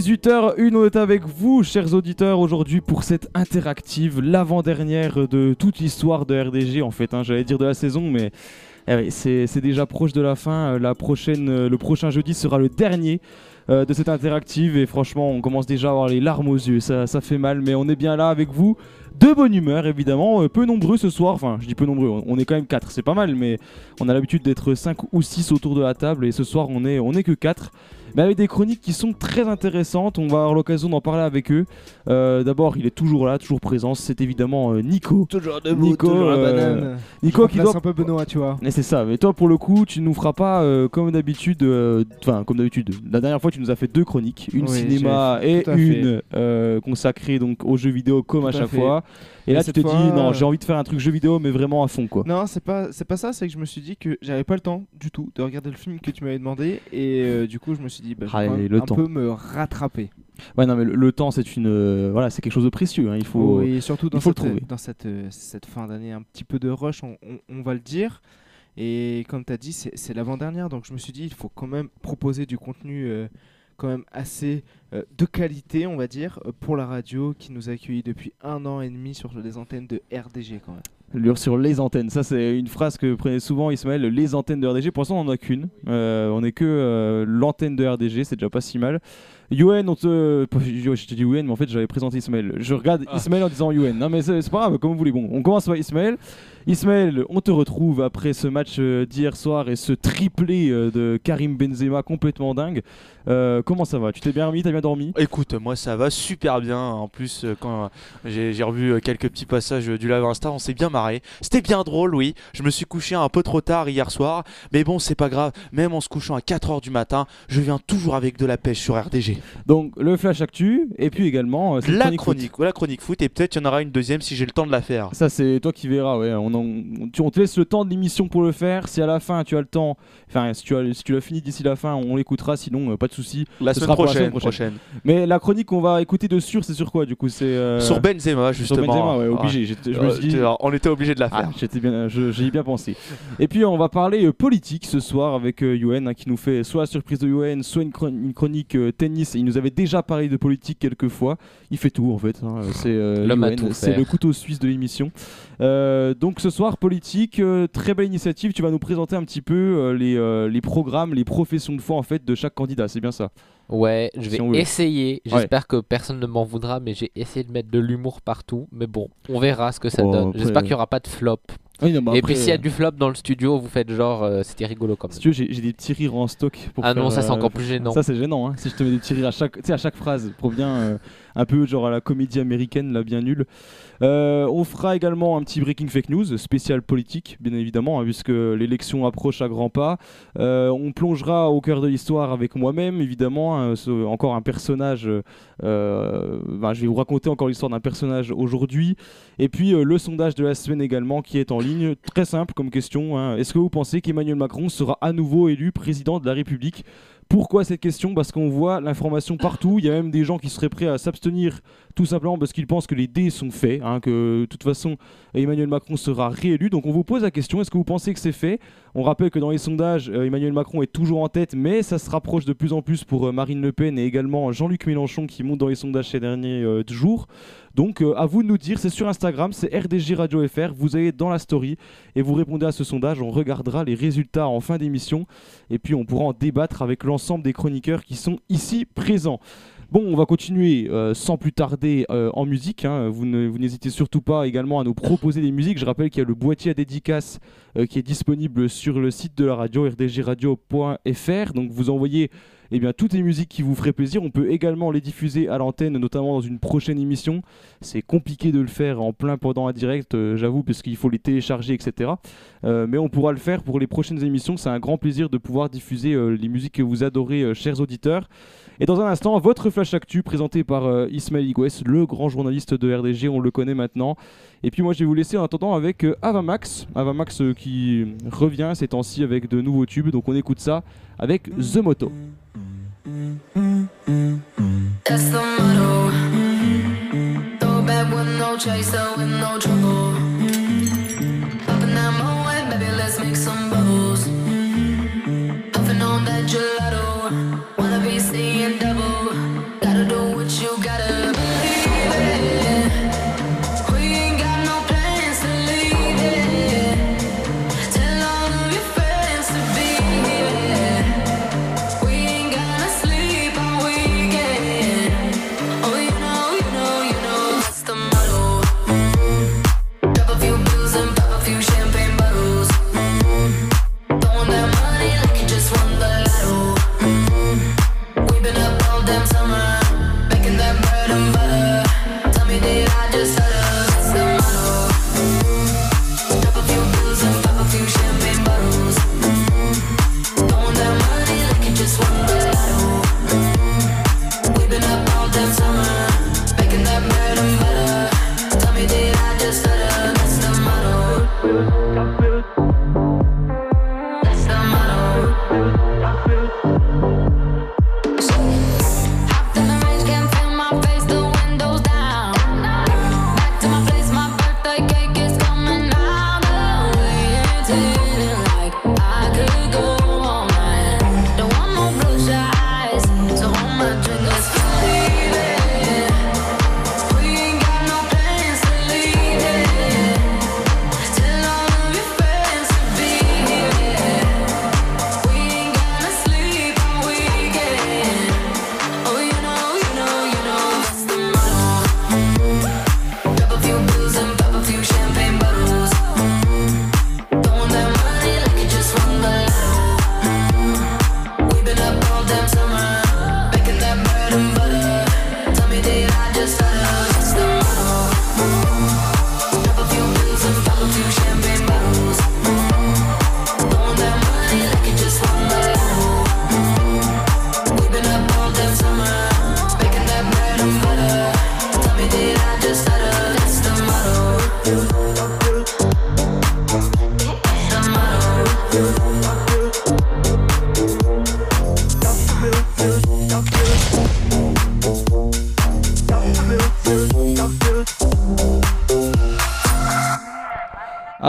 18h01, on est avec vous, chers auditeurs, aujourd'hui pour cette interactive, l'avant-dernière de toute l'histoire de RDG, en fait. hein, J'allais dire de la saison, mais eh c'est déjà proche de la fin. Euh, La prochaine, euh, le prochain jeudi sera le dernier euh, de cette interactive, et franchement, on commence déjà à avoir les larmes aux yeux. Ça, fait mal, mais on est bien là avec vous. De bonne humeur, évidemment. Peu nombreux ce soir. Enfin, je dis peu nombreux, on- on est quand même 4, c'est pas mal, mais on a l'habitude d'être 5 ou 6 autour de la table, et ce soir, on est, on est que 4 mais avec des chroniques qui sont très intéressantes. On va avoir l'occasion d'en parler avec eux. Euh, D'abord, il est toujours là, toujours présent. C'est évidemment euh, Nico. Toujours Nico, toujours la euh, banane. Nico qui doit. un peu Benoît, tu vois. Et c'est ça. Mais toi, pour le coup, tu nous feras pas comme d'habitude. Enfin, comme d'habitude. La dernière fois, tu nous as fait deux chroniques, une Oui, cinéma et une consacrée donc aux jeux vidéo, comme à chaque fait. fois. Et Et là, tu cette te dis non, euh, j'ai envie de faire un truc jeu vidéo, mais vraiment à fond, quoi. Non, c'est pas, c'est pas ça, c'est que je me suis dit que j'avais pas le temps du tout de regarder le film que tu m'avais demandé et euh, du coup je me suis dit bah, je vais Ah, même le un temps. peu me rattraper. Ouais, non, mais le, le temps, c'est une, euh, voilà, c'est quelque chose de précieux. hein, Il faut. et surtout dans faut le cette, trouver. dans cette, euh, cette fin d'année un petit peu de rush, on, on- on va le dire. Et comme tu as dit, c'est l'avant-dernière, donc je me suis dit il faut quand même proposer du contenu quand même assez euh, de qualité, on va dire, euh, pour la radio qui nous a accueillis depuis un an et demi sur les antennes de RDG quand même. Lure sur les antennes, ça c'est une phrase que prenait souvent Ismaël, les antennes de RDG. Pour l'instant, on en a qu'une. Euh, on est que euh, l'antenne de RDG, c'est déjà pas si mal. Yuen, on te. Je te dis Yuen, mais en fait j'avais présenté Ismaël. Je regarde Ah. Ismaël en disant Yuen. Non, mais c'est c'est pas grave, comme vous voulez. Bon, on commence par Ismaël. Ismaël, on te retrouve après ce match euh, d'hier soir et ce triplé euh, de Karim Benzema complètement dingue. Euh, comment ça va? Tu t'es bien remis? T'as bien dormi? Écoute, moi ça va super bien. En plus, quand j'ai revu quelques petits passages du live Insta, on s'est bien marré. C'était bien drôle, oui. Je me suis couché un peu trop tard hier soir, mais bon, c'est pas grave. Même en se couchant à 4h du matin, je viens toujours avec de la pêche sur RDG. Donc le flash actu et puis également La chronique foot. la chronique foot, et peut-être il y en aura une deuxième si j'ai le temps de la faire. Ça, c'est toi qui verras. Ouais. On, en- on te laisse le temps de l'émission pour le faire. Si à la fin tu as le temps, enfin, si tu as, si tu l'as fini d'ici la fin, on l'écoutera. Sinon, euh, pas de souci. La semaine sera pour la prochaine, semaine prochaine. Mais la chronique qu'on va écouter de sûr, c'est sur quoi du coup C'est euh, Sur Benzema, sur justement. Benzema, ouais, Ouais. obligé. J'étais- Je me Euh, suis dit. on était obligé de la Ah, faire. j'étais bien, j'y ai bien pensé. Et puis on va parler euh, politique ce soir avec euh, Yoann, hein, qui nous fait soit la surprise de Yoann, soit une, chron- une chronique euh, tennis. Il nous avait déjà parlé de politique quelques fois. Il fait tout en fait. hein. C'est euh, le couteau suisse de l'émission. Euh, donc ce soir politique, euh, très belle initiative. Tu vas nous présenter un petit peu euh, les, euh, les programmes, les professions de foi en fait de chaque candidat. C'est bien ça? Ouais, je Si vais essayer. J'espère que personne ne m'en voudra, mais j'ai essayé de mettre de l'humour partout. Mais bon, on verra ce que ça Oh, donne. J'espère qu'il n'y aura pas de flop. Oui, non, mais Et puis s'il y a du flop dans le studio, vous faites genre euh, c'était rigolo comme si ça. tu veux, j'ai des petits rires en stock. Pour Ah faire, non, ça c'est euh, encore plus gênant. Ça c'est gênant, hein. si je te mets des petits rires à chaque, à phrase, pour bien euh, un peu genre à la comédie américaine, là bien nul. Euh, on fera également un petit breaking fake news spécial politique, bien évidemment, hein, puisque l'élection approche à grands pas. Euh, on plongera au cœur de l'histoire avec moi-même, évidemment, hein, encore un personnage. euh, ben, je vais vous raconter encore l'histoire d'un personnage aujourd'hui. Et puis euh, le sondage de la semaine également qui est en ligne. Très simple comme question. hein. Est-ce que vous pensez qu'Emmanuel Macron sera à nouveau élu président de la République? Pourquoi cette question? Parce qu'on voit l'information partout. Il y a même des gens qui seraient prêts à s'abstenir tout simplement parce qu'ils pensent que les dés sont faits, hein, que de toute façon Emmanuel Macron sera réélu. Donc on vous pose la question est-ce que vous pensez que c'est fait? On rappelle que dans les sondages, euh, Emmanuel Macron est toujours en tête, mais ça se rapproche de plus en plus pour euh, Marine Le Pen et également Jean-Luc Mélenchon qui monte dans les sondages ces derniers euh, jours. Donc euh, à vous de nous dire, c'est sur Instagram, c'est RDJ Radio FR, vous allez dans la story et vous répondez à ce sondage, on regardera les résultats en fin d'émission et puis on pourra en débattre avec l'ensemble des chroniqueurs qui sont ici présents. Bon, on va continuer euh, sans plus tarder euh, en musique. hein. Vous n'hésitez surtout pas également à nous proposer des musiques. Je rappelle qu'il y a le boîtier à dédicace euh, qui est disponible sur le site de la radio rdgradio.fr. Donc vous envoyez eh bien, toutes les musiques qui vous feraient plaisir. On peut également les diffuser à l'antenne, notamment dans une prochaine émission. C'est compliqué de le faire en plein pendant un direct, j'avoue, parce qu'il faut les télécharger, etc. Mais on pourra le faire pour les prochaines émissions. C'est un grand plaisir de pouvoir diffuser les musiques que vous adorez, chers auditeurs. Et dans un instant, votre flash actu présenté par euh, Ismaël le grand journaliste de RDG, on le connaît maintenant. Et puis moi, je vais vous laisser en attendant avec euh, Avamax. Avamax euh, qui revient ces temps-ci avec de nouveaux tubes. Donc on écoute ça avec The Moto.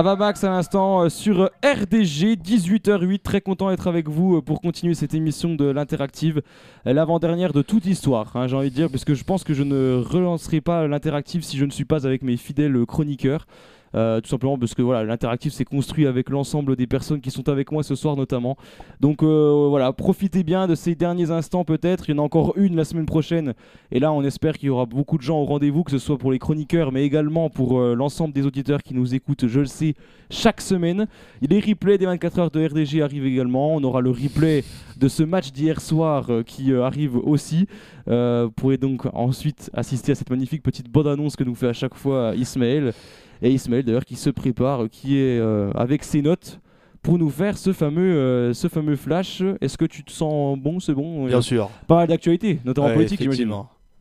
Avamax à l'instant euh, sur RDG 18h08. Très content d'être avec vous euh, pour continuer cette émission de l'interactive, euh, l'avant-dernière de toute l'histoire, hein, j'ai envie de dire, parce que je pense que je ne relancerai pas l'interactive si je ne suis pas avec mes fidèles chroniqueurs. Euh, tout simplement parce que voilà, l'interactif s'est construit avec l'ensemble des personnes qui sont avec moi ce soir notamment. Donc euh, voilà, profitez bien de ces derniers instants peut-être. Il y en a encore une la semaine prochaine. Et là, on espère qu'il y aura beaucoup de gens au rendez-vous, que ce soit pour les chroniqueurs, mais également pour euh, l'ensemble des auditeurs qui nous écoutent, je le sais, chaque semaine. Les replays des 24 heures de RDG arrivent également. On aura le replay de ce match d'hier soir qui arrive aussi. Vous pourrez donc ensuite assister à cette magnifique petite bande-annonce que nous fait à chaque fois Ismaël. Et Ismaël d'ailleurs qui se prépare, qui est euh, avec ses notes pour nous faire ce fameux, euh, ce fameux flash. Est-ce que tu te sens bon C'est bon? Bien sûr. Pas mal d'actualité, notamment Ouais, politique, j'imagine.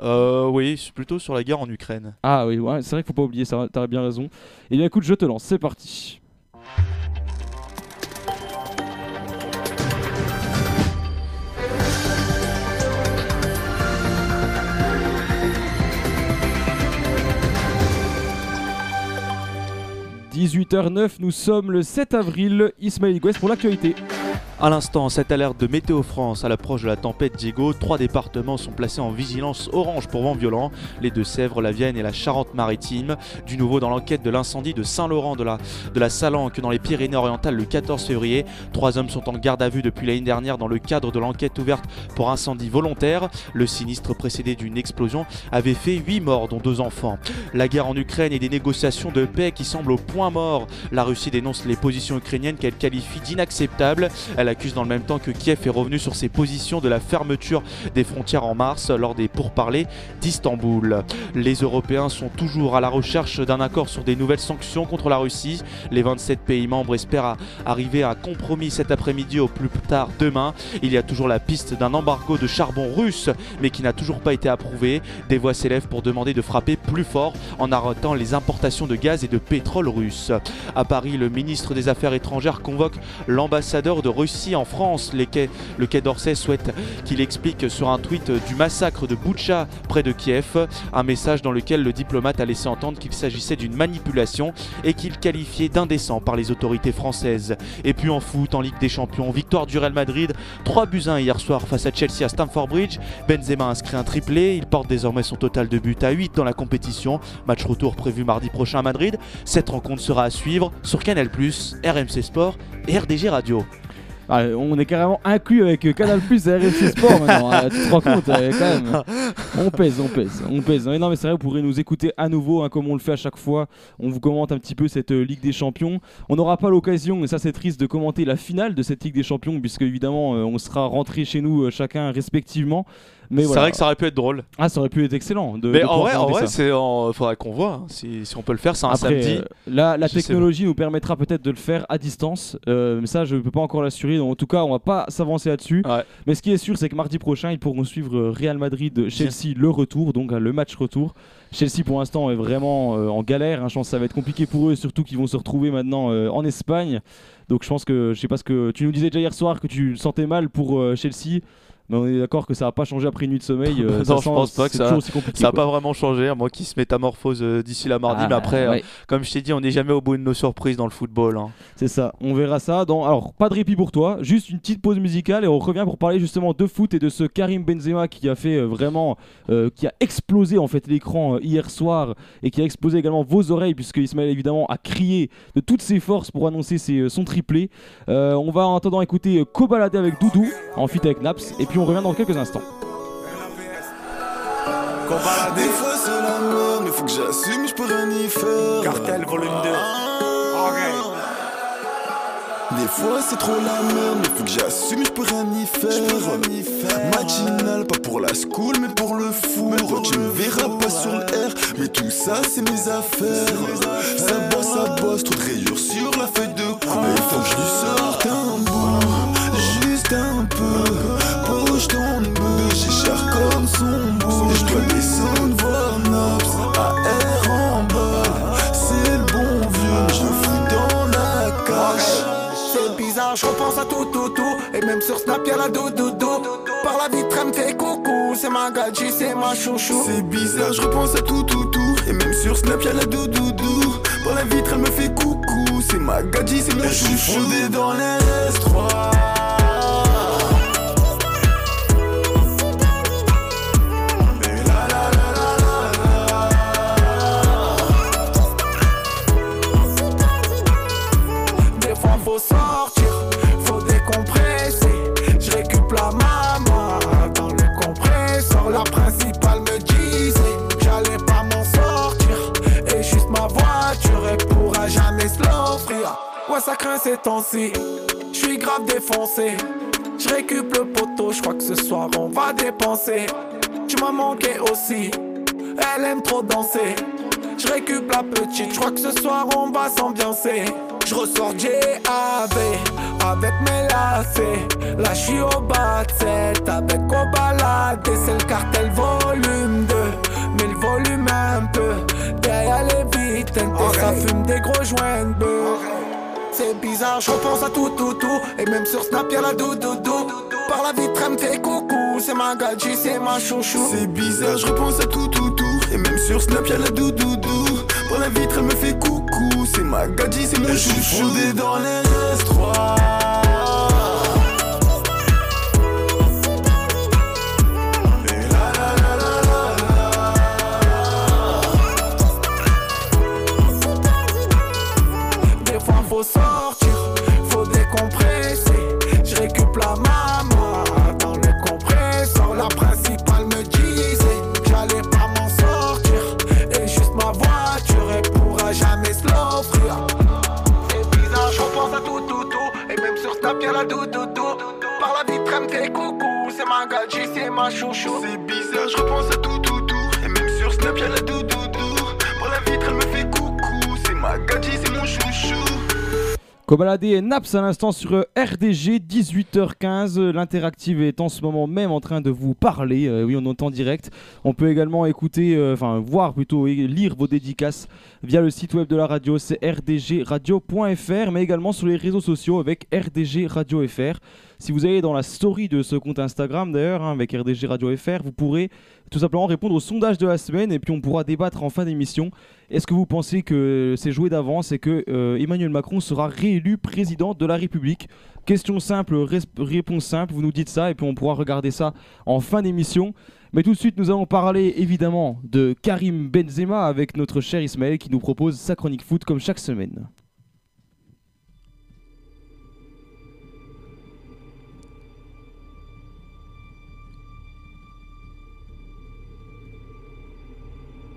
Euh, oui, plutôt sur la guerre en Ukraine. Ah oui, ouais, c'est vrai qu'il faut pas oublier ça, t'as bien raison. Et bien écoute, je te lance, c'est parti. « 18h09, nous sommes le 7 avril, Ismaël Igouès pour l'actualité. À l'instant, cette alerte de Météo France à l'approche de la tempête Diego, trois départements sont placés en vigilance orange pour vent violent, les Deux-Sèvres, la Vienne et la Charente-Maritime. Du nouveau dans l'enquête de l'incendie de Saint-Laurent de la, de la Salanque dans les Pyrénées-Orientales le 14 février. Trois hommes sont en garde à vue depuis l'année dernière dans le cadre de l'enquête ouverte pour incendie volontaire. Le sinistre précédé d'une explosion avait fait 8 morts dont deux enfants. La guerre en Ukraine et des négociations de paix qui semblent au point mort. La Russie dénonce les positions ukrainiennes qu'elle qualifie d'inacceptables. Elle accuse dans le même temps que Kiev est revenu sur ses positions de la fermeture des frontières en mars lors des pourparlers d'Istanbul. Les Européens sont toujours à la recherche d'un accord sur des nouvelles sanctions contre la Russie. Les 27 pays membres espèrent arriver à un compromis cet après-midi au plus tard demain. Il y a toujours la piste d'un embargo de charbon russe, mais qui n'a toujours pas été approuvé. Des voix s'élèvent pour demander de frapper plus fort en arrêtant les importations de gaz et de pétrole russe. À Paris, le ministre des Affaires étrangères convoque l'ambassadeur de Russie en France. Le Quai d'Orsay souhaite qu'il explique sur un tweet du massacre de Boutcha près de Kiev, un message dans lequel le diplomate a laissé entendre qu'il s'agissait d'une manipulation et qu'il qualifiait d'indécent par les autorités françaises. Et puis en foot, en Ligue des Champions, victoire du Real Madrid, 3 buts 1 hier soir face à Chelsea à Stamford Bridge. Benzema inscrit un triplé, il porte désormais son total de buts à 8 dans la compétition. Match retour prévu mardi prochain à Madrid. Cette rencontre sera à suivre sur Canal+, RMC Sport et RDG Radio. Ah, on est carrément inclus avec euh, Canal Plus et RFC Sport maintenant. Ah, tu te rends compte, euh, quand même. On pèse, on pèse, on pèse. Non, mais c'est vrai, vous pourrez nous écouter à nouveau, hein, comme on le fait à chaque fois. On vous commente un petit peu cette euh, Ligue des Champions. On n'aura pas l'occasion, et ça c'est triste, de commenter la finale de cette Ligue des Champions, puisque évidemment, on sera rentrés chez nous chacun respectivement. Mais C'est vrai que ça aurait pu être drôle. Ah, ça aurait pu être excellent. De, Mais de en vrai, en vrai, c'est en... faudrait qu'on voit hein, si, si on peut le faire. C'est un Après, samedi. euh, la, technologie nous permettra peut-être de le faire à distance, euh, mais ça je ne peux pas encore l'assurer. En tout cas, on va pas s'avancer là-dessus. Ouais. Mais ce qui est sûr, c'est que mardi prochain, ils pourront suivre euh, Real Madrid, Chelsea, le retour, donc euh, le match retour. Chelsea pour l'instant est vraiment euh, en galère. hein. Je pense que ça va être compliqué pour eux, et surtout qu'ils vont se retrouver maintenant euh, en Espagne. Donc je pense que je sais pas ce que tu nous disais déjà hier soir que tu sentais mal pour euh, Chelsea. Mais on est d'accord que ça va pas changer après une nuit de sommeil. euh, Non, ça je sent- pense pas que c'est ça-. Ça n'a pas vraiment changé, à moins qu'il se métamorphose euh, d'ici la mardi. Ah, mais après, euh, comme je t'ai dit, on n'est jamais au bout de nos surprises dans le football. hein. C'est ça, on verra ça. Dans... Alors, pas de répit pour toi, juste une petite pause musicale et on revient pour parler justement de foot et de ce Karim Benzema qui a fait euh, vraiment, euh, qui a explosé en fait l'écran euh, hier soir et qui a explosé également vos oreilles puisque Ismaël évidemment a crié de toutes ses forces pour annoncer ses- son triplé. Euh, on va en attendant écouter Kobalade avec Doudou en feat avec Naps et puis on revient dans quelques instants. Des fois c'est la merde, mais faut que j'assume, je peux rien y faire. Cartel volume 2. Des fois c'est trop la merde, mais faut que j'assume, je peux rien y faire. Matinal, pas pour la school, mais pour le four. Tu me verras pas sur le R, mais tout ça c'est mes affaires. Ça bosse, ça bosse, trop de rayures sur la feuille de cour. Il faut que je lui sorte un Je repense à tout, tout, tout. Et même sur Snap, y'a la doudoudou. Par la vitre, elle me fait coucou. C'est ma gadji, c'est ma chouchou. C'est bizarre, je repense à tout, tout, tout. Et même sur Snap, y'a la doudoudou. Par la vitre, elle me fait coucou. c'est ma gadji, c'est mon chouchou. Fondé dans les S3. Mais Ouais, ça craint ces temps-ci. Je suis grave défoncé. Je récup le poteau, je crois que ce soir on va dépenser. Tu m'as manqué aussi, elle aime trop danser. Je récup la petite, je crois que ce soir on va s'ambiancer. Je ressors GAV avec mes lacets. Là je suis au bas de avec au balade. Et c'est le cartel volume 2, mais le volume un peu. Derrière les vitres, ça fume des gros joints de. C'est bizarre, je repense à tout, tout, tout. Et même sur Snap, y'a la doudoudou. Par la vitre, elle me fait coucou. C'est ma gadji, c'est ma chouchou. C'est bizarre, je repense à tout, tout, tout. Et même sur Snap, y'a la doudoudou. Pour la vitre, elle me fait coucou. C'est ma gadji, c'est mon chouchou. Fondé dans les S3. Mais la coucou. C'est ma gadji, c'est ma chouchou. C'est bizarre, je repense à tout, tout, tout. Et même sur Snap, y'a la doudoudou. Pour la vitre, elle me fait coucou. C'est ma gadji, c'est mon chouchou. Kobalade et Naps à l'instant sur RDG 18h15. Euh, L'interactive est en ce moment même en train de vous parler. Euh, oui, on entend direct. On peut également écouter, euh, enfin voir plutôt et lire vos dédicaces via le site web de la radio, c'est rdgradio.fr, mais également sur les réseaux sociaux avec RDG Radio FR. Si vous allez dans la story de ce compte Instagram d'ailleurs, hein, avec RDG Radio FR, vous pourrez tout simplement répondre au sondage de la semaine et puis on pourra débattre en fin d'émission. Est-ce que vous pensez que c'est joué d'avance et que euh, Emmanuel Macron sera réélu président de la République? Question simple, réponse simple, vous nous dites ça et puis on pourra regarder ça en fin d'émission. Mais tout de suite, nous allons parler évidemment de Karim Benzema avec notre cher Ismaël qui nous propose sa chronique foot comme chaque semaine.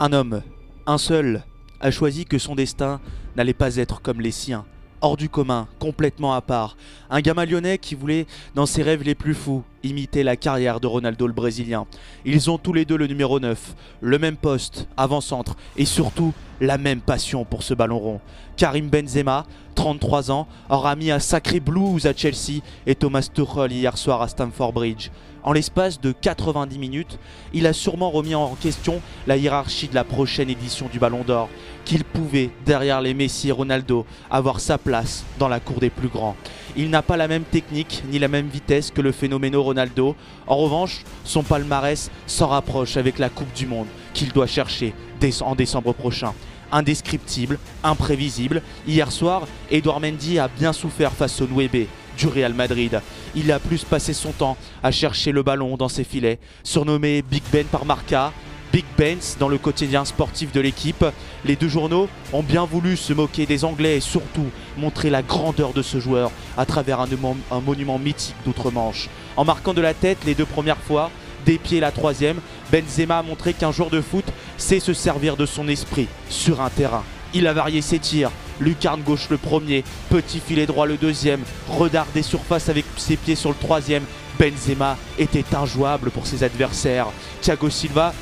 Un homme, un seul, a choisi que son destin n'allait pas être comme les siens, hors du commun, complètement à part. Un gamin lyonnais qui voulait, dans ses rêves les plus fous, imiter la carrière de Ronaldo le Brésilien. Ils ont tous les deux le numéro 9, le même poste, avant-centre, et surtout la même passion pour ce ballon rond. Karim Benzema, 33 ans, aura mis un sacré blues à Chelsea et Thomas Tuchel hier soir à Stamford Bridge. En l'espace de 90 minutes, il a sûrement remis en question la hiérarchie de la prochaine édition du Ballon d'Or, qu'il pouvait, derrière les Messi et Ronaldo, avoir sa place dans la cour des plus grands. Il n'a pas la même technique ni la même vitesse que le phénoméno Ronaldo. En revanche, son palmarès s'en rapproche avec la Coupe du Monde qu'il doit chercher en décembre prochain. Indescriptible, imprévisible, hier soir, Edouard Mendy a bien souffert face au Nueve du Real Madrid. Il a plus passé son temps à chercher le ballon dans ses filets, surnommé Big Ben par Marca, Big Benz dans le quotidien sportif de l'équipe. Les deux journaux ont bien voulu se moquer des Anglais et surtout montrer la grandeur de ce joueur à travers un, mo- un monument mythique d'outre-Manche. En marquant de la tête les deux premières fois, des pieds la troisième, Benzema a montré qu'un joueur de foot sait se servir de son esprit sur un terrain. Il a varié ses tirs, lucarne gauche le premier, petit filet droit le deuxième, redard des surfaces avec ses pieds sur le troisième. Benzema était injouable pour ses adversaires. Thiago Silva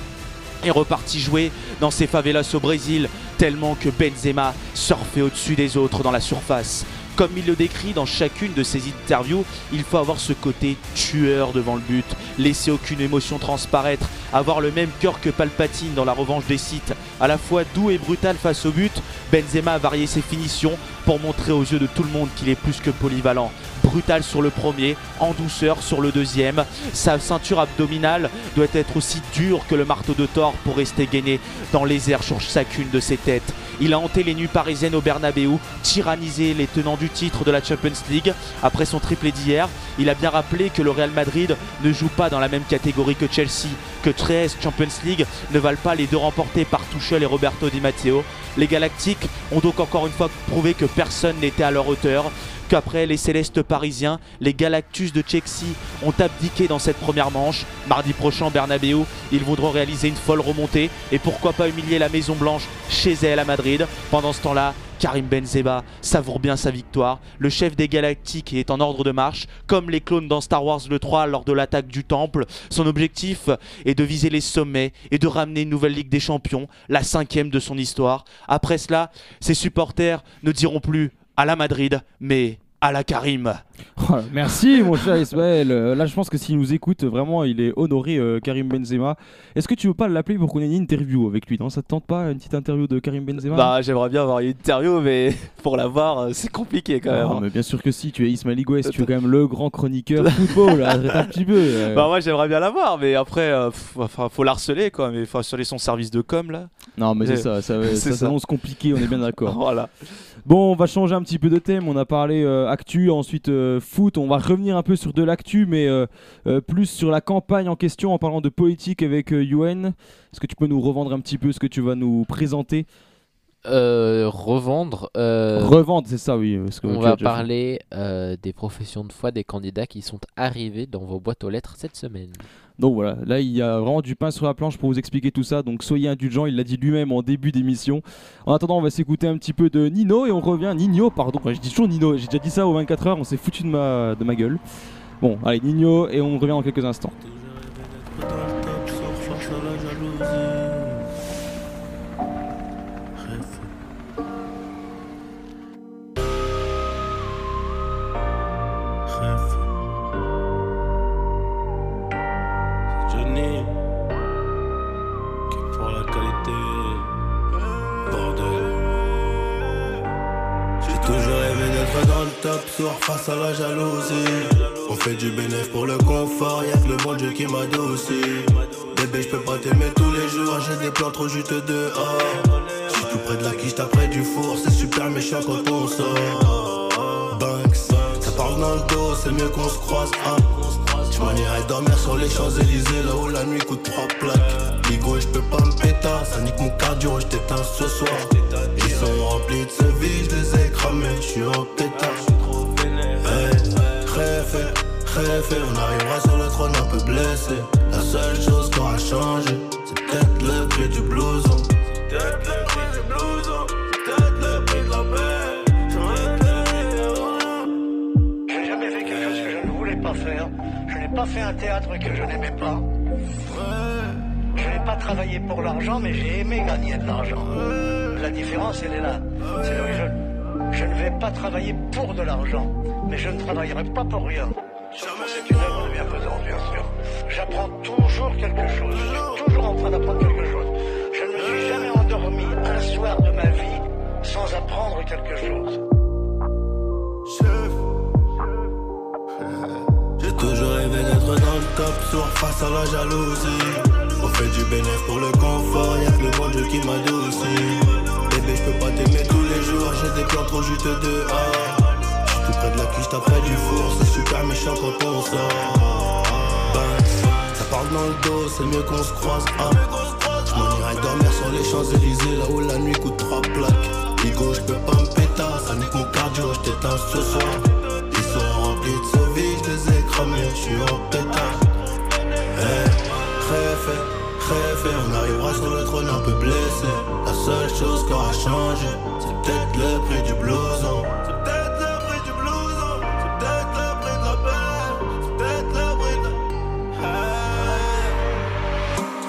est reparti jouer dans ses favelas au Brésil, tellement que Benzema surfait au-dessus des autres dans la surface. Comme il le décrit dans chacune de ses interviews, il faut avoir ce côté tueur devant le but, laisser aucune émotion transparaître, avoir le même cœur que Palpatine dans la revanche des sites, à la fois doux et brutal face au but, Benzema a varié ses finitions pour montrer aux yeux de tout le monde qu'il est plus que polyvalent. Brutal sur le premier, en douceur sur le deuxième. Sa ceinture abdominale doit être aussi dure que le marteau de Thor pour rester gainé dans les airs sur chacune de ses têtes. Il a hanté les nuits parisiennes au Bernabeu, tyrannisé les tenants du titre de la Champions League. Après son triplé d'hier, il a bien rappelé que le Real Madrid ne joue pas dans la même catégorie que Chelsea, que 13 Champions League ne valent pas les deux remportés par Tuchel et Roberto Di Matteo. Les Galactiques ont donc encore une fois prouvé que personne n'était à leur hauteur, qu'après les Célestes parisiens, les Galactus de Chelsea ont abdiqué dans cette première manche. Mardi prochain, Bernabeu, ils voudront réaliser une folle remontée et pourquoi pas humilier la Maison Blanche chez elle à Madrid. Pendant ce temps-là, Karim Benzema savoure bien sa victoire. Le chef des Galactiques est en ordre de marche, comme les clones dans Star Wars le 3 lors de l'attaque du Temple. Son objectif est de viser les sommets et de ramener une nouvelle Ligue des Champions, la cinquième de son histoire. Après cela, ses supporters ne diront plus à la Madrid, mais à la Karim. Oh, merci mon cher Ismaël. Euh, Là je pense que s'il nous écoute, vraiment il est honoré euh, Karim Benzema. Est-ce que tu veux pas l'appeler pour qu'on ait une interview avec lui Non, ça te tente pas une petite interview de Karim Benzema? Bah, j'aimerais bien avoir une interview, mais pour l'avoir, euh, c'est compliqué quand même. Ah, mais bien sûr que si, tu es Ismaël Igoues, tu es quand même le grand chroniqueur football, arrête un petit peu. euh. Bah, moi j'aimerais bien l'avoir, mais après, euh, pff, enfin, faut l'harceler quoi, mais faut harceler son service de com là. non mais c'est ça, ça, C'est ça ça. s'annonce compliqué, on est bien d'accord. Voilà. Bon, on va changer un petit peu de thème. On a parlé euh, actu, ensuite euh, foot. On va revenir un peu sur de l'actu, mais euh, euh, plus sur la campagne en question en parlant de politique avec euh, UN. Est-ce que tu peux nous revendre un petit peu ce que tu vas nous présenter? Euh, revendre. euh, Revendre, c'est ça, oui. parce que on va parler euh, des professions de foi des candidats qui sont arrivés dans vos boîtes aux lettres cette semaine. Donc voilà, là il y a vraiment du pain sur la planche pour vous expliquer tout ça. Donc soyez indulgents, il l'a dit lui-même en début d'émission. En attendant, on va s'écouter un petit peu de Nino et on revient. Nino, pardon, je dis toujours Nino. J'ai déjà dit ça aux 24 heures. On s'est foutu de ma de ma gueule. Bon, allez Nino et on revient dans quelques instants. Face à la jalousie. On fait du bénéf pour le confort, y'a que le bon Dieu qui m'a aussi Bébé je peux pas t'aimer tous les jours, j'ai des plans trop juteux dehors. J'suis tout près de la quiche, près du four, c'est super méchant quand on sort. Banks, ça parle dans le dos, c'est mieux qu'on se croise hein. M'en irais dormir sur les Champs-Élysées Là où la nuit coûte trois plaques. Bigo je peux pas me péter Ça nique mon cardio je t'éteins ce soir. Ils sont remplis de ce vide Je les Je suis en pétard Réfé On arrivera sur le trône un peu blessé La seule chose qui aura changé C'est peut-être le prix du blouson C'est le prix du blouson C'est le prix de la paix n'ai jamais fait quelque chose que je ne voulais pas faire. Je n'ai pas fait un théâtre que je n'aimais pas. Je n'ai pas travaillé pour l'argent, mais j'ai aimé gagner de l'argent. La différence, elle est là. C'est là où je, ne vais pas travailler pour de l'argent, mais je ne travaillerai pas pour rien. C'est une œuvre de bienfaisance, bien sûr. J'apprends toujours quelque chose. Je suis toujours en train d'apprendre quelque chose. Je ne me suis jamais endormi un soir de ma vie sans apprendre quelque chose. J'ai toujours rêvé d'être dans le top soir face à la jalousie. On fait du bénéf pour le confort, y'a que le bon Dieu qui m'a aussi. Bébé, je peux pas t'aimer tous les jours, j'ai des plans trop juteux dehors. J'suis tout près de la t'as près du four, c'est super méchant quand on sort. Banks, ça parle dans le dos, c'est mieux qu'on se croise. Ah. Je m'en irais dormir sur les Champs-Élysées, là où la nuit coûte trois plaques. Bigo, je peux pas me péter, ça nique mon cardio, je t'éteins ce soir. Ils sont remplis de ce vide, je les ai cramés, je suis en pétard. Hey, réfé, réfé, on arrivera sur le trône un peu blessé. La seule chose qui aura changé, c'est peut-être le prix du blouson. C'est peut-être le prix du blouson, c'est peut-être le prix de la paix, c'est peut-être le prix de.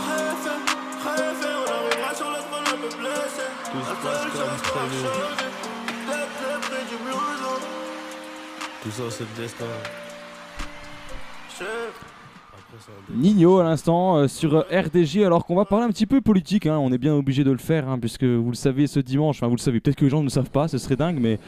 Réfé, réfé, on arrivera sur le trône un peu blessé. La seule chose qui aura changé, c'est peut-être le prix du blouson. Tout ça, c'est le destin. Chef. Nino à l'instant euh, sur euh, RDJ alors qu'on va parler un petit peu politique hein. on est bien obligé de le faire hein, puisque vous le savez ce dimanche enfin vous le savez peut-être que les gens ne le savent pas ce serait dingue mais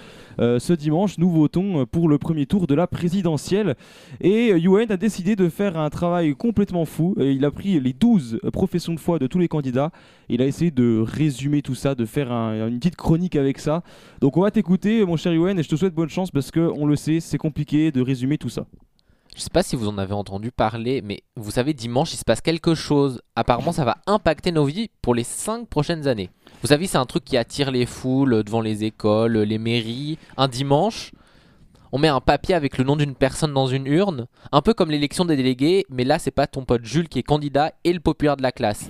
euh, ce dimanche nous votons pour le premier tour de la présidentielle. Et UN a décidé de faire un travail complètement fou Et il a pris les 12 professions de foi de tous les candidats. Il a essayé de résumer tout ça de faire un- une petite chronique avec ça. Donc on va t'écouter mon cher UN et je te souhaite bonne chance parce que on le sait c'est compliqué de résumer tout ça Je sais pas si vous en avez entendu parler, mais vous savez, dimanche, il se passe quelque chose. Apparemment, ça va impacter nos vies pour les 5 prochaines années. Vous savez, c'est un truc qui attire les foules devant les écoles, les mairies. Un dimanche, on met un papier avec le nom d'une personne dans une urne, un peu comme l'élection des délégués, mais là, c'est pas ton pote Jules qui est candidat et le populaire de la classe.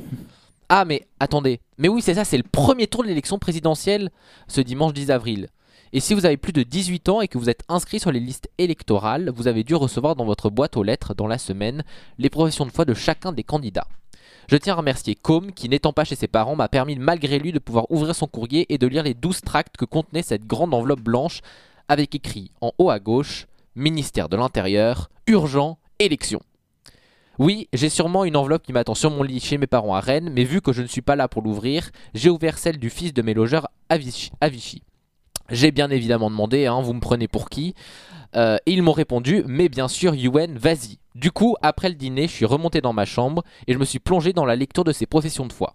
Ah, mais attendez. Mais oui, c'est ça, c'est le premier tour de l'élection présidentielle ce dimanche 10 avril. Et si vous avez plus de 18 ans et que vous êtes inscrit sur les listes électorales, vous avez dû recevoir dans votre boîte aux lettres dans la semaine les professions de foi de chacun des candidats. Je tiens à remercier Com qui, n'étant pas chez ses parents, m'a permis malgré lui de pouvoir ouvrir son courrier et de lire les 12 tracts que contenait cette grande enveloppe blanche avec écrit en haut à gauche Ministère de l'Intérieur, urgent, élection. Oui, j'ai sûrement une enveloppe qui m'attend sur mon lit chez mes parents à Rennes, mais vu que je ne suis pas là pour l'ouvrir, j'ai ouvert celle du fils de mes logeurs à Vichy. J'ai bien évidemment demandé, hein, vous me prenez pour qui? Euh, Et ils m'ont répondu, mais bien sûr, Yuen, vas-y. Du coup, après le dîner, je suis remonté dans ma chambre et je me suis plongé dans la lecture de ces professions de foi.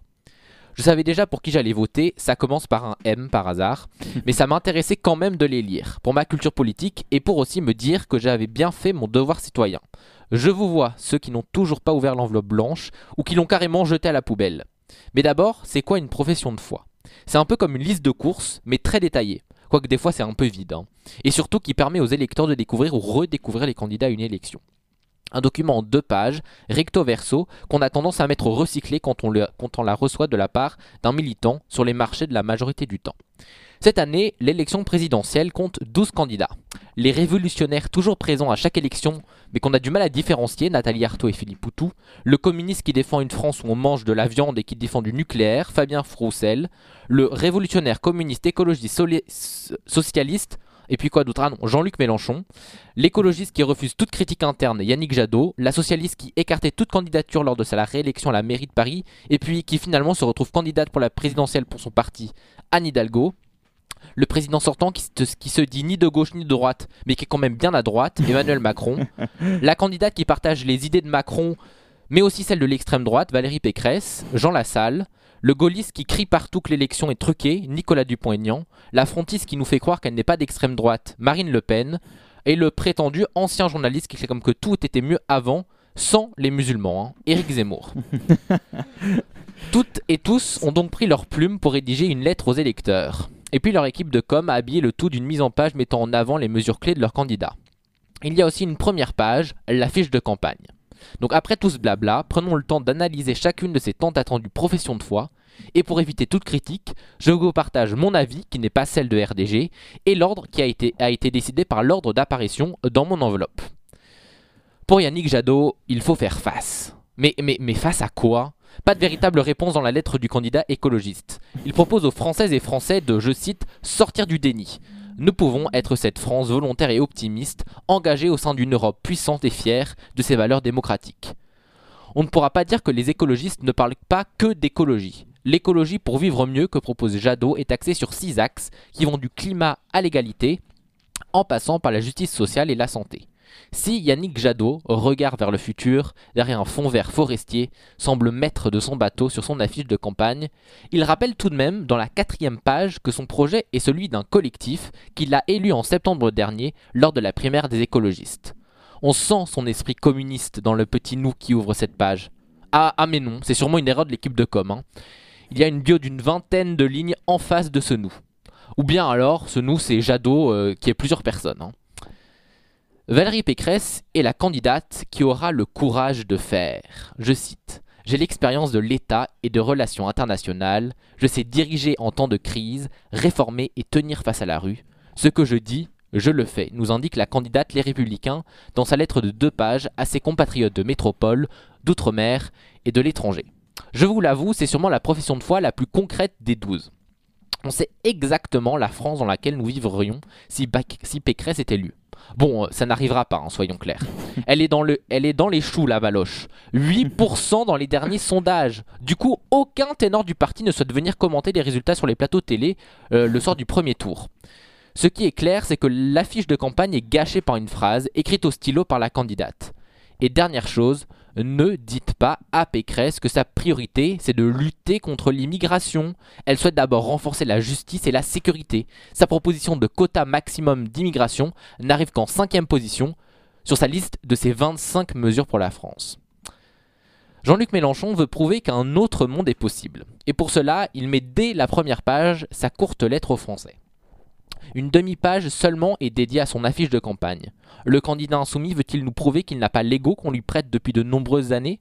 Je savais déjà pour qui j'allais voter, ça commence par un M par hasard, mais ça m'intéressait quand même de les lire, pour ma culture politique et pour aussi me dire que j'avais bien fait mon devoir citoyen. Je vous vois, ceux qui n'ont toujours pas ouvert l'enveloppe blanche ou qui l'ont carrément jetée à la poubelle. Mais d'abord, c'est quoi une profession de foi? C'est un peu comme une liste de courses, mais très détaillée. Quoique des fois c'est un peu vide. hein. Et surtout qui permet aux électeurs de découvrir ou redécouvrir les candidats à une élection. Un document en deux pages, recto verso, qu'on a tendance à mettre recyclé quand on, quand on la reçoit de la part d'un militant sur les marchés de la majorité du temps. Cette année, l'élection présidentielle compte 12 candidats. Les révolutionnaires toujours présents à chaque élection, mais qu'on a du mal à différencier, Nathalie Arthaud et Philippe Poutou, le communiste qui défend une France où on mange de la viande et qui défend du nucléaire, Fabien Froussel, le révolutionnaire communiste écologiste socialiste, et puis quoi d'autre Ah non, Jean-Luc Mélenchon, l'écologiste qui refuse toute critique interne, Yannick Jadot, la socialiste qui écartait toute candidature lors de sa réélection à la mairie de Paris, et puis qui finalement se retrouve candidate pour la présidentielle pour son parti, Anne Hidalgo, le président sortant qui se, qui se dit ni de gauche ni de droite, mais qui est quand même bien à droite, Emmanuel Macron, la candidate qui partage les idées de Macron, mais aussi celles de l'extrême droite, Valérie Pécresse, Jean Lassalle, le gaulliste qui crie partout que l'élection est truquée, Nicolas Dupont-Aignan, la frontiste qui nous fait croire qu'elle n'est pas d'extrême droite, Marine Le Pen, et le prétendu ancien journaliste qui fait comme que tout était mieux avant, sans les musulmans, hein, Éric Zemmour. Toutes et tous ont donc pris leur plume pour rédiger une lettre aux électeurs. Et puis leur équipe de com a habillé le tout d'une mise en page mettant en avant les mesures clés de leurs candidats. Il y a aussi une première page, la fiche de campagne. Donc après tout ce blabla, prenons le temps d'analyser chacune de ces tant attendues professions de foi. Et pour éviter toute critique, je vous partage mon avis, qui n'est pas celle de RDG, et l'ordre qui a été, a été décidé par l'ordre d'apparition dans mon enveloppe. Pour Yannick Jadot, il faut faire face. Mais, mais, mais face à quoi? Pas de véritable réponse dans la lettre du candidat écologiste. Il propose aux Françaises et Français de, je cite, sortir du déni. Nous pouvons être cette France volontaire et optimiste, engagée au sein d'une Europe puissante et fière de ses valeurs démocratiques. On ne pourra pas dire que les écologistes ne parlent pas que d'écologie. L'écologie pour vivre mieux que propose Jadot est axée sur six axes qui vont du climat à l'égalité, en passant par la justice sociale et la santé. Si Yannick Jadot, regard vers le futur, derrière un fond vert forestier, semble maître de son bateau sur son affiche de campagne, il rappelle tout de même dans la quatrième page que son projet est celui d'un collectif qu'il a élu en septembre dernier lors de la primaire des écologistes. On sent son esprit communiste dans le petit nous qui ouvre cette page. Ah, ah mais non, c'est sûrement une erreur de l'équipe de com. hein. Il y a une bio d'une vingtaine de lignes en face de ce nous. Ou bien alors, ce nous, c'est Jadot euh, qui est plusieurs personnes. hein. Valérie Pécresse est la candidate qui aura le courage de faire. Je cite. J'ai l'expérience de l'État et de relations internationales. Je sais diriger en temps de crise, réformer et tenir face à la rue. Ce que je dis, je le fais, nous indique la candidate Les Républicains dans sa lettre de deux pages à ses compatriotes de métropole, d'outre-mer et de l'étranger. Je vous l'avoue, c'est sûrement la profession de foi la plus concrète des douze. On sait exactement la France dans laquelle nous vivrions si, Pécresse est élue. Bon, euh, ça n'arrivera pas, hein, soyons clairs. Elle est, dans le, elle est dans les choux, la Valoche. 8% dans les derniers sondages. Du coup, aucun ténor du parti ne souhaite venir commenter les résultats sur les plateaux télé euh, le soir du premier tour. Ce qui est clair, c'est que l'affiche de campagne est gâchée par une phrase écrite au stylo par la candidate. Et dernière chose, ne dites pas à Pécresse que sa priorité, c'est de lutter contre l'immigration. Elle souhaite d'abord renforcer la justice et la sécurité. Sa proposition de quota maximum d'immigration n'arrive qu'en cinquième position sur sa liste de ses 25 mesures pour la France. Jean-Luc Mélenchon veut prouver qu'un autre monde est possible. Et pour cela, il met dès la première page sa courte lettre aux Français. Une demi-page seulement est dédiée à son affiche de campagne. Le candidat insoumis veut-il nous prouver qu'il n'a pas l'ego qu'on lui prête depuis de nombreuses années?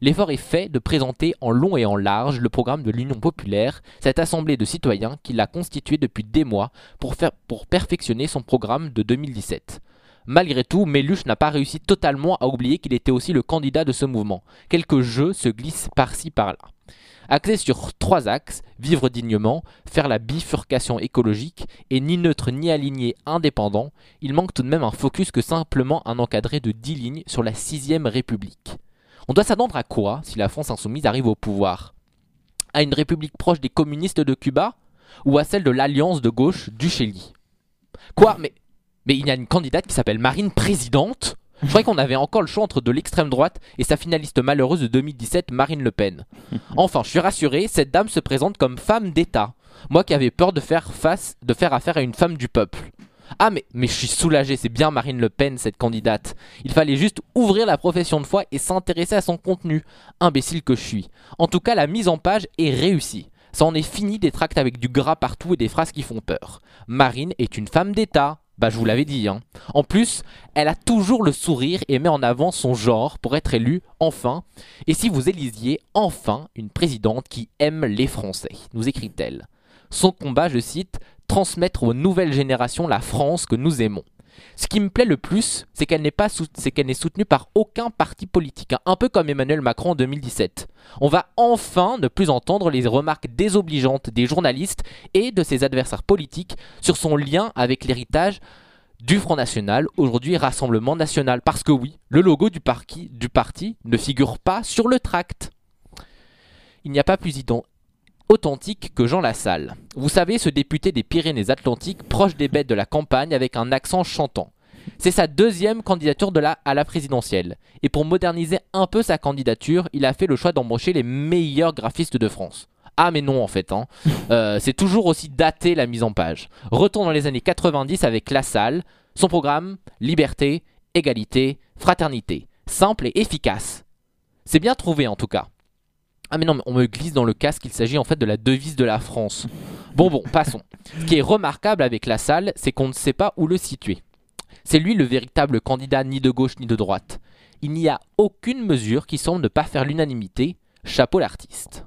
L'effort est fait de présenter en long et en large le programme de l'Union populaire, cette assemblée de citoyens qu'il a constituée depuis des mois pour, perfectionner son programme de 2017. Malgré tout, Méluche n'a pas réussi totalement à oublier qu'il était aussi le candidat de ce mouvement. Quelques jeux se glissent par-ci par-là. Axé sur trois axes, vivre dignement, faire la bifurcation écologique et ni neutre ni aligné indépendant, il manque tout de même un focus que simplement un encadré de 10 lignes sur la sixième république. On doit s'attendre à quoi si la France insoumise arrive au pouvoir? À une république proche des communistes de Cuba ou à celle de l'alliance de gauche du Chili? Quoi? Mais mais il y a une candidate qui s'appelle Marine Présidente. Je croyais qu'on avait encore le choix entre de l'extrême droite et sa finaliste malheureuse de 2017, Marine Le Pen. Enfin, je suis rassuré, cette dame se présente comme femme d'État. Moi qui avais peur de faire face, de faire affaire à une femme du peuple. Ah mais, mais je suis soulagé, c'est bien Marine Le Pen cette candidate. Il fallait juste ouvrir la profession de foi et s'intéresser à son contenu. Imbécile que je suis. En tout cas, la mise en page est réussie. Ça en est fini des tracts avec du gras partout et des phrases qui font peur. Marine est une femme d'État. Bah je vous l'avais dit. Hein. En plus, elle a toujours le sourire et met en avant son genre pour être élue enfin. Et si vous élisiez enfin une présidente qui aime les Français, nous écrit-elle. Son combat, je cite, transmettre aux nouvelles générations la France que nous aimons. Ce qui me plaît le plus, c'est qu'elle n'est soutenue par aucun parti politique, hein, un peu comme Emmanuel Macron en 2017. On va enfin ne plus entendre les remarques désobligeantes des journalistes et de ses adversaires politiques sur son lien avec l'héritage du Front National, aujourd'hui Rassemblement National. Parce que oui, le logo du, parti- ne figure pas sur le tract. Il n'y a pas plus authentique que Jean Lassalle. Vous savez, ce député des Pyrénées-Atlantiques, proche des bêtes de la campagne, avec un accent chantant. C'est sa deuxième candidature de la, à la présidentielle. Et pour moderniser un peu sa candidature, il a fait le choix d'embaucher les meilleurs graphistes de France. Ah mais non en fait, hein. Euh, c'est toujours aussi daté la mise en page. Retour dans les années 90 avec Lassalle, son programme, liberté, égalité, fraternité. Simple et efficace. C'est bien trouvé en tout cas. Ah mais non, mais on me glisse dans le casque qu'il s'agit en fait de la devise de la France. Bon bon, passons. Ce qui est remarquable avec la salle, c'est qu'on ne sait pas où le situer. C'est lui le véritable candidat ni de gauche ni de droite. Il n'y a aucune mesure qui semble ne pas faire l'unanimité. Chapeau l'artiste.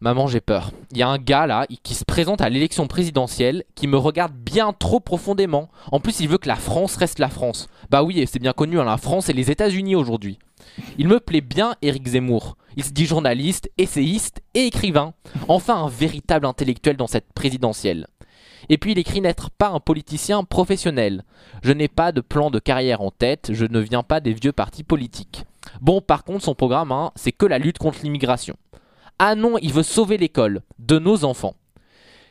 Maman, j'ai peur. Il y a un gars là qui se présente à l'élection présidentielle qui me regarde bien trop profondément. En plus, il veut que la France reste la France. Bah oui, et c'est bien connu, hein, la France et les États-Unis aujourd'hui. Il me plaît bien, Éric Zemmour. Il se dit journaliste, essayiste et écrivain. Enfin, un véritable intellectuel dans cette présidentielle. Et puis il écrit n'être pas un politicien professionnel. Je n'ai pas de plan de carrière en tête, je ne viens pas des vieux partis politiques. Bon, par contre, son programme, hein, c'est que la lutte contre l'immigration. Ah non, il veut sauver l'école de nos enfants.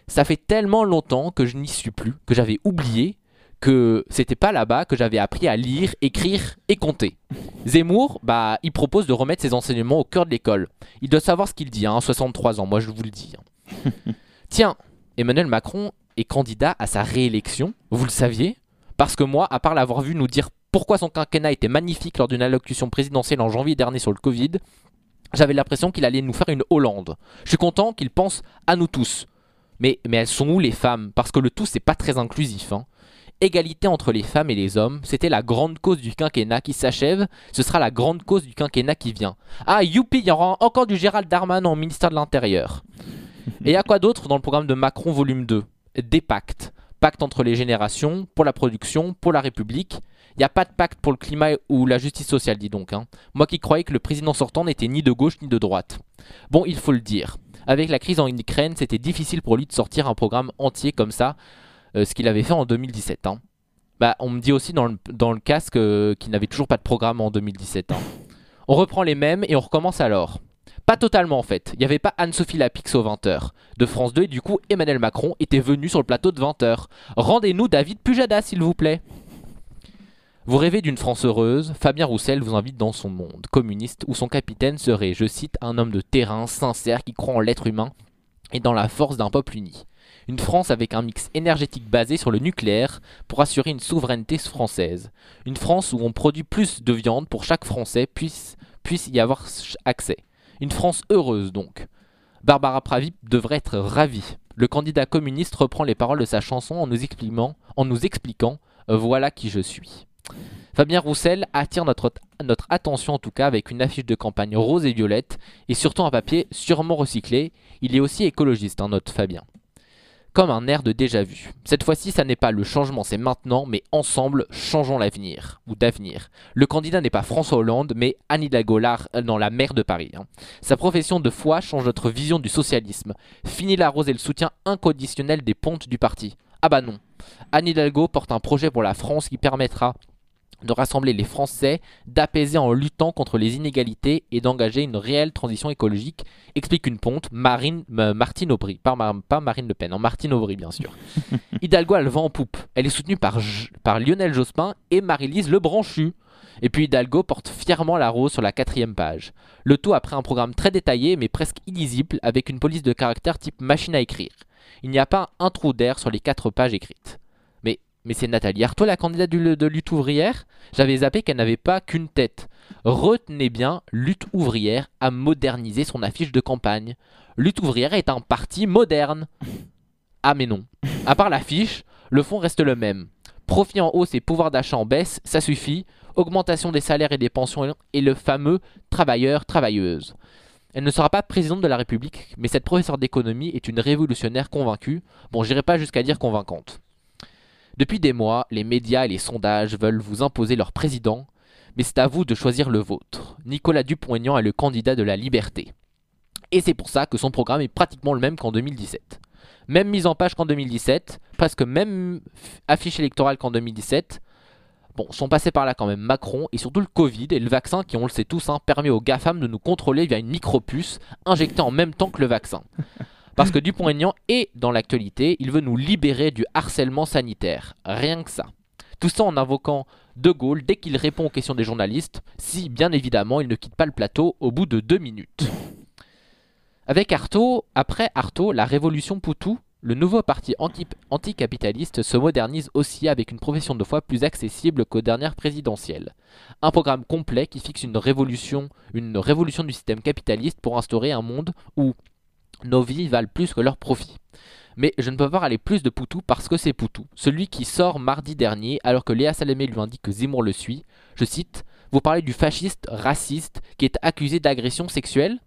Ça fait tellement longtemps que je n'y suis plus, que j'avais oublié que c'était pas là-bas que j'avais appris à lire, écrire et compter. Zemmour, bah, il propose de remettre ses enseignements au cœur de l'école. Il doit savoir ce qu'il dit, hein, 63 ans, moi je vous le dis. hein. Tiens, Emmanuel Macron est candidat à sa réélection, vous le saviez Parce que moi, à part l'avoir vu nous dire pourquoi son quinquennat était magnifique lors d'une allocution présidentielle en janvier dernier sur le Covid, j'avais l'impression qu'il allait nous faire une Hollande. Je suis content qu'il pense à nous tous. Mais, mais elles sont où les femmes? Parce que le tout, c'est pas très inclusif. hein. Égalité entre les femmes et les hommes, c'était la grande cause du quinquennat qui s'achève, ce sera la grande cause du quinquennat qui vient. Ah, youpi, il y aura encore du Gérald Darmanin au ministère de l'Intérieur. Et il y a quoi d'autre dans le programme de Macron volume 2 Des pactes. Pacte entre les générations, pour la production, pour la République. Il n'y a pas de pacte pour le climat ou la justice sociale, dis donc. hein. Moi qui croyais que le président sortant n'était ni de gauche ni de droite. Bon, il faut le dire. Avec la crise en Ukraine, c'était difficile pour lui de sortir un programme entier comme ça, ce qu'il avait fait en 2017. hein. Bah, on me dit aussi dans le, casque euh, qu'il n'avait toujours pas de programme en 2017. hein. On reprend les mêmes et on recommence alors. Pas totalement en fait. Il n'y avait pas Anne-Sophie Lapix au 20h de France 2 et du coup Emmanuel Macron était venu sur le plateau de 20h. Rendez-nous David Pujada s'il vous plaît. Vous rêvez d'une France heureuse Fabien Roussel vous invite dans son monde communiste où son capitaine serait, je cite, un homme de terrain sincère qui croit en l'être humain et dans la force d'un peuple uni. Une France avec un mix énergétique basé sur le nucléaire pour assurer une souveraineté française. Une France où on produit plus de viande pour chaque Français puisse, y avoir accès. Une France heureuse donc. Barbara Pravi devrait être ravie. Le candidat communiste reprend les paroles de sa chanson en nous expliquant, en nous expliquant euh, Voilà qui je suis. Fabien Roussel attire notre, notre attention en tout cas avec une affiche de campagne rose et violette et surtout un papier sûrement recyclé. Il est aussi écologiste, hein, notre Fabien. Comme un air de déjà-vu. Cette fois-ci, ça n'est pas le changement, c'est maintenant, mais ensemble, changeons l'avenir, ou d'avenir. Le candidat n'est pas François Hollande, mais Anne Hidalgo, euh, non, la maire de Paris. hein. Sa profession de foi change notre vision du socialisme. Fini la rose et le soutien inconditionnel des pontes du parti. Ah bah non. Anne Hidalgo porte un projet pour la France qui permettra de rassembler les Français, d'apaiser en luttant contre les inégalités et d'engager une réelle transition écologique, explique une ponte, Marine, euh, Martine Aubry, pas, Mar- pas Marine Le Pen, en Martine Aubry bien sûr. Hidalgo a le vent en poupe, elle est soutenue par, par Lionel Jospin et Marie-Lise Lebranchu. Et puis Hidalgo porte fièrement la rose sur la quatrième page. Le tout après un programme très détaillé mais presque illisible avec une police de caractère type machine à écrire. Il n'y a pas un trou d'air sur les quatre pages écrites. Mais, c'est Nathalie Arthaud la candidate de lutte ouvrière J'avais zappé qu'elle n'avait pas qu'une tête. Retenez bien, Lutte ouvrière a modernisé son affiche de campagne. Lutte ouvrière est un parti moderne. Ah mais non. À part l'affiche, le fond reste le même. Profit en hausse et pouvoir d'achat en baisse, ça suffit. Augmentation des salaires et des pensions et le fameux travailleur-travailleuse. Elle ne sera pas présidente de la République, mais cette professeure d'économie est une révolutionnaire convaincue. Bon, j'irai pas jusqu'à dire convaincante. Depuis des mois, les médias et les sondages veulent vous imposer leur président, mais c'est à vous de choisir le vôtre. Nicolas Dupont-Aignan est le candidat de la liberté. Et c'est pour ça que son programme est pratiquement le même qu'en 2017. Même mise en page qu'en 2017, presque même affiche électorale qu'en 2017. Bon, sont passés par là quand même Macron et surtout le Covid et le vaccin qui, on le sait tous, hein, permet aux GAFAM de nous contrôler via une micropuce injectée en même temps que le vaccin. Parce que Dupont-Aignan est dans l'actualité, il veut nous libérer du harcèlement sanitaire. Rien que ça. Tout ça en invoquant De Gaulle dès qu'il répond aux questions des journalistes, si bien évidemment il ne quitte pas le plateau au bout de deux minutes. Avec Artaud, après Artaud, la révolution Poutou, le nouveau parti anti- anticapitaliste se modernise aussi avec une profession de foi plus accessible qu'aux dernières présidentielles. Un programme complet qui fixe une révolution, une révolution du système capitaliste pour instaurer un monde où nos vies valent plus que leurs profits. Mais je ne peux pas parler plus de Poutou parce que c'est Poutou, celui qui sort mardi dernier alors que Léa Salamé lui indique que Zemmour le suit. Je cite Vous parlez du fasciste raciste qui est accusé d'agression sexuelle?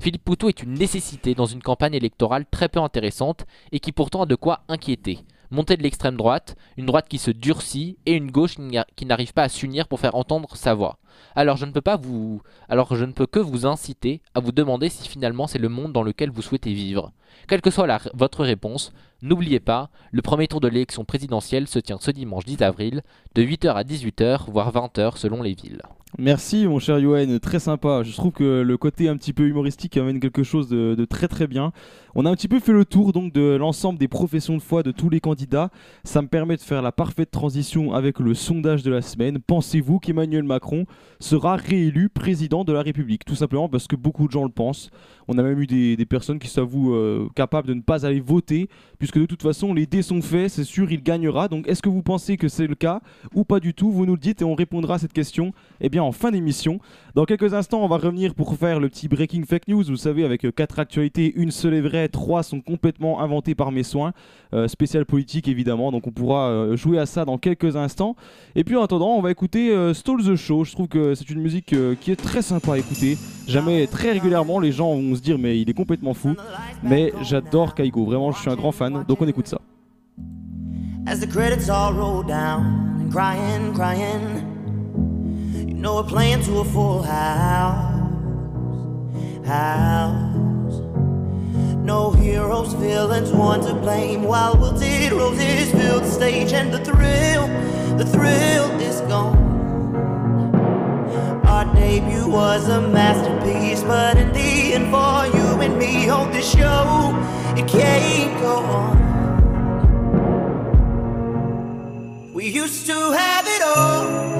Philippe Poutou est une nécessité dans une campagne électorale très peu intéressante et qui pourtant a de quoi inquiéter. Montée de l'extrême droite, une droite qui se durcit et une gauche qui n'arrive pas à s'unir pour faire entendre sa voix. Alors je ne peux pas vous alors je ne peux que vous inciter à vous demander si finalement c'est le monde dans lequel vous souhaitez vivre. Quelle que soit votre réponse, n'oubliez pas, le premier tour de l'élection présidentielle se tient ce dimanche 10 avril de 8h à 18h voire 20h selon les villes. Merci mon cher Yoann, très sympa. Je trouve que le côté un petit peu humoristique amène quelque chose de, très très bien. On a un petit peu fait le tour donc de l'ensemble des professions de foi de tous les candidats. Ça me permet de faire la parfaite transition avec le sondage de la semaine. Pensez-vous qu'Emmanuel Macron sera réélu président de la République? Tout simplement parce que beaucoup de gens le pensent. On a même eu des, des personnes qui s'avouent euh, capables de ne pas aller voter, puisque de toute façon les dés sont faits, c'est sûr, il gagnera. Donc est-ce que vous pensez que c'est le cas ou pas du tout? Vous nous le dites et on répondra à cette question eh bien, en fin d'émission. Dans quelques instants, on va revenir pour faire le petit breaking fake news. Vous savez, avec euh, quatre actualités, une seule est vraie, trois sont complètement inventées par mes soins. Euh, spécial politique, évidemment. Donc, on pourra euh, jouer à ça dans quelques instants. Et puis, en attendant, on va écouter euh, Stall the Show. Je trouve que c'est une musique qui est très sympa à écouter. Jamais, très régulièrement, les gens vont se dire, mais il est complètement fou. Mais j'adore Kaigo. Vraiment, je suis un grand fan. Donc, on écoute ça. As the credits all roll down crying, crying, you know we're playing to a full house, house. No heroes, villains, one to blame. While we wilted roses fill the stage, and the thrill, the thrill is gone. Our debut was a masterpiece, but in the end, for you and me on this show, it can't go on. We used to have it all,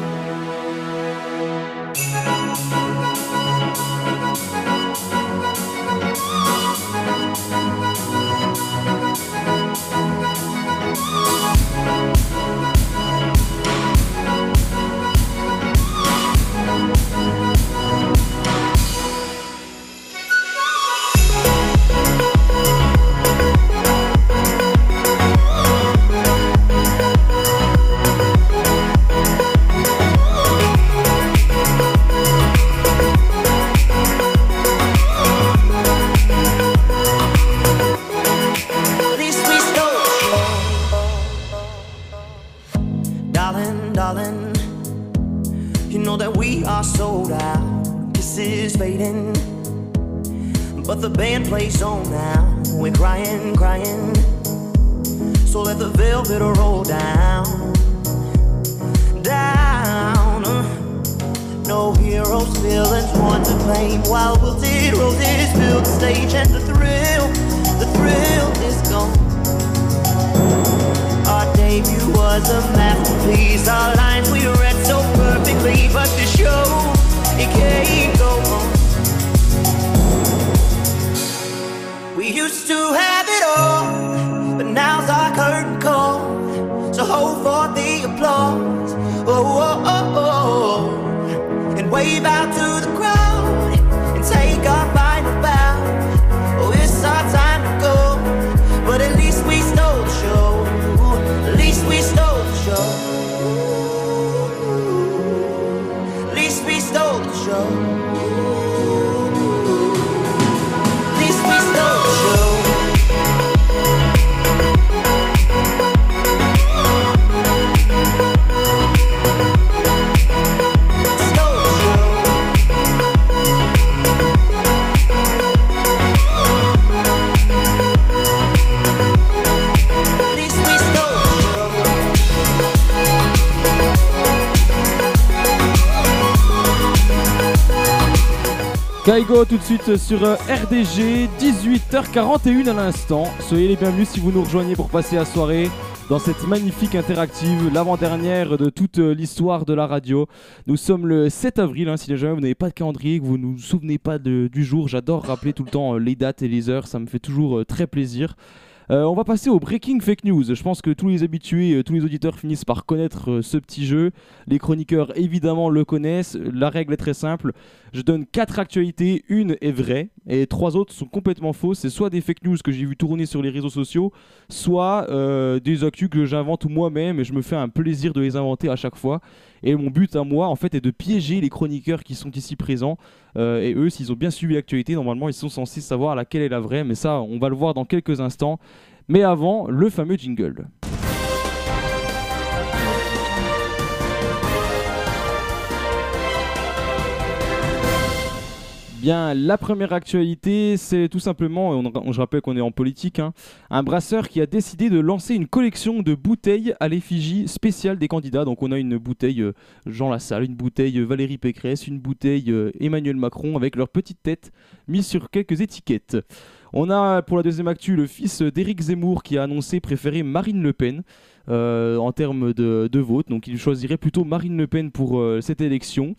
Kaigo tout de suite sur euh, RDG, 18h41 à l'instant. Soyez les bienvenus si vous nous rejoignez pour passer la soirée dans cette magnifique interactive, l'avant-dernière de toute euh, l'histoire de la radio. Nous sommes le 7 avril, hein, si jamais vous n'avez pas de calendrier, que vous ne vous souvenez pas de- du jour, j'adore rappeler tout le temps euh, les dates et les heures, ça me fait toujours très plaisir. Euh, on va passer au Breaking Fake News. Je pense que tous les habitués, euh, tous les auditeurs finissent par connaître euh, ce petit jeu. Les chroniqueurs évidemment le connaissent. La règle est très simple. Je donne quatre actualités, une est vraie et trois autres sont complètement fausses. C'est soit des fake news que j'ai vu tourner sur les réseaux sociaux, soit des actus que j'invente moi-même et je me fais un plaisir de les inventer à chaque fois. Et mon but à moi en fait est de piéger les chroniqueurs qui sont ici présents. Euh, et eux, s'ils ont bien suivi l'actualité, normalement ils sont censés savoir laquelle est la vraie. Mais ça, on va le voir dans quelques instants. Mais avant, le fameux jingle. La première actualité, c'est tout simplement, on, on- je rappelle qu'on est en politique, hein, un brasseur qui a décidé de lancer une collection de bouteilles à l'effigie spéciale des candidats. Donc on a une bouteille euh, Jean Lassalle, une bouteille euh, Valérie Pécresse, une bouteille euh, Emmanuel Macron avec leur petite tête mise sur quelques étiquettes. On a pour la deuxième actu le fils d'Éric Zemmour qui a annoncé préférer Marine Le Pen en termes de, de vote. Donc il choisirait plutôt Marine Le Pen pour euh, cette élection.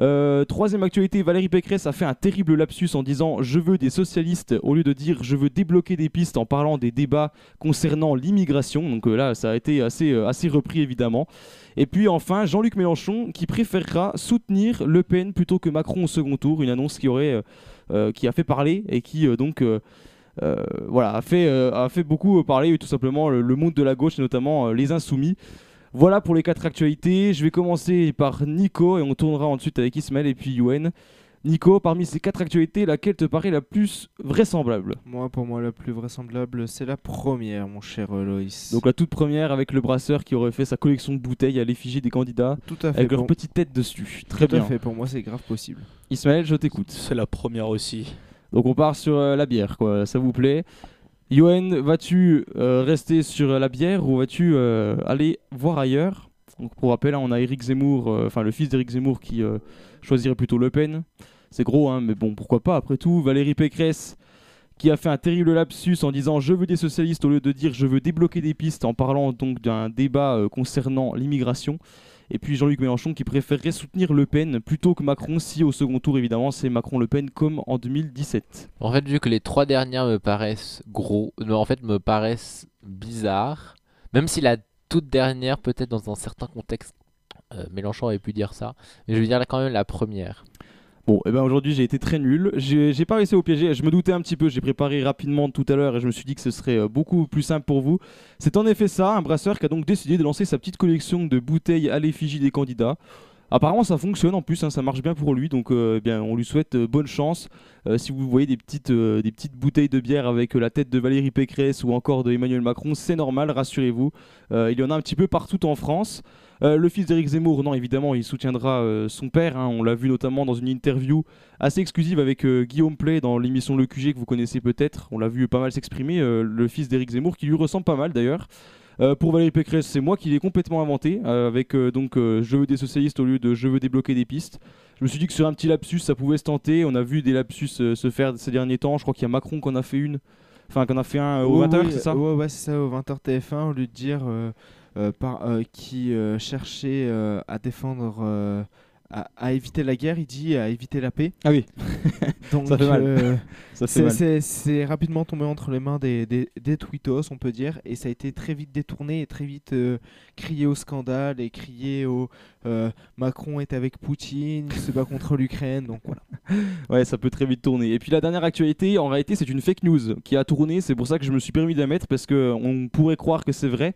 Euh, troisième actualité, Valérie Pécresse a fait un terrible lapsus en disant je veux des socialistes au lieu de dire je veux débloquer des pistes en parlant des débats concernant l'immigration. Donc euh, là, ça a été assez, euh, assez repris évidemment. Et puis enfin, Jean-Luc Mélenchon qui préférera soutenir Le Pen plutôt que Macron au second tour. Une annonce qui aurait, euh, euh, qui a fait parler et qui euh, donc euh, euh, voilà, a fait, euh, a fait beaucoup parler tout simplement le, le monde de la gauche et notamment euh, les insoumis. Voilà pour les quatre actualités. Je vais commencer par Nico et on tournera ensuite avec Ismaël et puis Yuen. Nico, parmi ces quatre actualités, laquelle te paraît la plus vraisemblable? Moi, pour moi, la plus vraisemblable, c'est la première, mon cher euh, Loïs. Donc la toute première avec le brasseur qui aurait fait sa collection de bouteilles à l'effigie des candidats tout à fait. avec leur petite tête dessus. Très tout à bien. fait, pour moi, c'est grave possible. Ismaël, je t'écoute. C'est la première aussi. Donc on part sur euh, la bière, quoi. Ça vous plaît? Yoann, vas-tu euh, rester sur euh, la bière ou vas-tu aller voir ailleurs? Pour rappel, hein, on a Eric Zemmour, enfin le fils d'Eric Zemmour qui choisirait plutôt Le Pen. C'est gros, hein, mais bon, pourquoi pas? Après tout. Valérie Pécresse qui a fait un terrible lapsus en disant je veux des socialistes au lieu de dire je veux débloquer des pistes en parlant donc d'un débat concernant l'immigration. Et puis Jean-Luc Mélenchon qui préférerait soutenir Le Pen plutôt que Macron si au second tour évidemment c'est Macron-Le Pen comme en 2017. En fait, vu que les trois dernières me paraissent gros, non, en fait me paraissent bizarres, même si la toute dernière, peut-être dans un certain contexte, euh, Mélenchon aurait pu dire ça, mais je veux dire là quand même la première. Bon, et ben aujourd'hui j'ai été très nul. J'ai pas réussi au piéger. Je me doutais un petit peu. J'ai préparé rapidement tout à l'heure et je me suis dit que ce serait euh, beaucoup plus simple pour vous. C'est en effet ça, un brasseur qui a donc décidé de lancer sa petite collection de bouteilles à l'effigie des candidats. Apparemment ça fonctionne en plus, hein, ça marche bien pour lui, donc euh, eh bien, on lui souhaite euh, bonne chance. Si vous voyez des petites, des petites bouteilles de bière avec la tête de Valérie Pécresse ou encore de Emmanuel Macron, c'est normal, rassurez-vous. Il y en a un petit peu partout en France. Euh, le fils d'Éric Zemmour, non évidemment, il soutiendra euh, son père, hein, on l'a vu notamment dans une interview assez exclusive avec euh, Guillaume Play dans l'émission Le QG que vous connaissez peut-être, on l'a vu pas mal s'exprimer, le fils d'Éric Zemmour qui lui ressemble pas mal d'ailleurs. Pour Valérie Pécresse, c'est moi qui l'ai complètement inventé, avec donc je veux des socialistes au lieu de je veux débloquer des pistes. Je me suis dit que sur un petit lapsus, ça pouvait se tenter. On a vu des lapsus se faire ces derniers temps. Je crois qu'il y a Macron qu'on a fait une, enfin qu'on a fait un au Ouais, 20h, ouais, c'est ça? Ouais, ouais, c'est ça, au 20h TF1, au lieu de dire par, euh, qui euh, cherchait euh, à défendre, euh, à, à éviter la guerre, il dit à éviter la paix. Ah oui, Donc, Ça fait mal. euh, ça fait c'est- rapidement tombé entre les mains des, des, des tweetos, on peut dire, et ça a été très vite détourné et très vite euh, crié au scandale et crié au euh, Macron est avec Poutine, il se bat contre l'Ukraine, donc voilà. Ouais, ça peut très vite tourner. Et puis la dernière actualité, en réalité, c'est une fake news qui a tourné. C'est pour ça que je me suis permis de la mettre parce que on pourrait croire que c'est vrai.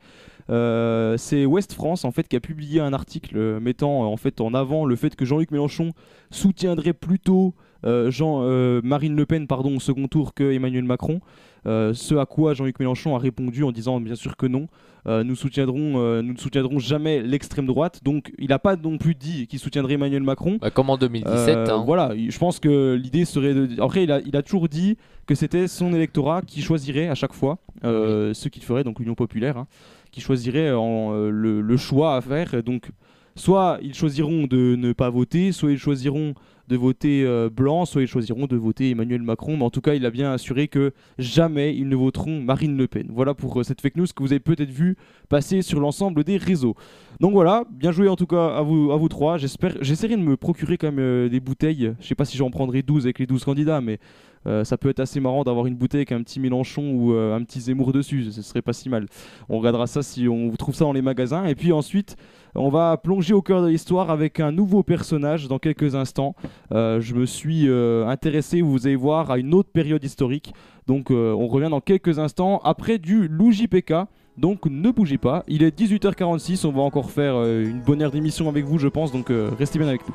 Euh, c'est Ouest France en fait qui a publié un article euh, mettant euh, en fait en avant le fait que Jean-Luc Mélenchon soutiendrait plutôt euh, Jean euh, Marine Le Pen pardon au second tour que Emmanuel Macron. Euh, ce à quoi Jean-Luc Mélenchon a répondu en disant bien sûr que non. Nous soutiendrons nous ne soutiendrons jamais l'extrême droite. Donc il n'a pas non plus dit qu'il soutiendrait Emmanuel Macron. Bah, comme en 2017, Euh, hein. Voilà, il- je pense que l'idée serait de. Après, il a, il a toujours dit que c'était son électorat qui choisirait à chaque fois euh, ce qu'il ferait, donc l'Union populaire, hein, qui choisirait en, euh, le choix à faire. Donc, soit ils choisiront de ne pas voter, soit ils choisiront de voter euh, blanc, soit ils choisiront de voter Emmanuel Macron. Mais en tout cas, il a bien assuré que jamais ils ne voteront Marine Le Pen. Voilà pour euh, cette fake news que vous avez peut-être vu passer sur l'ensemble des réseaux. Donc voilà, bien joué en tout cas à vous, à vous trois. J'espère, j'essaierai de me procurer quand même euh, des bouteilles. Je sais pas si j'en prendrai 12 avec les 12 candidats, mais ça peut être assez marrant d'avoir une bouteille avec un petit Mélenchon ou un petit Zemmour dessus. Ce serait pas si mal. On regardera ça si on trouve ça dans les magasins. Et puis ensuite, on va plonger au cœur de l'histoire avec un nouveau personnage dans quelques instants. Euh, je me suis euh, intéressé, vous allez voir, à une autre période historique. Donc euh, on revient dans quelques instants après du Lou JPK. Donc ne bougez pas, il est 18h46, on va encore faire une bonne heure d'émission avec vous je pense, donc restez bien avec nous.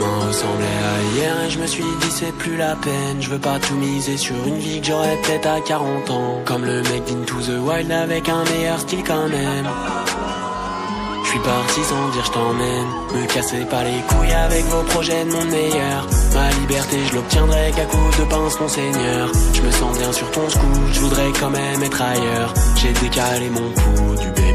À hier et je me suis dit c'est plus la peine. Je veux pas tout miser sur une vie que j'aurais peut-être à 40 ans. Comme le mec d'Into the Wild avec un meilleur style quand même. Je suis parti sans dire je t'emmène. Me cassez pas les couilles avec vos projets de mon meilleur. Ma liberté je l'obtiendrai qu'à coup de pince mon seigneur. Je me sens bien sur ton scout, je voudrais quand même être ailleurs. J'ai décalé mon pouls du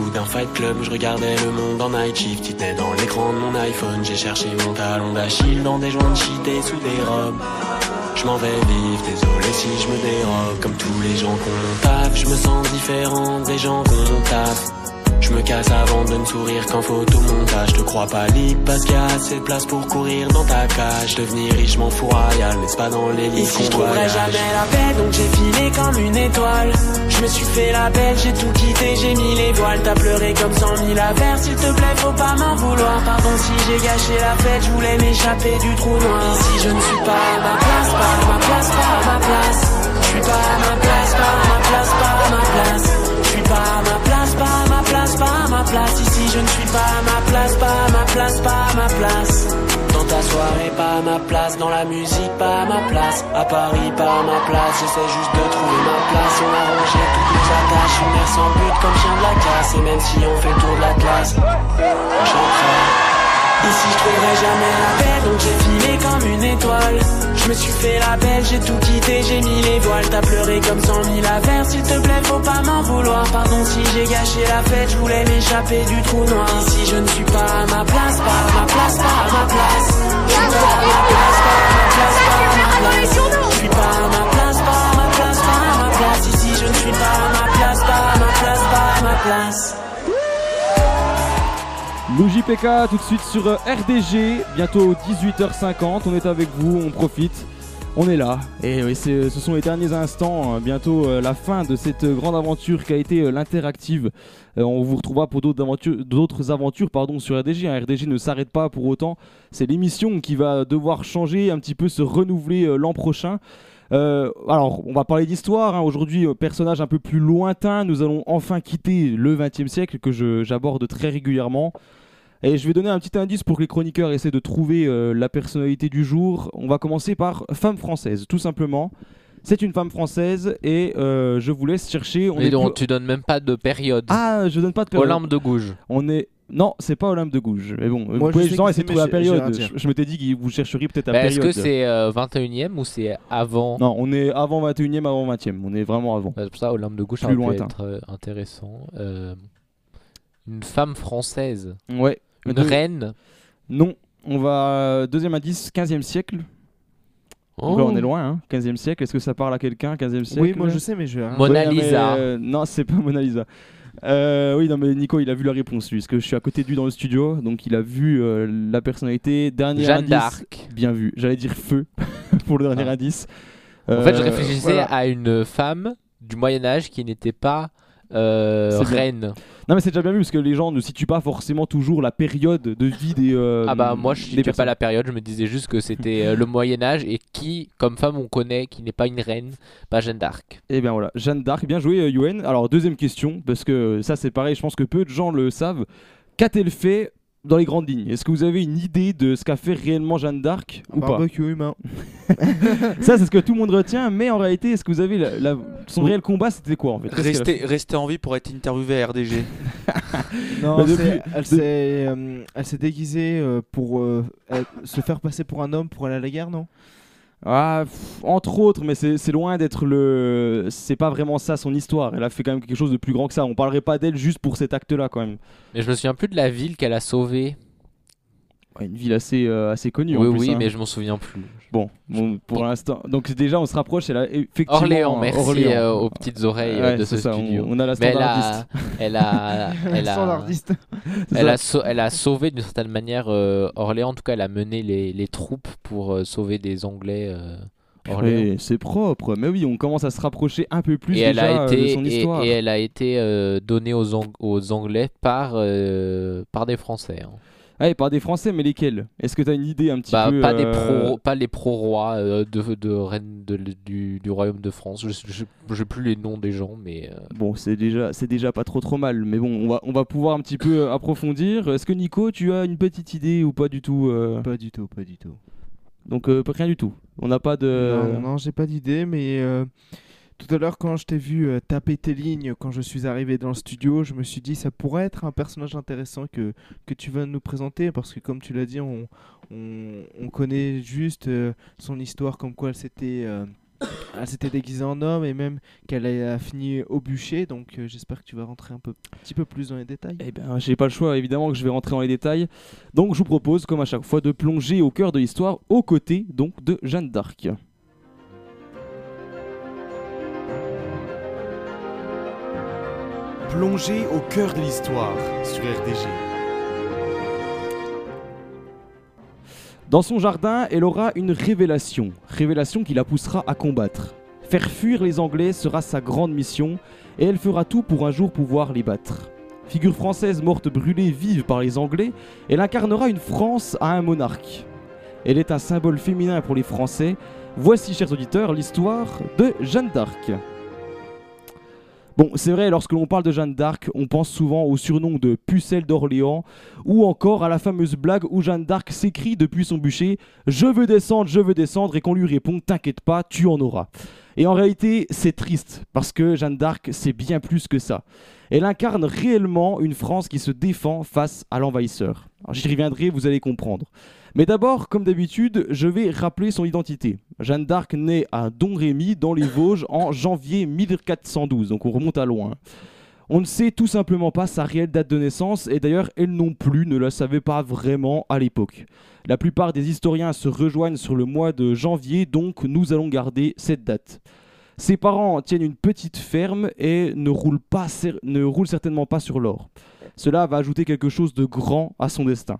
ou d'un fight club, je regardais le monde en night shift. Il dans l'écran de mon iPhone, j'ai cherché mon talon d'Achille dans des joints de sous des robes. Je m'en vais vivre, désolé si je me dérobe Comme tous les gens qu'on taf, je me sens différent des gens qu'on taf je me casse avant de ne sourire qu'en photomontage Te crois pas libre parce qu'il y a assez de place pour courir dans ta cage. Devenir riche m'en fous royal mais c'est pas dans les lits Ici je trouverai jamais la paix donc j'ai filé comme une étoile. Je me suis fait la belle, j'ai tout quitté, j'ai mis les voiles. T'as pleuré comme cent mille affaires, s'il te plaît faut pas m'en vouloir. Pardon si j'ai gâché la fête, je voulais m'échapper du trou noir. Ici je ne suis pas à ma place, pas à ma place, pas à ma place. Je suis pas à ma place, pas à ma place, pas à ma place. Je suis pas à ma place, place, pas ma place Ici je ne suis pas ma place, pas ma place, pas ma place Dans ta soirée, pas ma place. Dans la musique, pas ma place. À Paris, pas ma place. J'essaie juste de trouver ma place. On a rangé toutes nos attaches. Une mère sans but comme chien de la casse. Et même si on fait le tour de la classe, on chantera. Ici je trouverai jamais la paix donc j'ai filé comme une étoile Je me suis fait la belle, j'ai tout quitté, j'ai mis les voiles. T'as pleuré comme cent mille affaires, s'il te plaît faut pas m'en vouloir. Pardon si j'ai gâché la fête, je voulais m'échapper du trou noir. Ici je ne suis pas à ma place, pas à ma place, pas à ma place. Je suis pas à ma place, pas à ma place, pas à ma place Je suis pas à ma place, pas à ma place, pas à ma place. Ici je ne suis pas à ma place, pas à ma place, pas à ma place Lou JPK tout de suite sur euh, RDG, bientôt 18h50, on est avec vous, on profite, on est là. Et oui, c'est- ce sont les derniers instants, euh, bientôt euh, la fin de cette euh, grande aventure qui a été euh, l'interactive. Euh, on vous retrouvera pour d'autres aventures, aventures pardon, sur RDG. hein. RDG ne s'arrête pas pour autant, c'est l'émission qui va devoir changer, un petit peu se renouveler euh, l'an prochain. Euh, alors, on va parler d'histoire. hein. Aujourd'hui, euh, personnage un peu plus lointain, nous allons enfin quitter le XXe siècle que j'aborde très régulièrement. Et je vais donner un petit indice pour que les chroniqueurs essaient de trouver euh, la personnalité du jour. On va commencer par femme française, tout simplement. C'est une femme française et euh, je vous laisse chercher. On Et est donc, plus- tu donnes même pas de période. Ah, je donne pas de période. Olympe de Gouges. On est. Non, c'est pas Olympe de Gouges. Mais bon, Moi, vous pouvez justement essayer de c'est, trouver la période. Je, je m'étais dit que vous chercheriez peut-être la Bah, Est-ce période. que c'est euh, 21 e ou c'est avant? Non, on est avant 21e, avant 20e. On est vraiment avant. Bah, C'est pour ça Olympe de Gouges ça lointain. être euh, intéressant. Euh, une femme française. Ouais. Une Deux- reine. Non. On va. Deuxième indice, 15e siècle. Donc là, Oh. on est loin, hein. 15e siècle. Est-ce que ça parle à quelqu'un, 15e siècle Oui, moi je sais, mais je. Mona Ouais, non, mais, Lisa. euh, non, c'est pas Mona Lisa. Euh, oui, non, mais Nico, il a vu la réponse, lui, parce que je suis à côté de lui dans le studio, donc il a vu euh, la personnalité. Dernier Jeanne indice. d'Arc. Bien vu. J'allais dire feu pour le dernier Ah. indice. En fait, je Euh, réfléchissais voilà. à une femme du Moyen-Âge qui n'était pas euh, C'est bien. reine. Non, mais c'est déjà bien vu, parce que les gens ne situent pas forcément toujours la période de vie des. euh, Ah bah moi je ne pas la période, je me disais juste que c'était euh, le Moyen Âge et qui comme femme on connaît qui n'est pas une reine, pas Jeanne d'Arc. Et bien voilà, Jeanne d'Arc, bien joué euh, Yoann. Alors deuxième question, parce que ça c'est pareil, je pense que peu de gens le savent. Qu'a-t-elle fait dans les grandes lignes Est-ce que vous avez une idée de ce qu'a fait réellement Jeanne d'Arc ou pas Barbecue humain. Ça c'est ce que tout le monde retient, mais en réalité, est-ce que vous avez la- la- son réel combat C'était quoi en fait? Qu'est-ce qu'elle a en vie pour être interviewé à RDG. Non, Bah, c'est- depuis- elle s'est euh, elle s'est déguisée euh, pour euh, être- se faire passer pour un homme pour aller à la guerre, non? Ah, pff, entre autres, mais c'est loin d'être le. C'est pas vraiment ça son histoire. Elle a fait quand même quelque chose de plus grand que ça. On parlerait pas d'elle juste pour cet acte-là quand même. Mais je me souviens plus de la ville qu'elle a sauvée. Ouais, une ville assez, euh, assez connue. oui en plus, oui, hein. mais je m'en souviens plus. Bon, bon, pour l'instant. Donc déjà, on se rapproche. Elle a effectivement. Orléans, merci Orléans. euh, aux petites oreilles euh, Ouais, de ce ça, on- studio. On, a la elle standardiste. a, elle a, elle a, elle elle sauvé d'une certaine manière euh, Orléans. En tout cas, elle a mené les, les troupes pour euh, sauver des Anglais. euh, Orléans. C'est propre. Mais oui, on commence à se rapprocher un peu plus et elle déjà a été de son et, histoire. et elle a été euh, donnée aux, Ang- aux Anglais par euh, par des Français. hein. Ouais, par des Français, mais lesquels? Est-ce que tu as une idée un petit Bah, peu pas des euh, pro pas les pro rois euh, de, de reine de- du, du royaume de France. Je j'ai plus les noms des gens, mais euh, Bon, c'est déjà, c'est déjà pas trop trop mal, mais bon, on va, on va pouvoir un petit peu approfondir. Est-ce que Nico, tu as une petite idée ou pas du tout euh? Pas du tout, pas du tout. Donc euh, rien du tout. On n'a pas de. Non, non, j'ai pas d'idée, mais euh, tout à l'heure, quand je t'ai vu euh, taper tes lignes quand je suis arrivé dans le studio, je me suis dit ça pourrait être un personnage intéressant que, que tu vas nous présenter parce que, comme tu l'as dit, on, on, on connaît juste euh, son histoire, comme quoi elle s'était. euh, elle s'était déguisée en homme et même qu'elle a fini au bûcher. Donc j'espère que tu vas rentrer un peu, petit peu plus dans les détails. Eh ben, j'ai pas le choix, évidemment que je vais rentrer dans les détails. Donc, je vous propose, comme à chaque fois, de plonger au cœur de l'histoire, aux côtés donc de Jeanne d'Arc. Plongée au cœur de l'histoire sur RDG. Dans son jardin, elle aura une révélation, révélation qui la poussera à combattre. Faire fuir les Anglais sera sa grande mission, et elle fera tout pour un jour pouvoir les battre. Figure française morte brûlée vive par les Anglais, elle incarnera une France à un monarque. Elle est un symbole féminin pour les Français. Voici, chers auditeurs, l'histoire de Jeanne d'Arc. Bon, c'est vrai, lorsque l'on parle de Jeanne d'Arc, on pense souvent au surnom de Pucelle d'Orléans, ou encore à la fameuse blague où Jeanne d'Arc s'écrie depuis son bûcher Je veux descendre, je veux descendre, et qu'on lui répond T'inquiète pas, tu en auras. Et en réalité, c'est triste, parce que Jeanne d'Arc, c'est bien plus que ça. Elle incarne réellement une France qui se défend face à l'envahisseur. J'y reviendrai, vous allez comprendre. Mais d'abord, comme d'habitude, je vais rappeler son identité. Jeanne d'Arc naît à Domrémy, dans les Vosges, en janvier 1412, donc on remonte à loin. On ne sait tout simplement pas sa réelle date de naissance, et d'ailleurs elle non plus ne la savait pas vraiment à l'époque. La plupart des historiens se rejoignent sur le mois de janvier, donc nous allons garder cette date. Ses parents tiennent une petite ferme et ne ne roulent certainement pas sur l'or. Cela va ajouter quelque chose de grand à son destin.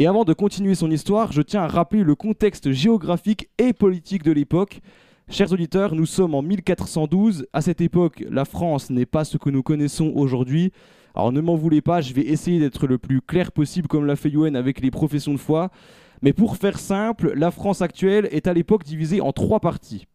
Et avant de continuer son histoire, je tiens à rappeler le contexte géographique et politique de l'époque. Chers auditeurs, nous sommes en 1412. À cette époque, la France n'est pas ce que nous connaissons aujourd'hui. Alors ne m'en voulez pas, je vais essayer d'être le plus clair possible comme l'a fait Yoann avec les professions de foi. Mais pour faire simple, la France actuelle est à l'époque divisée en trois parties.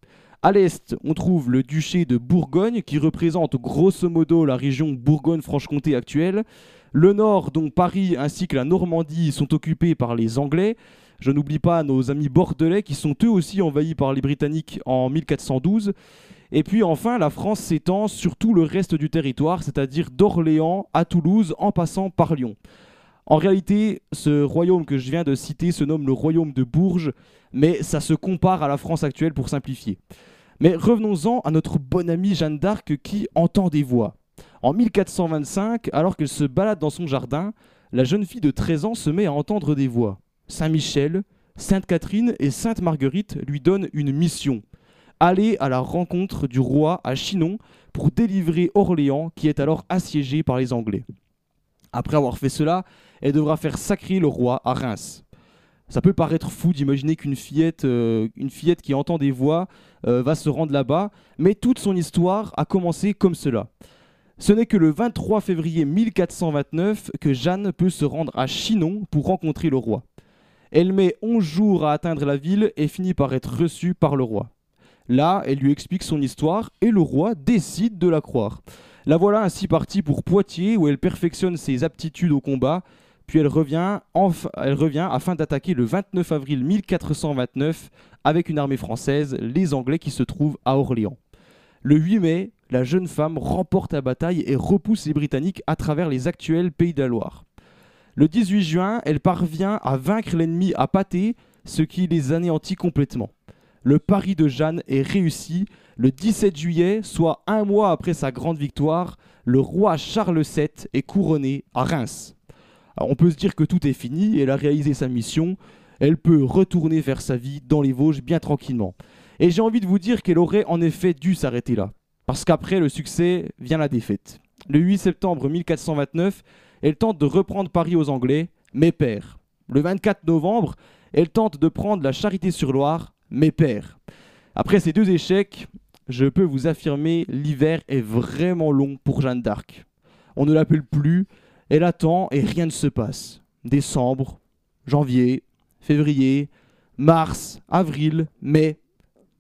À l'est, on trouve le duché de Bourgogne qui représente grosso modo la région Bourgogne-Franche-Comté actuelle. Le nord, donc Paris ainsi que la Normandie, sont occupés par les Anglais. Je n'oublie pas nos amis bordelais qui sont eux aussi envahis par les Britanniques en 1412. Et puis enfin, la France s'étend sur tout le reste du territoire, c'est-à-dire d'Orléans à Toulouse en passant par Lyon. En réalité, ce royaume que je viens de citer se nomme le royaume de Bourges, mais ça se compare à la France actuelle pour simplifier. Mais revenons-en à notre bonne amie Jeanne d'Arc qui entend des voix. En 1425, alors qu'elle se balade dans son jardin, la jeune fille de 13 ans se met à entendre des voix. Saint-Michel, Sainte-Catherine et Sainte-Marguerite lui donnent une mission. Aller à la rencontre du roi à Chinon pour délivrer Orléans qui est alors assiégé par les Anglais. Après avoir fait cela, elle devra faire sacrer le roi à Reims. Ça peut paraître fou d'imaginer qu'une fillette, euh, fillette qui entend des voix va se rendre là-bas, mais toute son histoire a commencé comme cela. Ce n'est que le 23 février 1429 que Jeanne peut se rendre à Chinon pour rencontrer le roi. Elle met 11 jours à atteindre la ville et finit par être reçue par le roi. Là, elle lui explique son histoire et le roi décide de la croire. La voilà ainsi partie pour Poitiers où elle perfectionne ses aptitudes au combat, puis elle revient, afin d'attaquer le 29 avril 1429 avec une armée française, les Anglais qui se trouvent à Orléans. Le 8 mai, la jeune femme remporte la bataille et repousse les Britanniques à travers les actuels pays de la Loire. Le 18 juin, elle parvient à vaincre l'ennemi à Pâté, ce qui les anéantit complètement. Le pari de Jeanne est réussi. Le 17 juillet, soit un mois après sa grande victoire, le roi Charles VII est couronné à Reims. On peut se dire que tout est fini, elle a réalisé sa mission, elle peut retourner faire sa vie dans les Vosges bien tranquillement. Et j'ai envie de vous dire qu'elle aurait en effet dû s'arrêter là. Parce qu'après le succès vient la défaite. Le 8 septembre 1429, elle tente de reprendre Paris aux Anglais, mais perd. Le 24 novembre, elle tente de prendre la Charité-sur-Loire, mais perd. Après ces deux échecs, je peux vous affirmer, l'hiver est vraiment long pour Jeanne d'Arc. On ne l'appelle plus, elle attend et rien ne se passe. Décembre, janvier, février, mars, avril, mai.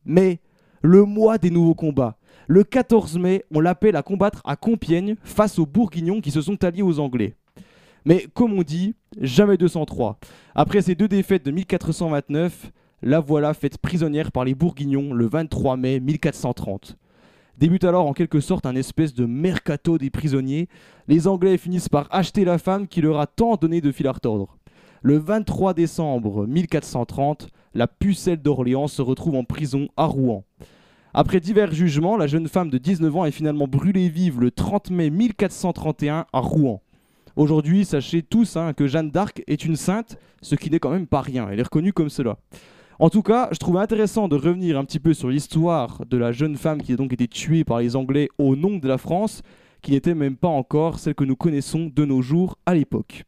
Mai, le mois des nouveaux combats. Le 14 mai, on l'appelle à combattre à Compiègne face aux Bourguignons qui se sont alliés aux Anglais. Mais comme on dit, jamais 203. Après ces deux défaites de 1429, la voilà faite prisonnière par les Bourguignons le 23 mai 1430. Débute alors en quelque sorte un espèce de mercato des prisonniers. Les Anglais finissent par acheter la femme qui leur a tant donné de fil à retordre. Le 23 décembre 1430, la pucelle d'Orléans se retrouve en prison à Rouen. Après divers jugements, la jeune femme de 19 ans est finalement brûlée vive le 30 mai 1431 à Rouen. Aujourd'hui, sachez tous hein, que Jeanne d'Arc est une sainte, ce qui n'est quand même pas rien. Elle est reconnue comme cela. En tout cas, je trouvais intéressant de revenir un petit peu sur l'histoire de la jeune femme qui a donc été tuée par les Anglais au nom de la France, qui n'était même pas encore celle que nous connaissons de nos jours à l'époque.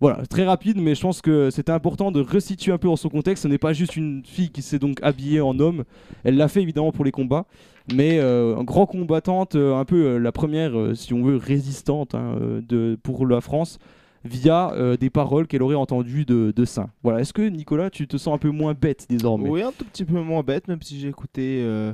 Voilà, très rapide, mais je pense que c'était important de resituer un peu dans son contexte. Ce n'est pas juste une fille qui s'est donc habillée en homme. Elle l'a fait évidemment pour les combats, mais euh, un grand combattante, euh, un peu euh, la première, euh, si on veut, résistante hein, de, pour la France, via euh, des paroles qu'elle aurait entendues de, de saints. Voilà, est-ce que Nicolas, tu te sens un peu moins bête désormais? Oui, un tout petit peu moins bête, même si j'ai écouté euh,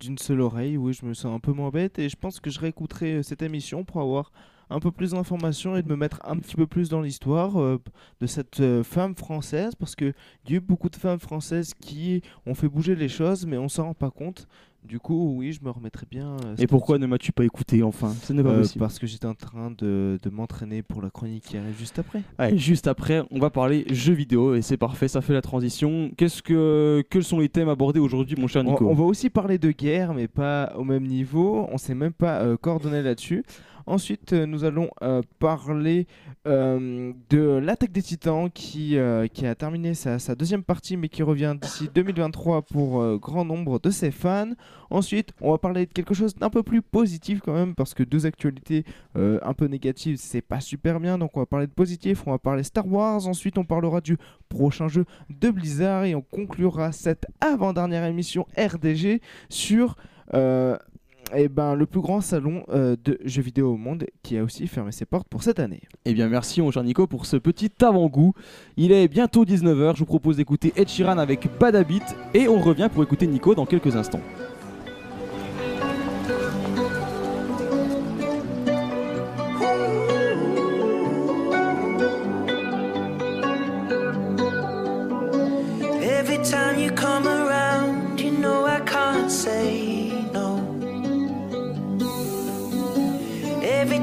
d'une seule oreille. Oui, je me sens un peu moins bête et je pense que je réécouterai euh, cette émission pour avoir un peu plus d'informations et de me mettre un petit peu plus dans l'histoire de cette femme française parce que il y a eu beaucoup de femmes françaises qui ont fait bouger les choses, mais on s'en rend pas compte. Du coup, oui, je me remettrai bien. euh, Et pourquoi ne m'as-tu pas écouté enfin? Ce n'est pas Euh, possible. Parce que j'étais en train de, de m'entraîner pour la chronique qui arrive juste après. Allez, juste après, on va parler jeux vidéo et c'est parfait, ça fait la transition. Qu'est-ce que quels sont les thèmes abordés aujourd'hui, mon cher On, Nico? on va aussi parler de guerre, mais pas au même niveau. On s'est même pas euh, coordonné là-dessus. Ensuite, euh, nous allons euh, parler euh, de l'attaque des titans qui, a terminé sa, deuxième partie, mais qui revient d'ici 2023 pour grand nombre de ses fans. Ensuite, on va parler de quelque chose d'un peu plus positif quand même, parce que deux actualités un peu négatives, c'est pas super bien. Donc, on va parler de positif, on va parler Star Wars. Ensuite, on parlera du prochain jeu de Blizzard et on conclura cette avant-dernière émission RDG sur eh ben, le plus grand salon euh, de jeux vidéo au monde qui a aussi fermé ses portes pour cette année. Eh bien, merci, mon cher Nico, pour ce petit avant-goût. Il est bientôt 19h. Je vous propose d'écouter Ed Sheeran avec Bad Habit et on revient pour écouter Nico dans quelques instants.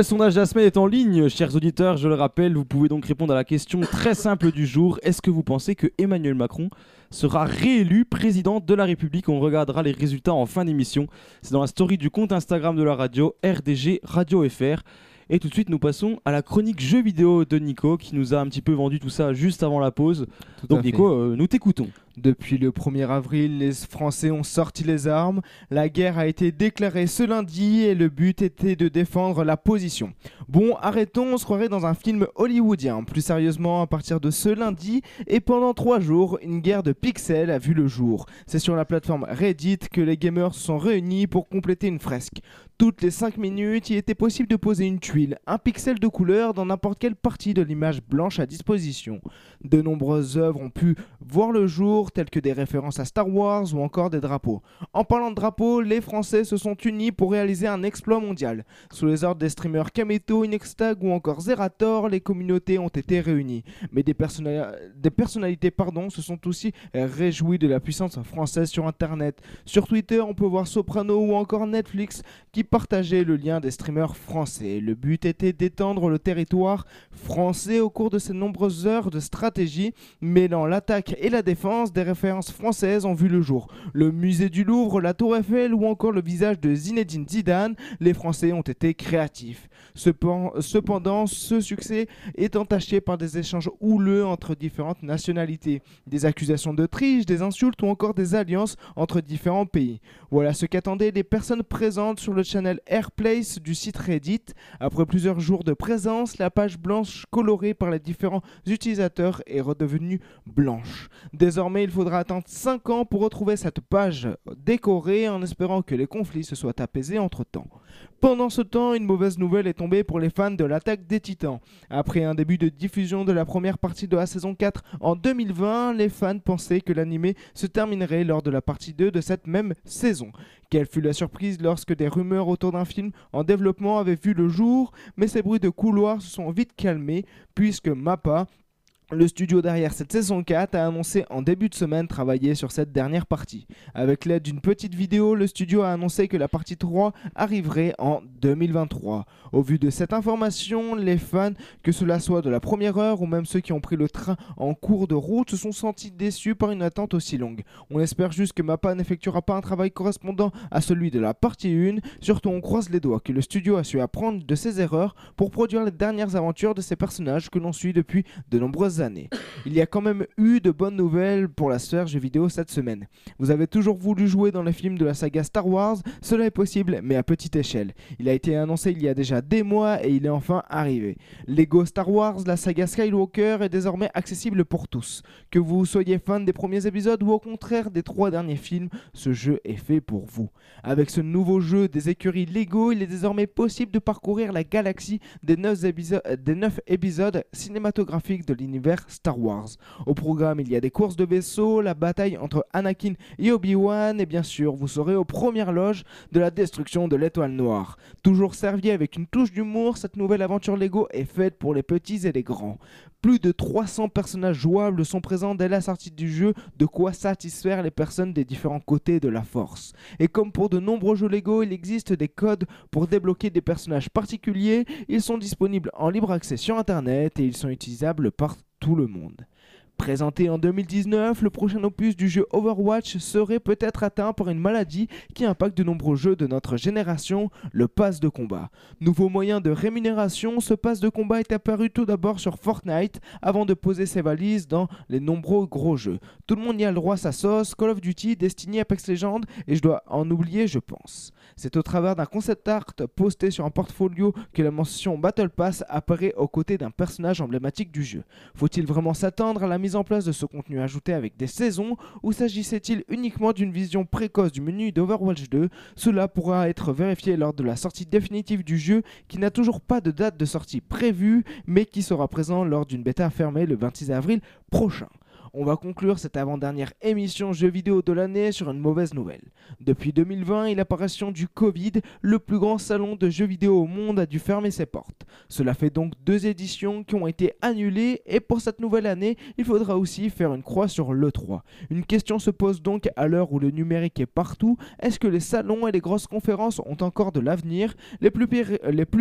Le sondage de la semaine est en ligne, chers auditeurs, je le rappelle, vous pouvez donc répondre à la question très simple du jour. Est-ce que vous pensez que Emmanuel Macron sera réélu président de la République? On regardera les résultats en fin d'émission. C'est dans la story du compte Instagram de la radio RDG Radio FR. Et tout de suite, nous passons à la chronique jeux vidéo de Nico qui nous a un petit peu vendu tout ça juste avant la pause. Tout à Donc fait. Nico, euh, nous t'écoutons. Depuis le 1er avril, les Français ont sorti les armes. La guerre a été déclarée ce lundi et le but était de défendre la position. Bon, arrêtons, on se croirait dans un film hollywoodien. Plus sérieusement, à partir de ce lundi et pendant trois jours, une guerre de pixels a vu le jour. C'est sur la plateforme Reddit que les gamers se sont réunis pour compléter une fresque. Toutes les 5 minutes, il était possible de poser une tuile, un pixel de couleur dans n'importe quelle partie de l'image blanche à disposition. De nombreuses œuvres ont pu voir le jour, telles que des références à Star Wars ou encore des drapeaux. En parlant de drapeaux, les Français se sont unis pour réaliser un exploit mondial. Sous les ordres des streamers Kameto, Inextag ou encore Zerator, les communautés ont été réunies. Mais des personnalités pardon, se sont aussi réjouies de la puissance française sur Internet. Sur Twitter, on peut voir Soprano ou encore Netflix qui partageaient le lien des streamers français. Le but était d'étendre le territoire français au cours de ces nombreuses heures de stratégie, mêlant l'attaque et la défense, des références françaises ont vu le jour. Le musée du Louvre, la Tour Eiffel ou encore le visage de Zinedine Zidane, les Français ont été créatifs. Cepen- Cependant, ce succès est entaché par des échanges houleux entre différentes nationalités, des accusations de triche, des insultes ou encore des alliances entre différents pays. Voilà ce qu'attendaient les personnes présentes sur le channel Airplace du site Reddit. Après plusieurs jours de présence, la page blanche colorée par les différents utilisateurs est redevenue blanche. Désormais, il faudra attendre 5 ans pour retrouver cette page décorée en espérant que les conflits se soient apaisés entre temps. Pendant ce temps, une mauvaise nouvelle est pour les fans de l'attaque des titans. Après un début de diffusion de la première partie de la saison 4 en 2020, les fans pensaient que l'animé se terminerait lors de la partie 2 de cette même saison. Quelle fut la surprise lorsque des rumeurs autour d'un film en développement avaient vu le jour, mais ces bruits de couloir se sont vite calmés puisque MAPPA, le studio derrière cette saison 4 a annoncé en début de semaine travailler sur cette dernière partie. Avec l'aide d'une petite vidéo, le studio a annoncé que la partie 3 arriverait en 2023. Au vu de cette information, les fans, que cela soit de la première heure ou même ceux qui ont pris le train en cours de route, se sont sentis déçus par une attente aussi longue. On espère juste que MAPPA n'effectuera pas un travail correspondant à celui de la partie 1. Surtout, on croise les doigts que le studio a su apprendre de ses erreurs pour produire les dernières aventures de ces personnages que l'on suit depuis de nombreuses Il y a quand même eu de bonnes nouvelles pour la sphère jeux vidéo cette semaine. Vous avez toujours voulu jouer dans les films de la saga Star Wars, cela est possible, mais à petite échelle. Il a été annoncé il y a déjà des mois et il est enfin arrivé. Lego Star Wars, la saga Skywalker est désormais accessible pour tous. Que vous soyez fan des premiers épisodes ou au contraire des trois derniers films, ce jeu est fait pour vous. Avec ce nouveau jeu des écuries Lego, il est désormais possible de parcourir la galaxie des 9, des neuf épisodes cinématographiques de l'univers Star Wars. Au programme, il y a des courses de vaisseaux, la bataille entre Anakin et Obi-Wan, et bien sûr, vous serez aux premières loges de la destruction de l'étoile noire. Toujours servi avec une touche d'humour, cette nouvelle aventure Lego est faite pour les petits et les grands. Plus de 300 personnages jouables sont présents dès la sortie du jeu, de quoi satisfaire les personnes des différents côtés de la force. Et comme pour de nombreux jeux Lego, il existe des codes pour débloquer des personnages particuliers, ils sont disponibles en libre accès sur internet et ils sont utilisables par tout le monde. Présenté en 2019, le prochain opus du jeu Overwatch serait peut-être atteint par une maladie qui impacte de nombreux jeux de notre génération, le pass de combat. Nouveau moyen de rémunération, ce pass de combat est apparu tout d'abord sur Fortnite avant de poser ses valises dans les nombreux gros jeux. Tout le monde y a le droit à sa sauce, Call of Duty, Destiny, Apex Legends, et je dois en oublier, je pense. C'est au travers d'un concept art posté sur un portfolio que la mention Battle Pass apparaît aux côtés d'un personnage emblématique du jeu. Faut-il vraiment s'attendre à la mise en place de ce contenu ajouté avec des saisons ou s'agissait-il uniquement d'une vision précoce du menu d'Overwatch 2 Cela pourra être vérifié lors de la sortie définitive du jeu qui n'a toujours pas de date de sortie prévue mais qui sera présent lors d'une bêta fermée le 26 avril prochain. On va conclure cette avant-dernière émission jeux vidéo de l'année sur une mauvaise nouvelle. Depuis 2020 et l'apparition du Covid, le plus grand salon de jeux vidéo au monde a dû fermer ses portes. Cela fait donc deux éditions qui ont été annulées et pour cette nouvelle année, il faudra aussi faire une croix sur l'E3. Une question se pose donc à l'heure où le numérique est partout, est-ce que les salons et les grosses conférences ont encore de l'avenir? Les plus,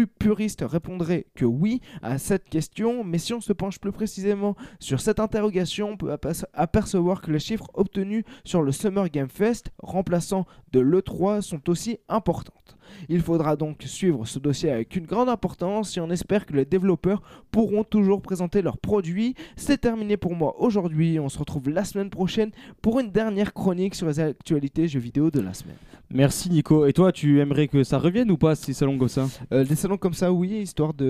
puristes répondraient que oui à cette question, mais si on se penche plus précisément sur cette interrogation, on peut apercevoir que les chiffres obtenus sur le Summer Game Fest, remplaçant de l'E3, sont aussi importantes. Il faudra donc suivre ce dossier avec une grande importance et on espère que les développeurs pourront toujours présenter leurs produits. C'est terminé pour moi aujourd'hui. On se retrouve la semaine prochaine pour une dernière chronique sur les actualités jeux vidéo de la semaine. Merci Nico. Et toi, tu aimerais que ça revienne ou pas ces salons comme ça Euh, des salons comme ça, oui, histoire de.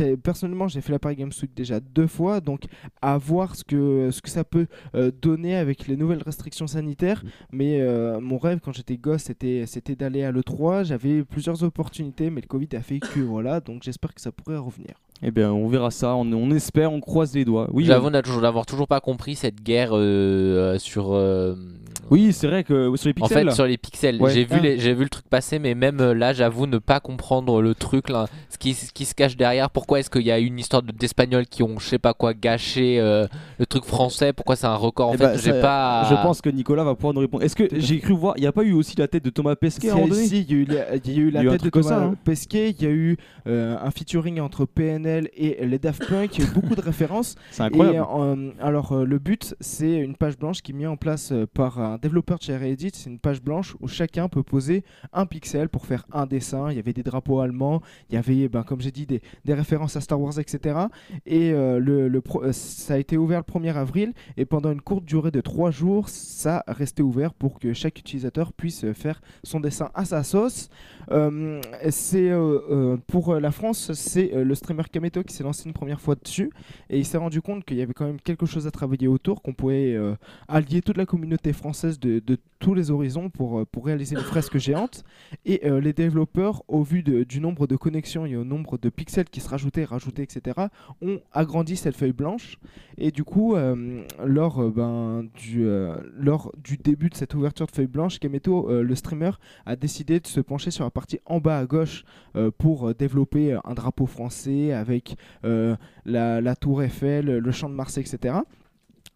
euh, personnellement, j'ai fait la Paris Games Week déjà deux fois, donc à voir ce que, ce que ça peut euh, donner avec les nouvelles restrictions sanitaires. Mais euh, mon rêve quand j'étais gosse, c'était, c'était d'aller à l'E3. J'avais plusieurs opportunités, mais le Covid a fait que voilà, donc j'espère que ça pourrait revenir. Eh bien, on verra ça. On, on espère, on croise les doigts. Oui, J'avoue euh, n'a toujours- d'avoir toujours pas compris cette guerre euh, euh, sur. euh, oui, c'est vrai que sur les en pixels. fait, là. sur les pixels, Ouais. j'ai vu, les- j'ai vu le truc passer, mais même là, j'avoue ne pas comprendre le truc, là, ce, qui, ce qui se cache derrière. Pourquoi est-ce qu'il y a une histoire de- d'Espagnols qui ont, je sais pas quoi, gâché euh, le truc français? Pourquoi c'est un record? En Eh fait, ben, j'ai pas. Je pense que Nicolas va pouvoir nous répondre. Est-ce que j'ai cru voir, il n'y a pas eu aussi la tête de Thomas Pesquet donné? Si, il y a eu la, il y a eu la Il y a eu un tête de Thomas ça, hein. Pesquet, il y a eu euh, un featuring entre PNL et les Daft Punk, beaucoup de références. C'est incroyable. Et, euh, alors euh, le but, c'est une page blanche qui est mise en place euh, par un développeur de chez Reddit. C'est une page blanche où chacun peut poser un pixel pour faire un dessin. Il y avait des drapeaux allemands, il y avait, ben, comme j'ai dit, des, des références à Star Wars, etc. Et le, le pro- ça a été ouvert le 1er avril et pendant une courte durée de 3 jours, ça restait ouvert pour que chaque utilisateur puisse faire son dessin à sa sauce. Euh, c'est euh, pour la France, c'est le streamer Kameto qui s'est lancé une première fois dessus et il s'est rendu compte qu'il y avait quand même quelque chose à travailler autour, qu'on pouvait euh, allier toute la communauté française de, de tous les horizons pour, euh, pour réaliser une fresque géante. Et euh, les développeurs, au vu de- du nombre de connexions et au nombre de pixels qui se rajoutaient, rajoutaient, etc., ont agrandi cette feuille blanche. Et du coup, lors, ben, du, lors du début de cette ouverture de feuille blanche, Kameto, le streamer, a décidé de se pencher sur la partie en bas à gauche pour développer un drapeau français avec euh, la, la tour Eiffel, le champ de Mars, etc.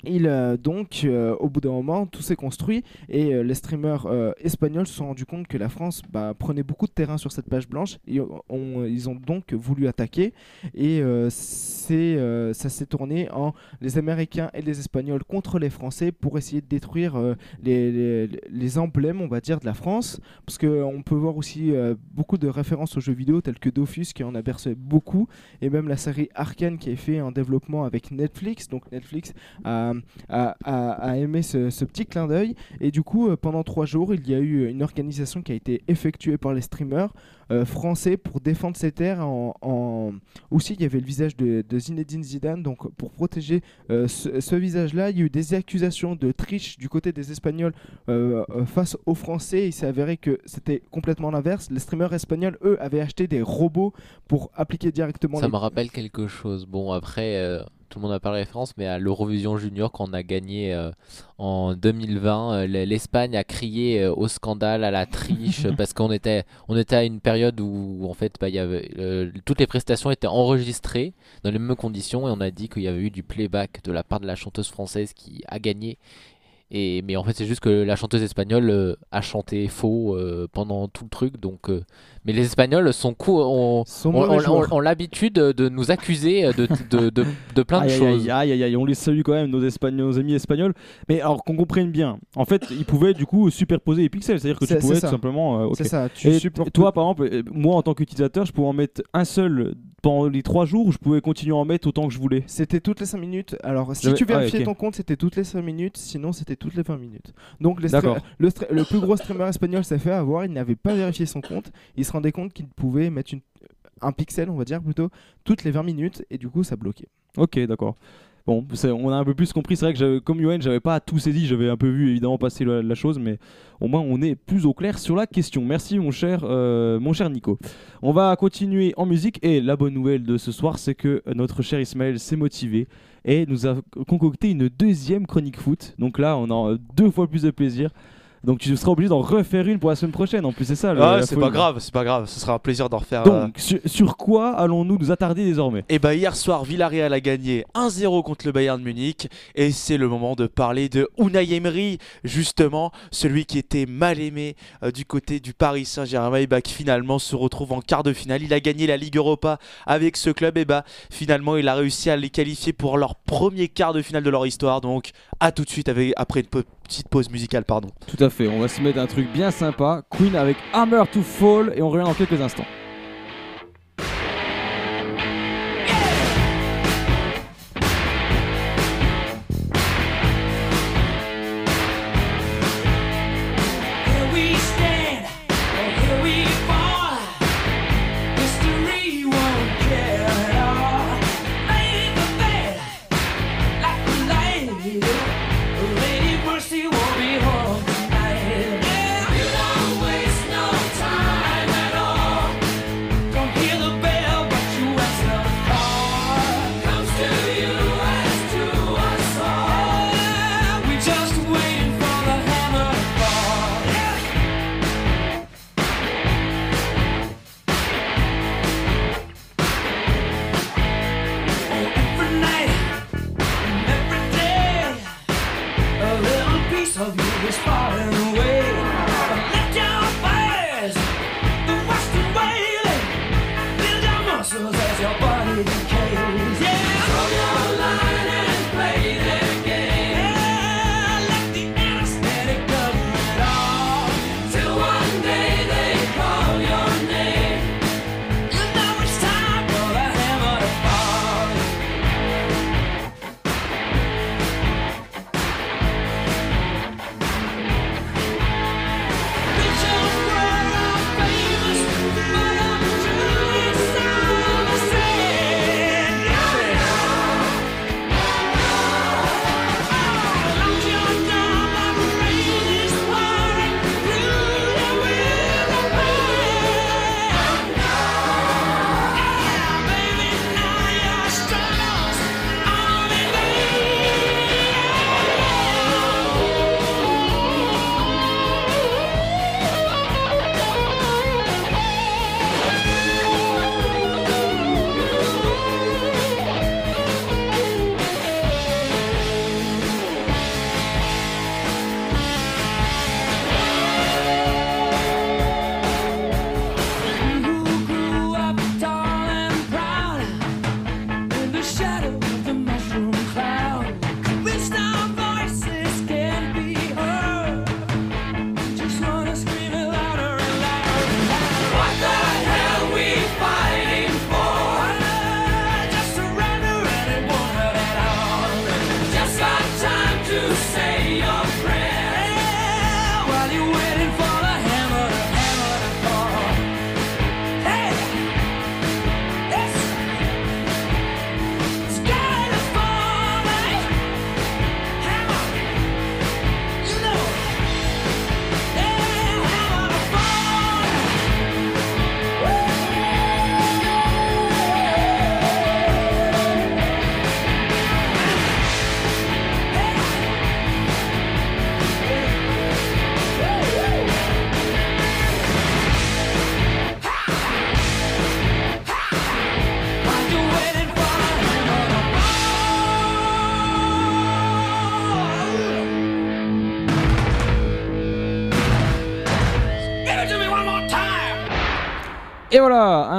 Il, euh, donc, euh, au bout d'un moment, tout s'est construit et euh, les streamers euh, espagnols se sont rendus compte que la France bah, prenait beaucoup de terrain sur cette page blanche ils ont donc voulu attaquer. Et c'est, ça s'est tourné en les Américains et les Espagnols contre les Français pour essayer de détruire les, emblèmes, on va dire, de la France. Parce qu'on peut voir aussi beaucoup de références aux jeux vidéo tels que Dofus qui en aperçoit beaucoup et même la série Arkane qui est fait en développement avec Netflix. Donc Netflix a, a- a- a aimé ce, ce petit clin d'œil et du coup euh, pendant trois jours il y a eu une organisation qui a été effectuée par les streamers euh, français pour défendre ces terres. En, en- Aussi il y avait le visage de, de Zinedine Zidane donc pour protéger euh, ce, ce visage-là il y a eu des accusations de triche du côté des Espagnols euh, face aux Français. Il s'est avéré que c'était complètement l'inverse. Les streamers espagnols, eux, avaient acheté des robots pour appliquer directement Ça les me rappelle quelque chose. Bon, après, tout le monde n'a pas la référence, mais à l'Eurovision Junior, quand on a gagné euh, en 2020, euh, l'Espagne a crié euh, au scandale, à la triche, parce qu'on était, on était à une période où, en fait, bah, y avait, euh, toutes les prestations étaient enregistrées dans les mêmes conditions, et on a dit qu'il y avait eu du playback de la part de la chanteuse française qui a gagné. Et, mais en fait, c'est juste que la chanteuse espagnole euh, a chanté faux euh, pendant tout le truc. Donc, euh, Mais les Espagnols sont cou- ont, ont- ont- l'habitude de nous accuser de, de, de, de plein de Aïe, aïe, choses. Aïe, aïe, aïe, on les salue quand même, nos, Espagnols, nos amis espagnols. Mais alors qu'on comprenne bien, en fait, ils pouvaient du coup superposer les pixels, c'est-à-dire que tu pouvais tout simplement. euh. C'est ça, tu Et supportes toi, par exemple, euh, moi en tant qu'utilisateur, je pouvais en mettre un seul pendant les 3 jours, ou je pouvais continuer à en mettre autant que je voulais. C'était toutes les 5 minutes. Alors, si J'avais- tu ah, vérifiais ton compte, c'était toutes les 5 minutes. Sinon, c'était toutes les 20 minutes. Donc, les D'accord. stre- le, stre- le plus gros streamer espagnol s'est fait avoir. Il n'avait pas vérifié son compte. Il se rendait compte qu'il pouvait mettre un pixel, on va dire plutôt, toutes les 20 minutes. Et du coup, ça bloquait. Ok, d'accord. Bon, on a un peu plus compris. C'est vrai que comme Yoann, j'avais pas tout saisi. J'avais un peu vu évidemment passer la, la chose, mais au moins on est plus au clair sur la question. Merci mon cher, euh, mon cher Nico. On va continuer en musique et la bonne nouvelle de ce soir, c'est que notre cher Ismaël s'est motivé et nous a concocté une deuxième chronique foot. Donc là, on a deux fois plus de plaisir. Donc tu seras obligé d'en refaire une pour la semaine prochaine. En plus, c'est ça. le- Ah, c'est pas grave, c'est pas grave, ce sera un plaisir d'en refaire. euh, Donc sur, sur quoi allons-nous nous attarder désormais? Et bah hier soir, Villarreal a gagné 1-0 contre le Bayern Munich et c'est le moment de parler de Unai Emery, justement celui qui était mal aimé euh, du côté du Paris Saint-Germain et bah qui finalement se retrouve en quart de finale. Il a gagné la Ligue Europa avec ce club et bah finalement il a réussi à les qualifier pour leur premier quart de finale de leur histoire. Donc à tout de suite avec, après une pe- petite pause musicale, pardon. Tout à fait, on va se mettre un truc bien sympa. Queen avec Hammer to Fall et on revient dans quelques instants.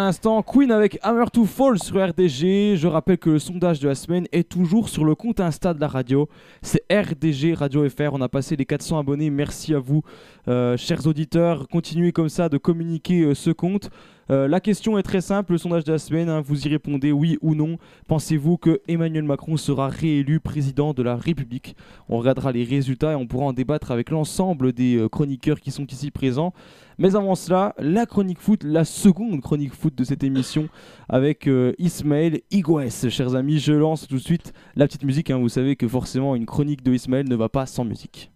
L'instant, Queen avec Hammer to Fall sur RDG. Je rappelle que le sondage de la semaine est toujours sur le compte Insta de la radio. C'est RDG Radio FR. On a passé les 400 abonnés. Merci à vous, euh, chers auditeurs. Continuez comme ça de communiquer euh, ce compte. Euh, la question est très simple, le sondage de la semaine, hein, vous y répondez oui ou non. Pensez-vous que Emmanuel Macron sera réélu président de la République? On regardera les résultats et on pourra en débattre avec l'ensemble des euh, chroniqueurs qui sont ici présents. Mais avant cela, la chronique foot, la seconde chronique foot de cette émission avec euh, Ismaël Igoues. Chers amis, je lance tout de suite la petite musique. hein. Vous savez que forcément une chronique de Ismaël ne va pas sans musique.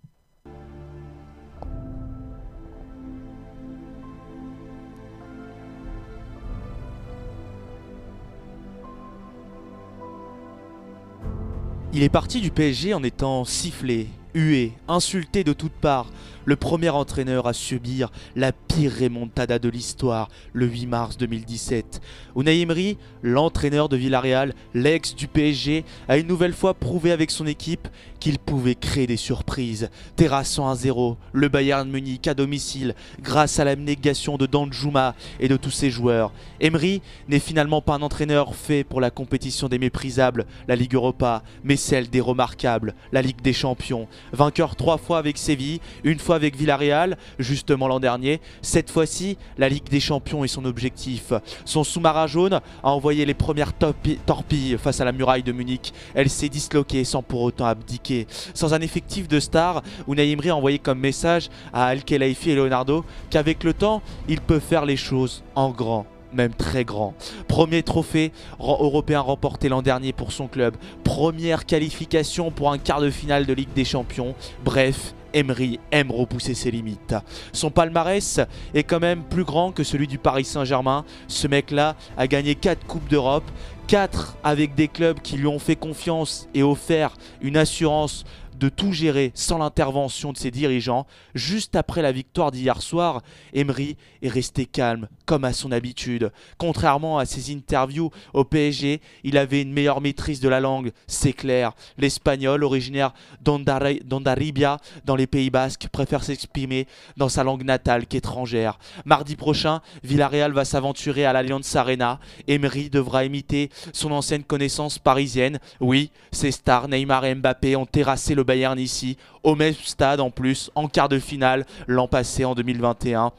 Il est parti du PSG en étant sifflé, hué, insulté de toutes parts. Le premier entraîneur à subir la pire remontada de l'histoire le 8 mars 2017. Unai Emery, l'entraîneur de Villarreal, l'ex du PSG, a une nouvelle fois prouvé avec son équipe qu'il pouvait créer des surprises, terrassant 1-0 le Bayern Munich à domicile grâce à l'abnégation de Danjuma et de tous ses joueurs. Emery n'est finalement pas un entraîneur fait pour la compétition des méprisables, la Ligue Europa, mais celle des remarquables, la Ligue des Champions. Vainqueur trois fois avec Séville, une fois avec Villarreal, justement l'an dernier. Cette fois-ci, la Ligue des Champions est son objectif. Son sous-marin jaune a envoyé les premières torpi- torpilles face à la muraille de Munich. Elle s'est disloquée sans pour autant abdiquer. Sans un effectif de stars, Unai Emery a envoyé comme message à Al-Khelaifi et Leonardo qu'avec le temps, il peut faire les choses en grand même très grand. Premier trophée européen remporté l'an dernier pour son club. Première qualification pour un quart de finale de Ligue des Champions. Bref, Emery aime repousser ses limites. Son palmarès est quand même plus grand que celui du Paris Saint-Germain. Ce mec-là a gagné 4 Coupes d'Europe, 4 avec des clubs qui lui ont fait confiance et offert une assurance de tout gérer sans l'intervention de ses dirigeants. Juste après la victoire d'hier soir, Emery est resté calme, comme à son habitude. Contrairement à ses interviews au PSG, il avait une meilleure maîtrise de la langue, c'est clair. L'espagnol, originaire d'Ondarribia, dans les Pays Basques, préfère s'exprimer dans sa langue natale qu'étrangère. Mardi prochain, Villarreal va s'aventurer à l'Allianz Arena. Emery devra imiter son ancienne connaissance parisienne. Oui, ces stars, Neymar et Mbappé, ont terrassé le Bayern ici, au même stade en plus, en quart de finale, l'an passé en 2021.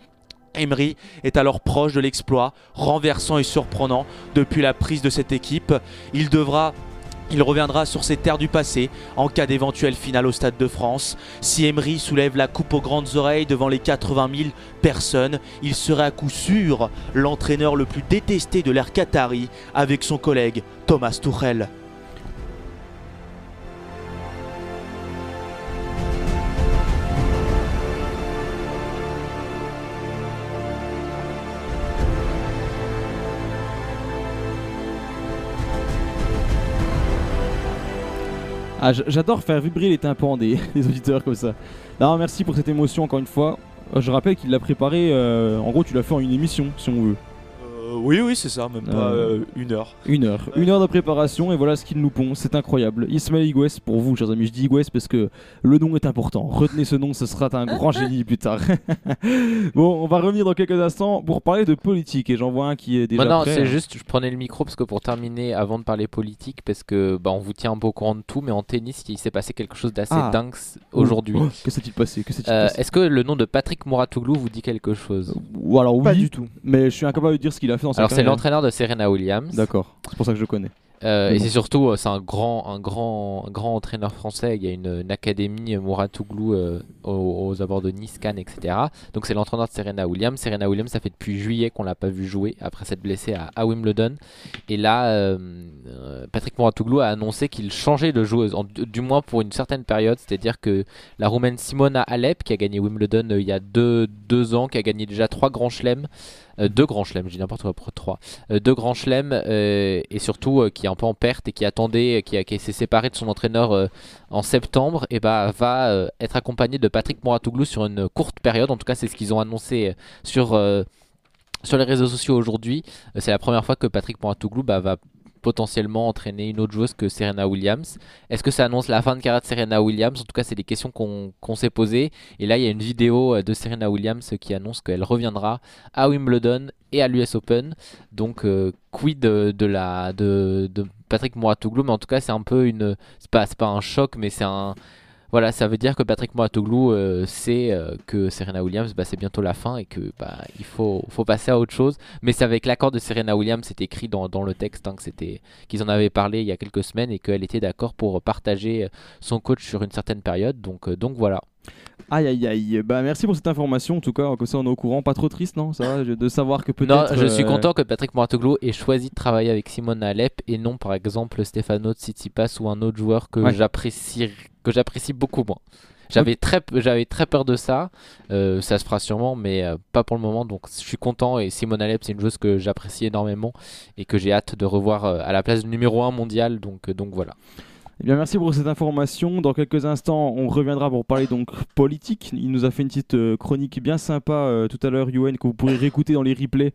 Emery est alors proche de l'exploit, renversant et surprenant depuis la prise de cette équipe. Il devra il reviendra sur ses terres du passé en cas d'éventuelle finale au Stade de France. Si Emery soulève la coupe aux grandes oreilles devant les 80 000 personnes, il serait à coup sûr l'entraîneur le plus détesté de l'ère Qatari avec son collègue Thomas Tuchel. Ah, j'adore faire vibrer les tympans des, des auditeurs comme ça. Non, merci pour cette émotion encore une fois. Euh, Je rappelle qu'il l'a préparé, euh, en gros tu l'as fait en une émission si on veut. Oui, oui, c'est ça, même pas Euh, euh, une heure. Une heure. Une heure de préparation et voilà ce qu'il nous pond. C'est incroyable. Ismaël Igoues pour vous, chers amis. Je dis Igoues parce que le nom est important. Retenez ce nom, ce sera un grand génie plus tard. bon, on va revenir dans quelques instants pour parler de politique et j'en vois un qui est déjà Bah non, prêt, c'est hein. juste, je prenais le micro parce que pour terminer, avant de parler politique, parce que bah, on vous tient un peu au courant de tout, mais en tennis, il s'est passé quelque chose d'assez Ah. dingue aujourd'hui. Oh, que s'est-il passé Que s'est-il Euh, passé? Est-ce que le nom de Patrick Mouratoglou vous dit quelque chose? Ou alors Pas oui, du tout. mais je suis incapable de dire ce qu'il a fait dans sa Alors c'est l'entraîneur de Serena Williams. D'accord, c'est pour ça que je le connais. Euh, et c'est surtout, euh, c'est un grand, un grand, un grand entraîneur français. Il y a une, une académie euh, Mouratoglou euh, aux, aux abords de Nice, Cannes, etc. Donc c'est l'entraîneur de Serena Williams. Serena Williams, ça fait depuis juillet qu'on l'a pas vu jouer après s'être blessé à, à Wimbledon. Et là, euh, Patrick Mouratoglou a annoncé qu'il changeait de joueuse, en- du moins pour une certaine période. C'est-à-dire que la Roumaine Simona Alep, qui a gagné Wimbledon il y a deux, deux ans, qui a gagné déjà trois grands chelems, deux grands chelems, je dis n'importe quoi, trois, euh, deux grands chelems euh, et surtout euh, qui est un peu en perte et qui attendait, euh, qui, qui s'est séparé de son entraîneur euh, en septembre, et bah, va euh, être accompagné de Patrick Mouratoglou sur une courte période. En tout cas, c'est ce qu'ils ont annoncé euh, sur, euh, les réseaux sociaux aujourd'hui. Euh, c'est la première fois que Patrick Mouratoglou bah, va potentiellement entraîner une autre joueuse que Serena Williams. Est-ce que ça annonce la fin de carrière de Serena Williams? En tout cas, c'est des questions qu'on s'est posées. Et là, il y a une vidéo euh, de Serena Williams qui annonce qu'elle reviendra à Wimbledon et à l'US Open. Donc, euh, quid de, la de, Patrick Mouratoglou Mais en tout cas, c'est un peu une. C'est pas, pas un choc, mais c'est un. Voilà, ça veut dire que Patrick Mouratoglou euh, sait euh, que Serena Williams, bah, c'est bientôt la fin et que bah, il faut, faut passer à autre chose. Mais c'est avec l'accord de Serena Williams, c'est écrit dans, dans le texte hein, que c'était qu'ils en avaient parlé il y a quelques semaines et qu'elle était d'accord pour partager euh, son coach sur une certaine période. Donc, euh, donc voilà. Aïe aïe aïe. Bah merci pour cette information. En tout cas, comme ça on est au courant. Pas trop triste, non? Ça va? De savoir que peut-être. Non, je suis content que Patrick Mouratoglou ait choisi de travailler avec Simone Alep et non par exemple Stefano Tsitsipas ou un autre joueur que Ouais. j'apprécie que j'apprécie beaucoup moins. J'avais très, j'avais très peur de ça. Euh, ça se fera sûrement, mais euh, pas pour le moment. Donc je suis content. Et Simone Alep, c'est une joueuse que j'apprécie énormément et que j'ai hâte de revoir euh, à la place numéro 1 mondial. Donc, donc voilà. Eh bien, merci pour cette information. Dans quelques instants, on reviendra pour parler donc politique. Il nous a fait une petite chronique bien sympa tout à l'heure, UN, que vous pourrez réécouter dans les replays,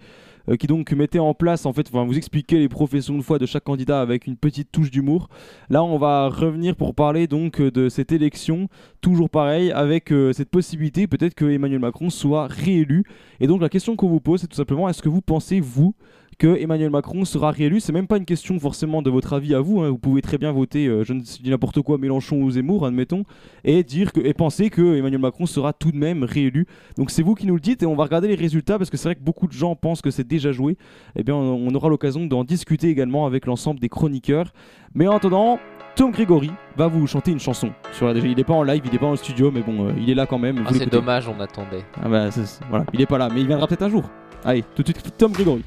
euh, qui donc mettait en place, en fait, enfin, vous expliquer les professions de foi de chaque candidat avec une petite touche d'humour. Là, on va revenir pour parler donc euh, de cette élection, toujours pareil, avec euh, cette possibilité peut-être que Emmanuel Macron soit réélu. Et donc, la question qu'on vous pose, c'est tout simplement, est-ce que vous pensez, vous, que Emmanuel Macron sera réélu. C'est même pas une question forcément de votre avis à vous. hein. Vous pouvez très bien voter, euh, je ne dis n'importe quoi, Mélenchon ou Zemmour, admettons, et dire que et penser que Emmanuel Macron sera tout de même réélu. Donc c'est vous qui nous le dites et on va regarder les résultats parce que c'est vrai que beaucoup de gens pensent que c'est déjà joué. Eh bien, on aura l'occasion d'en discuter également avec l'ensemble des chroniqueurs. Mais en attendant. Tom Grégory va vous chanter une chanson sur la DG. Il n'est pas en live, il n'est pas en studio, mais bon, euh, il est là quand même. Ah, c'est dommage, on attendait. Ah bah, voilà, il est pas là, mais il viendra peut-être un jour. Allez, tout de suite, Tom Grégory.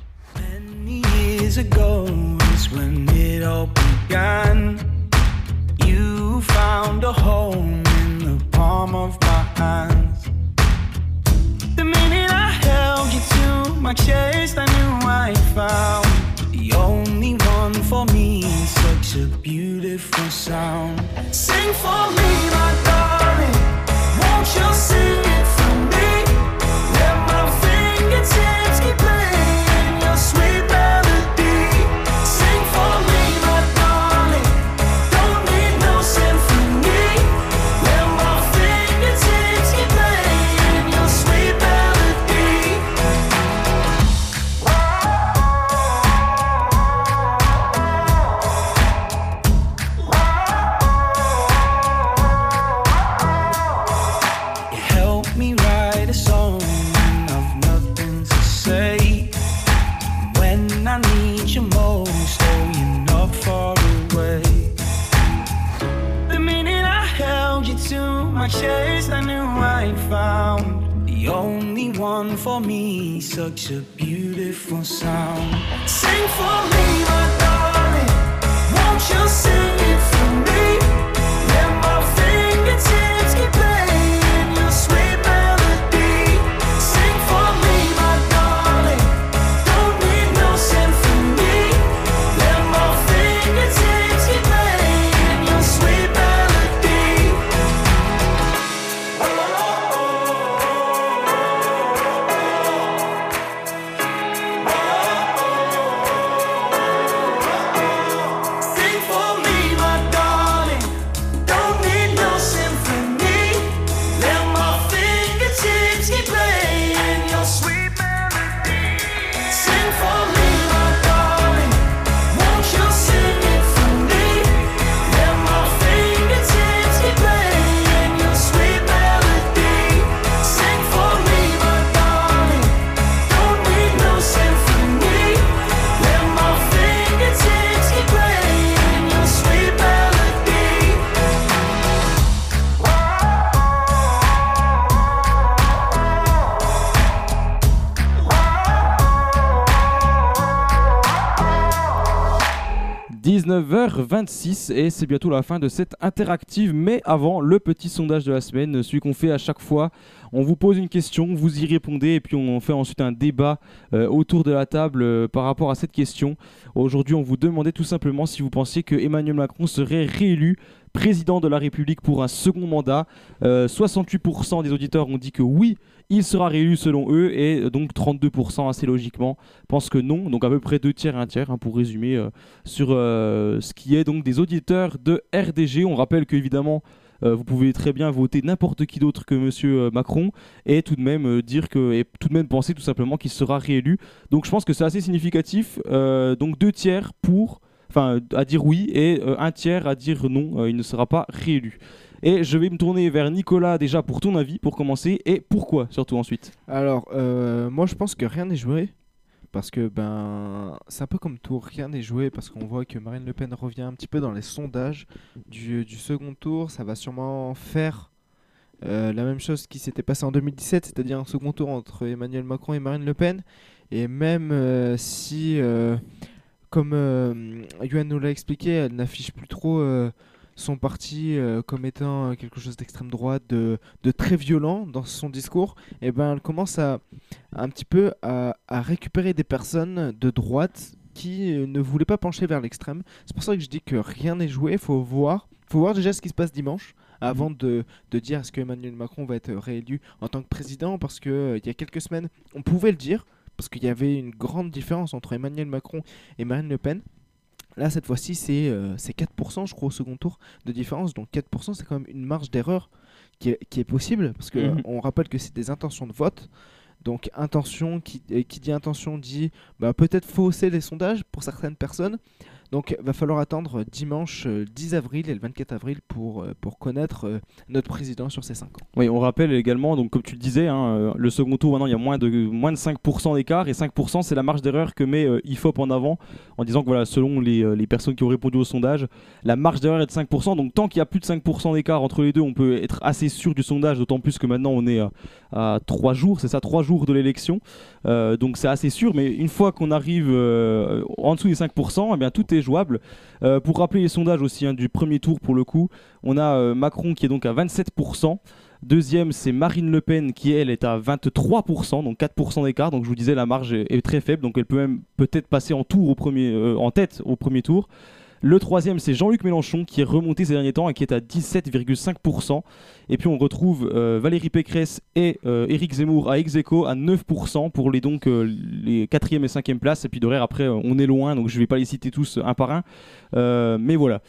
Years ago is when it all began. You found a home in the palm of my hands. The minute I held you to my chest, I knew I found the only one for me. Such a beautiful sound. Sing for me, my darling. Won't you sing me. 19h26 et c'est bientôt la fin de cette interactive. Mais avant, le petit sondage de la semaine, celui qu'on fait à chaque fois. On vous pose une question, vous y répondez et puis on fait ensuite un débat euh, autour de la table euh, par rapport à cette question. Aujourd'hui, on vous demandait tout simplement si vous pensiez que Emmanuel Macron serait réélu président de la République pour un second mandat. Euh, 68% des auditeurs ont dit que oui, il sera réélu selon eux, et euh, donc 32% assez logiquement pensent que non. Donc à peu près deux tiers, un tiers, hein, pour résumer euh, sur euh, ce qui est donc des auditeurs de RDG. On rappelle qu'évidemment, euh, vous pouvez très bien voter n'importe qui d'autre que Monsieur Macron et tout de même dire que et tout de même penser tout simplement qu'il sera réélu. Donc je pense que c'est assez significatif. Donc deux tiers pour, enfin à dire oui et un tiers à dire non, il ne sera pas réélu. Et je vais me tourner vers Nicolas déjà pour ton avis pour commencer et pourquoi surtout ensuite. Alors, euh, moi je pense que rien n'est joué. Parce que ben c'est un peu comme tout, rien n'est joué parce qu'on voit que Marine Le Pen revient un petit peu dans les sondages du, second tour. Ça va sûrement faire euh, la même chose qui s'était passé en 2017, c'est-à-dire un second tour entre Emmanuel Macron et Marine Le Pen. Et même euh, si, comme Yuan nous l'a expliqué, elle n'affiche plus trop son parti euh, comme étant euh, quelque chose d'extrême droite, de, très violent dans son discours, et ben elle commence un petit peu à, récupérer des personnes de droite qui ne voulaient pas pencher vers l'extrême. C'est pour ça que je dis que rien n'est joué, faut voir, faut voir déjà ce qui se passe dimanche avant de, de dire est-ce que Emmanuel Macron va être réélu en tant que président parce que euh, il y a quelques semaines on pouvait le dire parce qu'il y avait une grande différence entre Emmanuel Macron et Marine Le Pen. Là, cette fois-ci, c'est euh, c'est 4%, je crois, au second tour de différence. Donc 4%, c'est quand même une marge d'erreur qui est, qui est possible, parce que Mhm. on rappelle que c'est des intentions de vote. Donc intention, qui, qui dit intention dit bah, peut-être fausser les sondages pour certaines personnes. Donc va falloir attendre dimanche euh, 10 avril et le 24 avril pour, euh, pour connaître euh, notre président sur ces 5 ans. Oui, on rappelle également, donc comme tu le disais, hein, euh, le second tour maintenant il y a moins de, moins de 5% d'écart et 5% c'est la marge d'erreur que met euh, IFOP en avant en disant que voilà, selon les, euh, les personnes qui ont répondu au sondage, la marge d'erreur est de 5%. Donc tant qu'il y a plus de 5% d'écart entre les deux, on peut être assez sûr du sondage, d'autant plus que maintenant on est à, à 3 jours, c'est ça, 3 jours de l'élection. Euh, donc c'est assez sûr, mais une fois qu'on arrive euh, en dessous des 5%, eh bien, tout est jouable. Euh, pour rappeler les sondages aussi hein, du premier tour pour le coup, on a euh, Macron qui est donc à 27%. Deuxième, c'est Marine Le Pen qui, elle, est à 23%, donc 4% d'écart. Donc je vous disais, la marge est, très faible, donc elle peut même peut-être passer en, tour au premier, euh, en tête au premier tour. Le troisième, c'est Jean-Luc Mélenchon qui est remonté ces derniers temps et qui est à 17,5%. Et puis on retrouve euh, Valérie Pécresse et euh, Éric Zemmour à ex à 9% pour les donc euh, les quatrième et cinquième places. Et puis de après, on est loin, donc je vais pas les citer tous un par un. Mais voilà.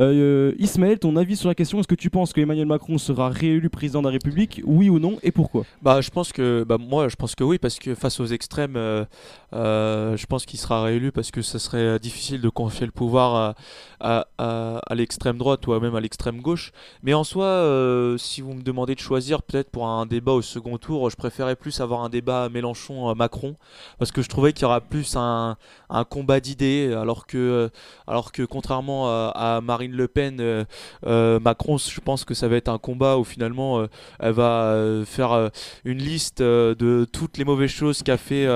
Euh, Ismaël, ton avis sur la question Est-ce que tu penses que Emmanuel Macron sera réélu président de la République Oui ou non Et pourquoi? Bah, je pense que, bah, moi, je pense que oui, parce que face aux extrêmes, euh, euh, je pense qu'il sera réélu parce que ça serait difficile de confier le pouvoir à, l'extrême droite ou même à l'extrême gauche. Mais en soi, si vous me demandez de choisir peut-être pour un débat au second tour, je préférais plus avoir un débat Mélenchon-Macron parce que je trouvais qu'il y aura plus un, combat d'idées, alors que, alors que contrairement à, à Le Pen, euh, euh, Macron, je pense que ça va être un combat où finalement euh, elle va faire une liste de toutes les mauvaises choses qu'a fait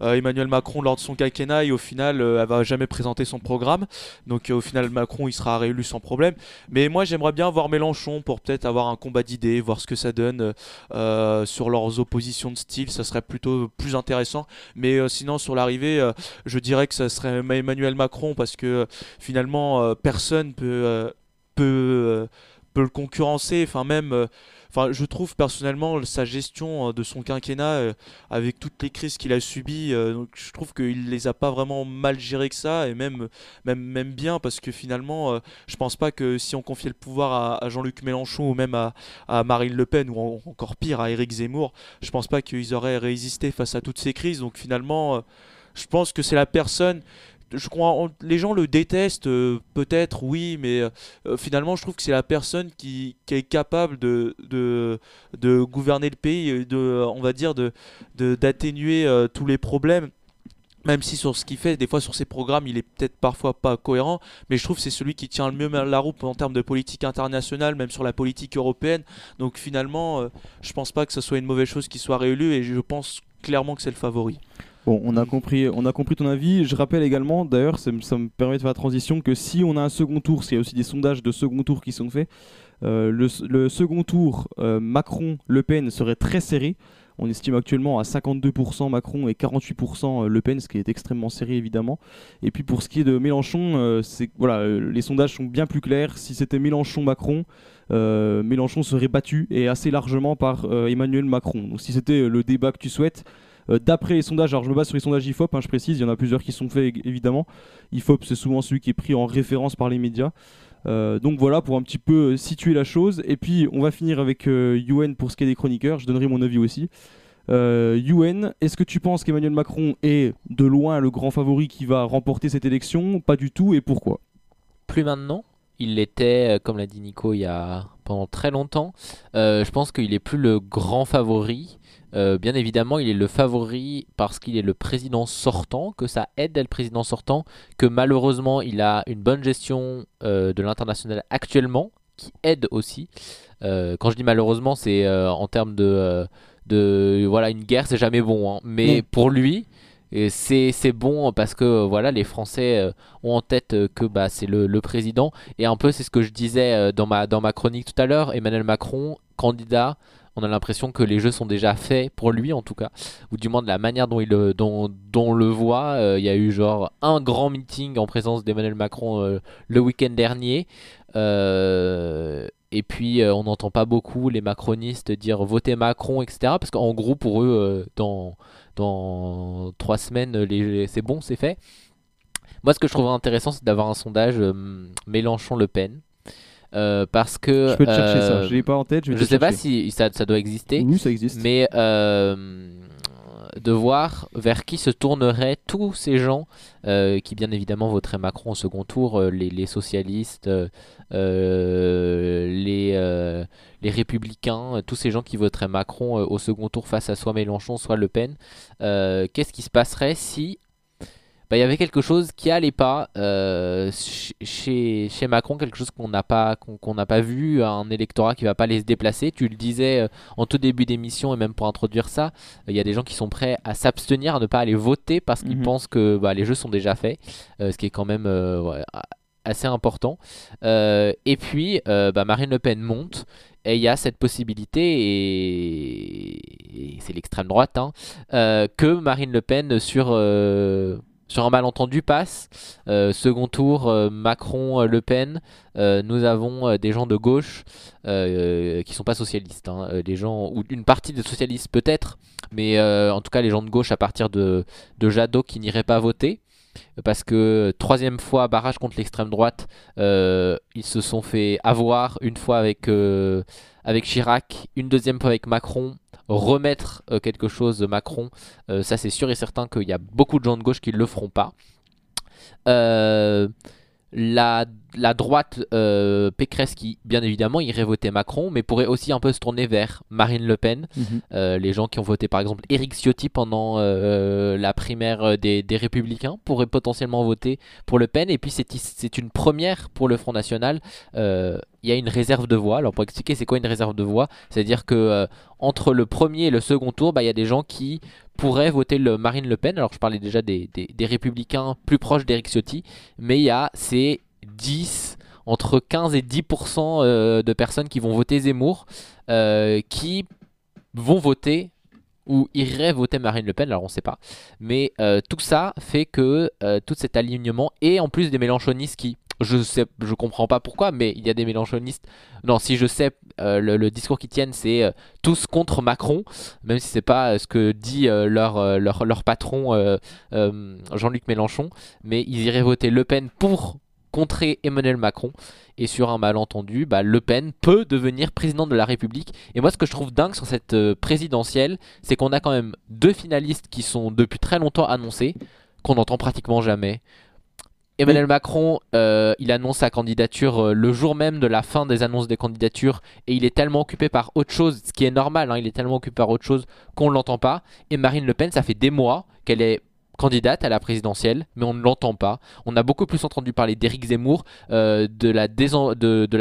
Emmanuel Macron lors de son quinquennat et au final elle va jamais présenter son programme. Donc au final Macron il sera réélu sans problème. Mais moi j'aimerais bien voir Mélenchon pour peut-être avoir un combat d'idées, voir ce que ça donne sur leurs oppositions de style, ça serait plutôt plus intéressant. Mais sinon sur l'arrivée, je dirais que ça serait Emmanuel Macron parce que finalement personne peut euh, peut euh, peut le concurrencer. Enfin même euh, Enfin, je trouve personnellement sa gestion euh, de son quinquennat avec toutes les crises qu'il a subies, je trouve qu'il les a pas vraiment mal gérées que ça et même même même bien parce que finalement, je pense pas que si on confiait le pouvoir à, Jean-Luc Mélenchon ou même à, Marine Le Pen ou en- encore pire à Éric Zemmour, je pense pas qu'ils auraient résisté face à toutes ces crises. Donc finalement, je pense que c'est la personne je crois les gens le détestent euh, peut-être oui mais euh, euh, finalement je trouve que c'est la personne qui, est capable de, gouverner le pays de on va dire d'atténuer tous les problèmes même si sur ce qu'il fait, des fois sur ses programmes, il est peut-être parfois pas cohérent, mais je trouve que c'est celui qui tient le mieux la route en termes de politique internationale, même sur la politique européenne. Donc finalement, je pense pas que ce soit une mauvaise chose qu'il soit réélu et je pense clairement que c'est le favori. Bon, on a compris, on a compris ton avis. Je rappelle également, d'ailleurs, ça, me- permet de faire la transition, que si on a un second tour, s'il y a aussi des sondages de second tour qui sont faits, euh, le, second tour, euh, Macron-Le Pen serait très serré. On estime actuellement à 52% Macron et 48% Le Pen, ce qui est extrêmement serré évidemment. Et puis pour ce qui est de Mélenchon, euh, c'est voilà, euh, les sondages sont bien plus clairs. Si c'était Mélenchon-Macron, euh, Mélenchon serait battu et assez largement par euh, Emmanuel Macron. Donc si c'était euh, le débat que tu souhaites, euh, d'après les sondages, alors je me base sur les sondages IFOP, hein, je précise, il y en a plusieurs qui sont faits évidemment. IFOP c'est souvent celui qui est pris en référence par les médias. Euh, donc voilà pour un petit peu euh, situer la chose. Et puis on va finir avec Yuen pour ce qui est des chroniqueurs. Je donnerai mon avis aussi. Yuen, est-ce que tu penses qu'Emmanuel Macron est de loin le grand favori qui va remporter cette élection? Pas du tout et pourquoi? Plus maintenant. Il l'était, comme l'a dit Nico, il y a pendant très longtemps. Je pense qu'il est plus le grand favori. Euh, bien évidemment, il est le favori parce qu'il est le président sortant, que ça aide d'être président sortant, que malheureusement il a une bonne gestion euh, de l'international actuellement, qui aide aussi. Euh, quand je dis malheureusement, c'est en termes de, de voilà une guerre, c'est jamais bon. hein. Mais pour lui, c'est bon parce que voilà les Français ont en tête que bah, c'est le, le président et un peu c'est ce que je disais dans ma dans ma chronique tout à l'heure Emmanuel Macron candidat on a l'impression que les jeux sont déjà faits pour lui en tout cas ou du moins de la manière dont il on le voit Euh, il y a eu genre un grand meeting en présence d'Emmanuel Macron euh, le week-end dernier Euh, et puis on n'entend pas beaucoup les macronistes dire votez Macron etc parce qu'en gros pour eux dans trois semaines, c'est bon, c'est fait. Moi, ce que je trouve intéressant, c'est d'avoir un sondage Mélenchon-Le Pen. Euh, parce que. Je peux te chercher ça. Je l'ai pas en tête, je vais te sais pas si ça, ça doit exister. Oui, ça existe. Mais euh, de voir vers qui se tourneraient tous ces gens euh, qui, bien évidemment, voteraient Macron au second tour, euh, les, les socialistes, euh, les, les républicains, tous ces gens qui voteraient Macron au second tour face à soit Mélenchon, soit Le Pen. Qu'est-ce qui se passerait si bah, il y avait quelque chose qui allait pas euh, ch- chez, chez Macron, quelque chose qu'on n'a pas qu'on qu'on n'a pas vu, un électorat qui va pas aller se déplacer. Tu le disais euh, en tout début d'émission et même pour introduire ça, euh, il y a des gens qui sont prêts à s'abstenir, à ne pas aller voter parce qu'ils Mhm. pensent que bah, les jeux sont déjà faits, ce qui est quand même ouais, assez important. Et puis bah, Marine Le Pen monte. Et il y a cette possibilité, et, et c'est l'extrême droite, hein, euh, que Marine Le Pen sur, euh, sur un malentendu passe. Euh, second tour, euh, Macron-Le Pen. Euh, nous avons des gens de gauche qui sont pas socialistes. hein, gens, ou une partie des socialistes peut-être, mais en tout cas les gens de gauche à partir de, de Jadot qui n'iraient pas voter. Parce que troisième fois barrage contre l'extrême droite, ils se sont fait avoir une fois avec, avec Chirac, une deuxième fois avec Macron, remettre euh, quelque chose de Macron, euh, ça c'est sûr et certain qu'il y a beaucoup de gens de gauche qui ne le feront pas. Euh, la, la droite euh, Pécresse qui, bien évidemment, irait voter Macron, mais pourrait aussi un peu se tourner vers Marine Le Pen. Mhm. Euh, les gens qui ont voté par exemple Éric Ciotti pendant euh, la primaire euh, des, des Républicains pourraient potentiellement voter pour Le Pen. Et puis c'est une première pour le Front National. Il y a une réserve de voix. Alors pour expliquer c'est quoi une réserve de voix, c'est-à-dire que entre le premier et le second tour, bah, il y a des gens qui pourraient voter le Marine Le Pen. Alors je parlais déjà des, des- des Républicains plus proches d'Éric Ciotti, mais il y a ces 10 entre 15 et 10% euh, de personnes qui vont voter Zemmour, euh, qui vont voter ou iraient voter Marine Le Pen, alors on sait pas. Mais euh, tout ça fait que tout cet alignement, et en plus des mélanchonistes qui, je sais, je comprends pas pourquoi, mais il y a des mélanchonistes. Non, si je sais, le, le discours qu'ils tiennent, c'est tous contre Macron, même si c'est pas ce que dit leur, leur, leur patron Jean-Luc Mélenchon, mais ils iraient voter Le Pen pour contrer Emmanuel Macron. Et sur un malentendu, bah, Le Pen peut devenir président de la République. Et moi, ce que je trouve dingue sur cette euh, présidentielle, c'est qu'on a quand même deux finalistes qui sont depuis très longtemps annoncés, qu'on n'entend pratiquement jamais. Emmanuel Macron, euh, il annonce sa candidature euh, le jour même de la fin des annonces des candidatures et il est tellement occupé par autre chose, ce qui est normal, hein, il est tellement occupé par autre chose qu'on ne l'entend pas. Et Marine Le Pen, ça fait des mois qu'elle est candidate à la présidentielle, mais on ne l'entend pas. On a beaucoup plus entendu parler d'Éric Zemmour, euh, de, la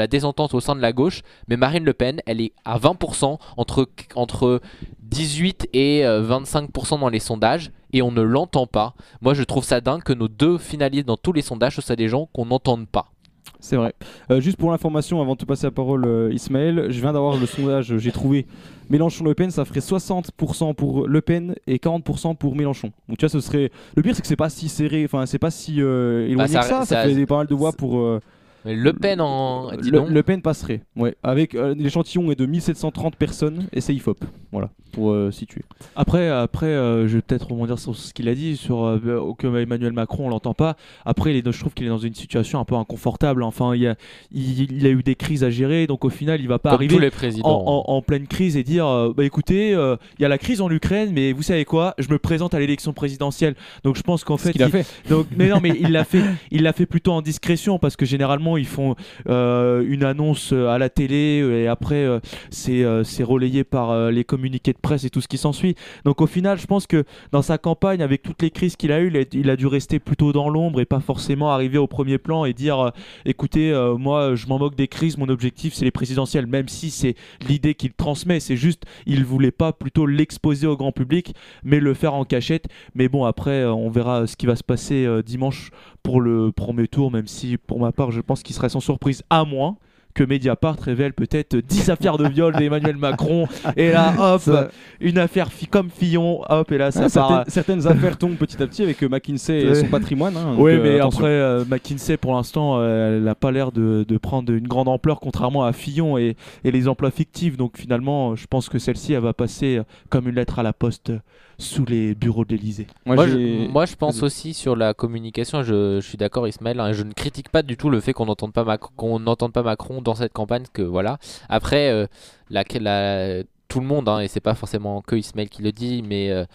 désentente au sein de la gauche, mais Marine Le Pen, elle est à 20%, entre, entre 18 et euh, 25% dans les sondages, et on ne l'entend pas. Moi, je trouve ça dingue que nos deux finalistes dans tous les sondages, ce des gens qu'on n'entende pas. C'est vrai. Euh, juste pour l'information, avant de te passer la parole, euh, Ismaël, je viens d'avoir le sondage, j'ai trouvé Mélenchon-Le Pen, ça ferait 60% pour Le Pen et 40% pour Mélenchon. Donc tu vois, ce serait. Le pire, c'est que c'est pas si serré, enfin, c'est pas si euh, éloigné Bah, ça- que ça, ça, ça- fait pas mal de voix pour. euh, Mais Le Pen en. Le. Le Pen passerait, ouais. Avec euh, l'échantillon est de 1730 personnes et c'est IFOP. Voilà, pour euh, situer. Après, après euh, je vais peut-être rebondir sur ce qu'il a dit, sur euh, que Emmanuel Macron, on l'entend pas. Après, il est, je trouve qu'il est dans une situation un peu inconfortable. Enfin, il, a, il, il a eu des crises à gérer, donc au final, il va pas Comme arriver tous les présidents. En, en- en pleine crise et dire, euh, bah écoutez, euh, il y a la crise en Ukraine, mais vous savez quoi, je me présente à l'élection présidentielle. Donc je pense qu'en fait, qu'il a il- fait. Donc, mais non, mais il l'a fait, il l'a fait plutôt en discrétion parce que généralement ils font euh, une annonce à la télé et après euh, c'est euh, c'est relayé par euh, les communiqués de presse et tout ce qui s'ensuit. Donc au final, je pense que dans sa campagne, avec toutes les crises qu'il a eues, il a, dû rester plutôt dans l'ombre et pas forcément arriver au premier plan et dire euh, écoutez, euh, moi je m'en moque des crises, mon objectif c'est les présidentielles, même si c'est l'idée qu'il transmet, c'est juste il voulait pas plutôt l'exposer au grand public, mais le faire en cachette. Mais bon, après, euh, on verra ce qui va se passer dimanche pour le premier tour, même si pour ma part, je pense qu'il serait sans surprise, à moins que Mediapart révèle peut-être 10 affaires de viol d'Emmanuel Macron. Et là, hop, Ça- une affaire fi- comme Fillon, hop, et là, ça Ah, part. certaines, certaines affaires tombent petit à petit avec euh, McKinsey et son patrimoine. hein, Oui, euh, mais attention. après, euh, McKinsey, pour l'instant, euh, elle n'a pas l'air de, de prendre une grande ampleur, contrairement à Fillon et, et les emplois fictifs. Donc finalement, euh, je pense que celle-ci, elle va passer euh, comme une lettre à la poste euh, sous les bureaux de l'Elysée. Moi, je, moi, je pense aussi sur la communication, je, je suis d'accord Ismaël, hein, je ne critique pas du tout le fait qu'on n'entende pas, Mac- qu'on n'entende pas Macron dans cette campagne, que voilà. Après, euh, la, la- tout le monde, hein, et c'est pas forcément que Ismaël qui le dit, mais euh,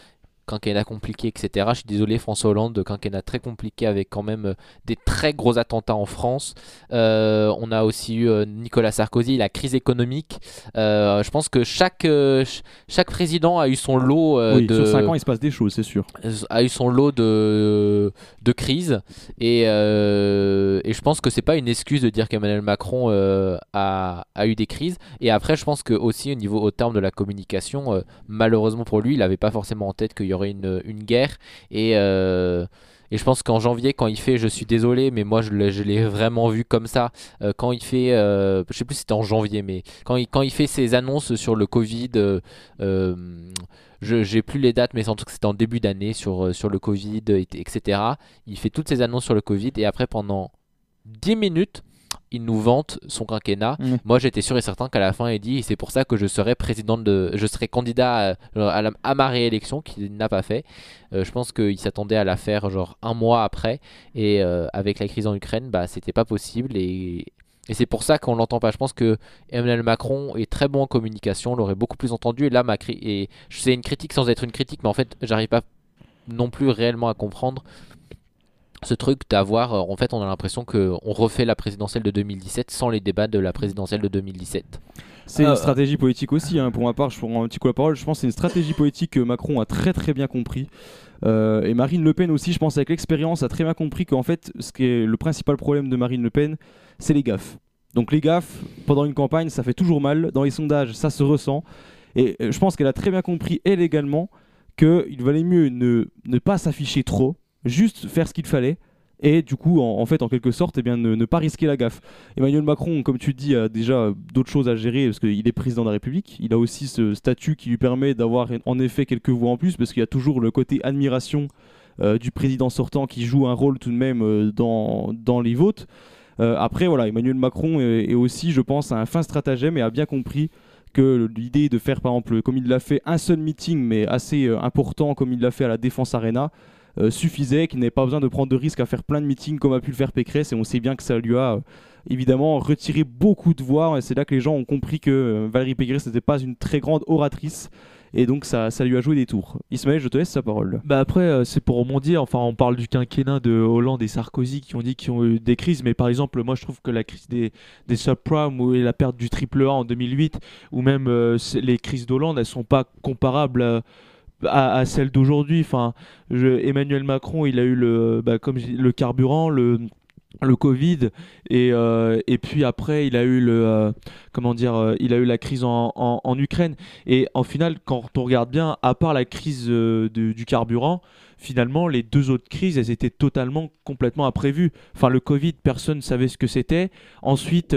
quinquennat compliqué, etc. Je suis désolé, François Hollande, de quinquennat très compliqué avec quand même euh, des très gros attentats en France. Euh, on a aussi eu euh, Nicolas Sarkozy, la crise économique. Euh, je pense que chaque, ch- chaque président a eu son lot euh, Oui, de sur 5 ans, il se passe des choses, c'est sûr. a eu son lot de, de crises et, euh, et je pense que c'est pas une excuse de dire qu'Emmanuel Macron a, a eu des crises et après je pense que aussi au niveau au terme de la communication malheureusement pour lui il avait pas forcément en tête qu'il y une, guerre et euh, et je pense qu'en janvier, quand il fait, je suis désolé, mais moi je l'ai, vraiment vu comme ça. euh, quand il fait, euh, je sais plus si c'était en janvier, mais quand il, quand il fait ses annonces sur le Covid, je j'ai plus les dates, mais sans doute que c'était en début d'année sur, sur le Covid, et- etc. Il fait toutes ses annonces sur le Covid et après pendant 10 minutes, il nous vante son quinquennat. Mmh. Moi, j'étais sûr et certain qu'à la fin, il dit c'est pour ça que je serai président de, je serai candidat à, à la- à ma réélection, qu'il n'a pas fait. Euh, je pense qu'il s'attendait à la faire genre un mois après, et euh, avec la crise en Ukraine, bah c'était pas possible et et c'est pour ça qu'on l'entend pas. Je pense que Emmanuel Macron est très bon en communication, on l'aurait beaucoup plus entendu. Et là, ma cri- et c'est une critique sans être une critique, mais en fait, j'arrive pas non plus réellement à comprendre ce truc d'avoir. euh, En fait, on a l'impression qu'on refait la présidentielle de 2017 sans les débats de la présidentielle de 2017. C'est Euh, une stratégie politique aussi, hein, pour ma part, je prends un petit coup la parole. Je pense que c'est une stratégie politique que Macron a très très bien compris. Euh, et Marine Le Pen aussi, je pense, avec l'expérience, a très bien compris qu'en fait, ce qui est le principal problème de Marine Le Pen, c'est les gaffes. Donc les gaffes, pendant une campagne, ça fait toujours mal. Dans les sondages, ça se ressent. Et euh, je pense qu'elle a très bien compris, elle également, qu'il valait mieux ne, ne pas s'afficher trop, juste faire ce qu'il fallait. Et du coup, en, fait, en quelque sorte, eh bien, ne, pas risquer la gaffe. Emmanuel Macron, comme tu dis, a déjà euh, d'autres choses à gérer parce qu'il est président de la République. Il a aussi ce statut qui lui permet d'avoir en effet quelques voix en plus parce qu'il y a toujours le côté admiration euh, du président sortant qui joue un rôle tout de même euh, dans, les votes. Après, voilà, Emmanuel Macron est, aussi, je pense, un fin stratagème et a bien compris que l'idée de faire, par exemple, comme il l'a fait, un seul meeting, mais assez important, comme il l'a fait à la Défense Arena, euh, suffisait, qu'il n'avait pas besoin de prendre de risques à faire plein de meetings comme a pu le faire Pécresse. Et on sait bien que ça lui a euh, évidemment retiré beaucoup de voix. Et c'est là que les gens ont compris que euh, Valérie Pécresse n'était pas une très grande oratrice. Et donc ça, ça lui a joué des tours. Ismaël, je te laisse la parole. Bah après, c'est pour rebondir. Enfin, on parle du quinquennat de Hollande et Sarkozy qui ont dit qu'ils ont eu des crises. Mais par exemple, moi, je trouve que la crise des, des subprimes ou la perte du triple A en 2008, ou même les crises d'Hollande, elles sont pas comparables. euh, à, celles d'aujourd'hui. Enfin, Emmanuel Macron, il a eu le, bah, comme le carburant, le le Covid et, euh, et puis après il a eu le euh, comment dire euh, il a eu la crise en, en- Ukraine. Et en final quand on regarde bien à part la crise du carburant finalement les deux autres crises elles étaient totalement complètement imprévues. Enfin le Covid personne ne savait ce que c'était. Ensuite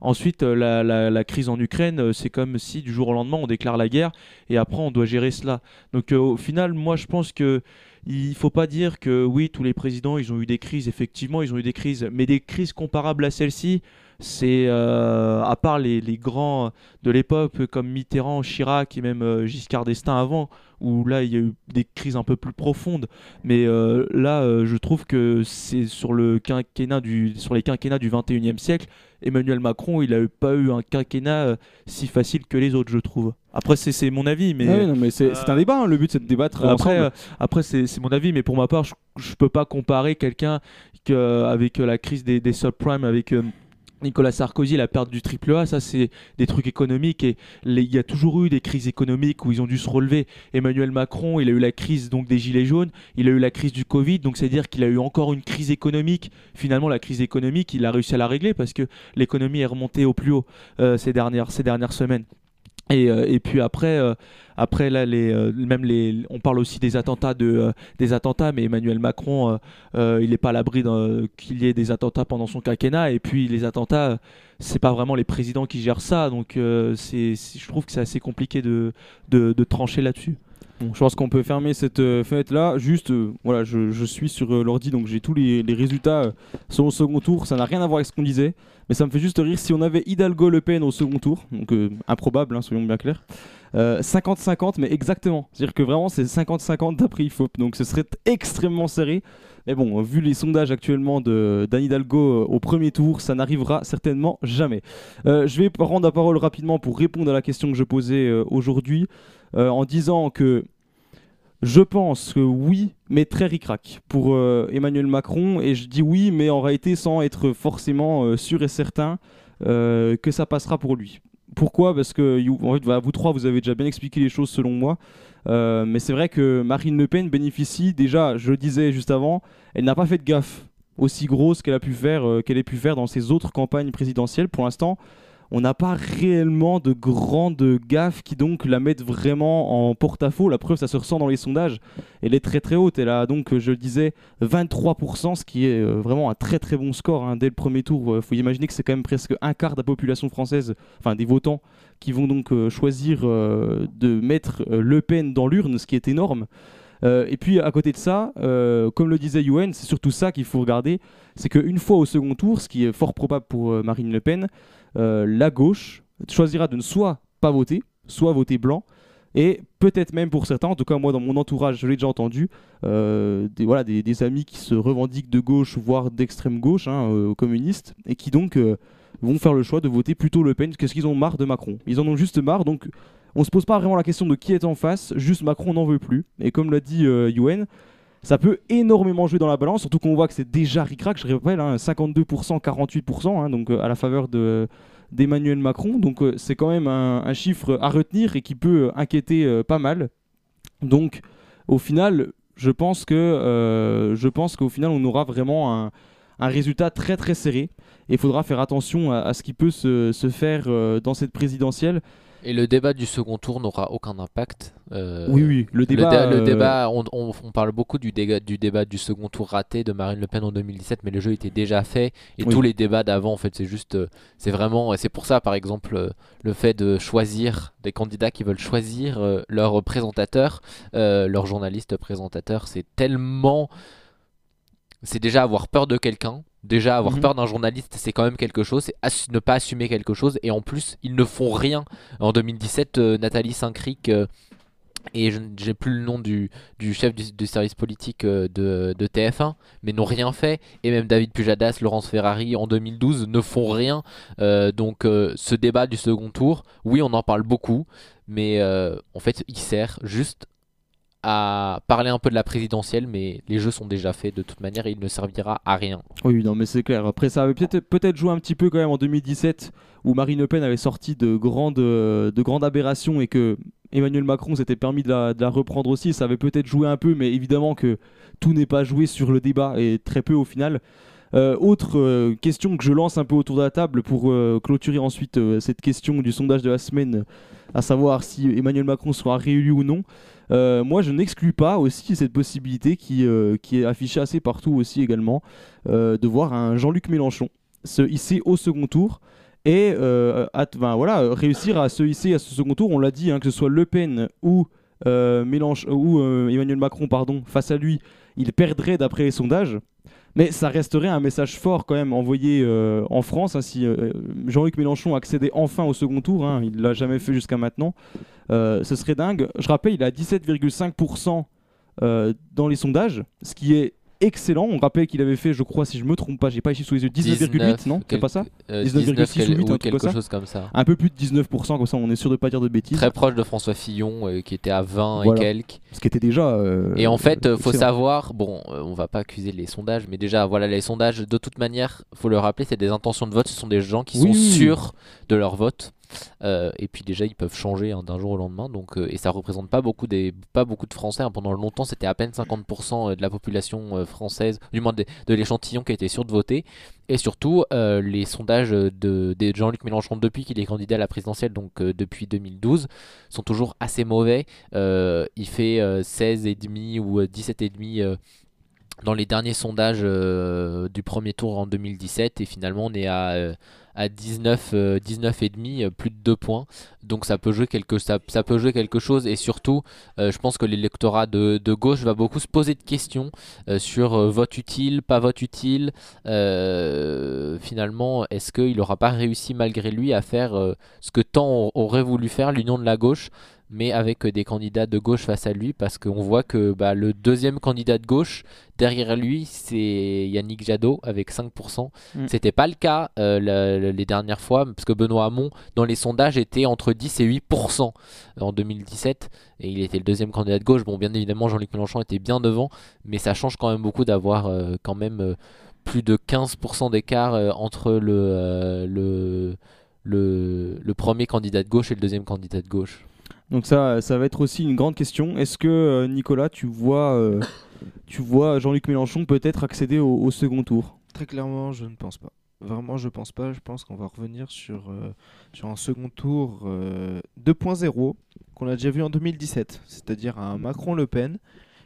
ensuite la, la- la crise en Ukraine c'est comme si du jour au lendemain on déclare la guerre et après on doit gérer cela. Donc au final moi je pense que il faut pas dire que oui, tous les présidents, ils ont eu des crises. Effectivement, ils ont eu des crises, mais des crises comparables à celle-ci, c'est euh, à part les, les grands de l'époque comme Mitterrand, Chirac et même euh, Giscard d'Estaing avant, où là il y a eu des crises un peu plus profondes. Mais euh, là, euh, je trouve que c'est sur le quinquennat du, sur les quinquennats du 21e siècle, Emmanuel Macron, il a eu- pas eu un quinquennat si facile que les autres, je trouve. Après, c'est mon avis, mais. Ah mais c'est un débat, hein, le but c'est de débattre Après, ensemble. après c'est mon avis, mais pour ma part, je, je peux pas comparer quelqu'un que- avec la crise des, des subprimes, avec Nicolas Sarkozy, la perte du triple A, ça c'est des trucs économiques et il y a toujours eu des crises économiques où ils ont dû se relever. Emmanuel Macron, il a eu la crise des gilets jaunes, il a eu la crise du Covid, donc c'est à dire qu'il a eu encore une crise économique. Finalement, la crise économique, il a réussi à la régler parce que l'économie est remontée au plus haut euh, ces dernières semaines. Et, euh, et puis après, euh, après là, les, euh, même les, on parle aussi des attentats, de, des attentats, mais Emmanuel Macron, il n'est pas à l'abri qu'il y ait des attentats pendant son quinquennat. Et puis les attentats, c'est pas vraiment les présidents qui gèrent ça, donc c'est, je trouve que c'est assez compliqué de, de, trancher là-dessus. Je pense qu'on peut fermer cette euh, fenêtre là. Juste, voilà, je, suis sur l'ordi donc j'ai tous les, résultats selon le second tour. Ça n'a rien à voir avec ce qu'on disait, mais ça me fait juste rire. Si on avait Hidalgo Le Pen au second tour, donc euh, improbable, hein, soyons bien clairs, euh, 50-50, mais exactement. C'est-à-dire que vraiment c'est 50-50 d'après IFOP, donc ce serait extrêmement serré. Mais bon, euh, vu les sondages actuellement de Hidalgo euh, au premier tour, ça n'arrivera certainement jamais. Euh, je vais prendre la parole rapidement pour répondre à la question que je posais euh, aujourd'hui euh, en disant que je pense que oui, mais très ricrac pour euh, Emmanuel Macron. Et je dis oui, mais en réalité sans être forcément euh, sûr et certain euh, que ça passera pour lui. Pourquoi? Parce que vous trois, vous avez déjà bien expliqué les choses selon moi. Mais c'est vrai que Marine Le Pen bénéficie déjà, je le disais juste avant, elle n'a pas fait de gaffe aussi grosse qu'elle a pu faire, qu'elle ait pu faire dans ses autres campagnes présidentielles. Pour l'instant, on n'a pas réellement de grandes gaffes qui donc la mettent vraiment en porte-à-faux. La preuve, ça se ressent dans les sondages. Elle est très très haute. Elle a donc, euh, je le disais, 23%, ce qui est euh, vraiment un très très bon score hein, dès le premier tour. Il faut imaginer que c'est quand même presque un quart de la population française, enfin des votants, qui vont donc euh, choisir euh, de mettre euh, Le Pen dans l'urne, ce qui est énorme. Euh, et puis à côté de ça, euh, comme le disait Yuen, c'est surtout ça qu'il faut regarder, c'est qu'une fois au second tour, ce qui est fort probable pour euh, Marine Le Pen, euh, la gauche choisira de ne soit pas voter, soit voter blanc, et peut-être même pour certains, en tout cas moi dans mon entourage, je l'ai déjà entendu, euh, des, voilà, des, amis qui se revendiquent de gauche, voire d'extrême gauche, hein, euh, communistes, et qui donc euh, vont faire le choix de voter plutôt Le Pen, parce qu'ils ont marre de Macron. Ils en ont juste marre, donc on se pose pas vraiment la question de qui est en face, juste Macron n'en veut plus. Et comme l'a dit euh, Yuen, ça peut énormément jouer dans la balance, surtout qu'on voit que c'est déjà ric-rac, je rappelle, hein, 52%, 48%, hein, donc euh, à la faveur de d'Emmanuel Macron. Donc euh, c'est quand même un, chiffre à retenir et qui peut euh, inquiéter pas mal. Donc au final, je pense que je pense qu'au final on aura vraiment un, résultat très très serré. Et il faudra faire attention à, à ce qui peut se, se faire dans cette présidentielle. Et le débat du second tour n'aura aucun impact. euh, Oui, oui, le débat, dé- le euh, débat, on, on- on parle beaucoup du, débat du second tour raté de Marine Le Pen en 2017, mais le jeu était déjà fait. Et Oui. tous les débats d'avant, en fait, c'est juste. euh, C'est vraiment. et C'est pour ça, par exemple, euh, le fait de choisir des candidats qui veulent choisir leur présentateur, euh, leur journaliste présentateur, c'est tellement. C'est déjà avoir peur de quelqu'un. Déjà, avoir Mhm. peur d'un journaliste, c'est quand même quelque chose. C'est ne pas assumer quelque chose. Et en plus, ils ne font rien. En 2017, euh, Nathalie Saint-Cric euh, et je j'ai plus le nom du, du chef du, du service politique euh, de, de TF1, mais n'ont rien fait. Et même David Pujadas, Laurence Ferrari en 2012 ne font rien. Donc ce débat du second tour, oui, on en parle beaucoup, mais en fait, il sert juste à parler un peu de la présidentielle, mais les jeux sont déjà faits de toute manière et il ne servira à rien. Oui, non, mais c'est clair. Après, ça avait peut-être peut-être joué un petit peu quand même en 2017, où Marine Le Pen avait sorti de grandes, de grandes aberrations et que Emmanuel Macron s'était permis de la, reprendre aussi. Ça avait peut-être joué un peu, mais évidemment que tout n'est pas joué sur le débat et très peu au final. Euh, autre euh, question que je lance un peu autour de la table pour euh, clôturer ensuite cette question du sondage de la semaine, à savoir si Emmanuel Macron sera réélu ou non. Euh, moi, je n'exclus pas aussi cette possibilité qui, euh, est affichée assez partout aussi également, euh, de voir un Jean-Luc Mélenchon se hisser au second tour et voilà, réussir à se hisser à ce second tour. On l'a dit, hein, que ce soit Le Pen ou, euh, Mélench- ou Emmanuel Macron pardon, face à lui, il perdrait d'après les sondages. Mais ça resterait un message fort quand même envoyé en France. hein, si Jean-Luc Mélenchon accédait enfin au second tour, hein, il l'a jamais fait jusqu'à maintenant, ce serait dingue. Je rappelle, il a 17,5% euh, dans les sondages, ce qui est excellent. On rappelle qu'il avait fait, je crois, si je me trompe pas, j'ai pas ici sous les yeux, 19,8, non C'est pas ça euh, 19,6 ou 8, quel- un ou truc quelque comme ça. chose comme ça. Un peu plus de 19%, comme ça on est sûr de pas dire de bêtises. Très proche de François Fillon euh, qui était à 20 Voilà. et quelques. Ce qui était déjà. euh, Et en fait, euh, faut savoir, bon, euh, on va pas accuser les sondages, mais déjà, voilà, les sondages, de toute manière, faut le rappeler, c'est des intentions de vote, ce sont des gens qui Oui, sont sûrs de leur vote. Euh, et puis déjà, ils peuvent changer hein, d'un jour au lendemain, donc euh, et ça représente pas beaucoup des, pas beaucoup de Français. hein. Pendant longtemps, c'était à peine 50% de la population euh, française, du moins de, l'échantillon qui était sûr de voter. Et surtout, euh, les sondages de, de Jean-Luc Mélenchon depuis qu'il est candidat à la présidentielle, donc euh, depuis 2012, sont toujours assez mauvais. Euh, il fait euh, 16,5 ou euh, 17,5 euh, dans les derniers sondages euh, du premier tour en 2017 et finalement on est à, euh, à 19, euh, 19 et demi, euh, plus de 2 points. Donc ça peut jouer quelque, ça, ça peut jouer quelque chose et surtout euh, je pense que l'électorat de, de gauche va beaucoup se poser de questions euh, sur euh, vote utile, pas vote utile. Euh, finalement, est-ce qu'il n'aura pas réussi malgré lui à faire euh, ce que tant aurait voulu faire l'union de la gauche mais avec euh, des candidats de gauche face à lui, parce qu'on voit que bah, le deuxième candidat de gauche, derrière lui, c'est Yannick Jadot avec 5%. Mm. C'était pas le cas euh, les dernières fois, parce que Benoît Hamon, dans les sondages, était entre 10 et 8% en 2017, et il était le deuxième candidat de gauche. Bon, bien évidemment, Jean-Luc Mélenchon était bien devant, mais ça change quand même beaucoup d'avoir euh, quand même euh, plus de 15% d'écart euh, entre le, euh, le, le, le premier candidat de gauche et le deuxième candidat de gauche. Donc ça, ça va être aussi une grande question. Est-ce que euh, Nicolas, tu vois, euh, tu vois Jean-Luc Mélenchon peut-être accéder au, au second tour? Très clairement, je ne pense pas. Vraiment, je pense pas. Je pense qu'on va revenir sur, euh, sur un second tour euh, 2.0 qu'on a déjà vu en 2017, c'est-à-dire un Macron-Le Pen.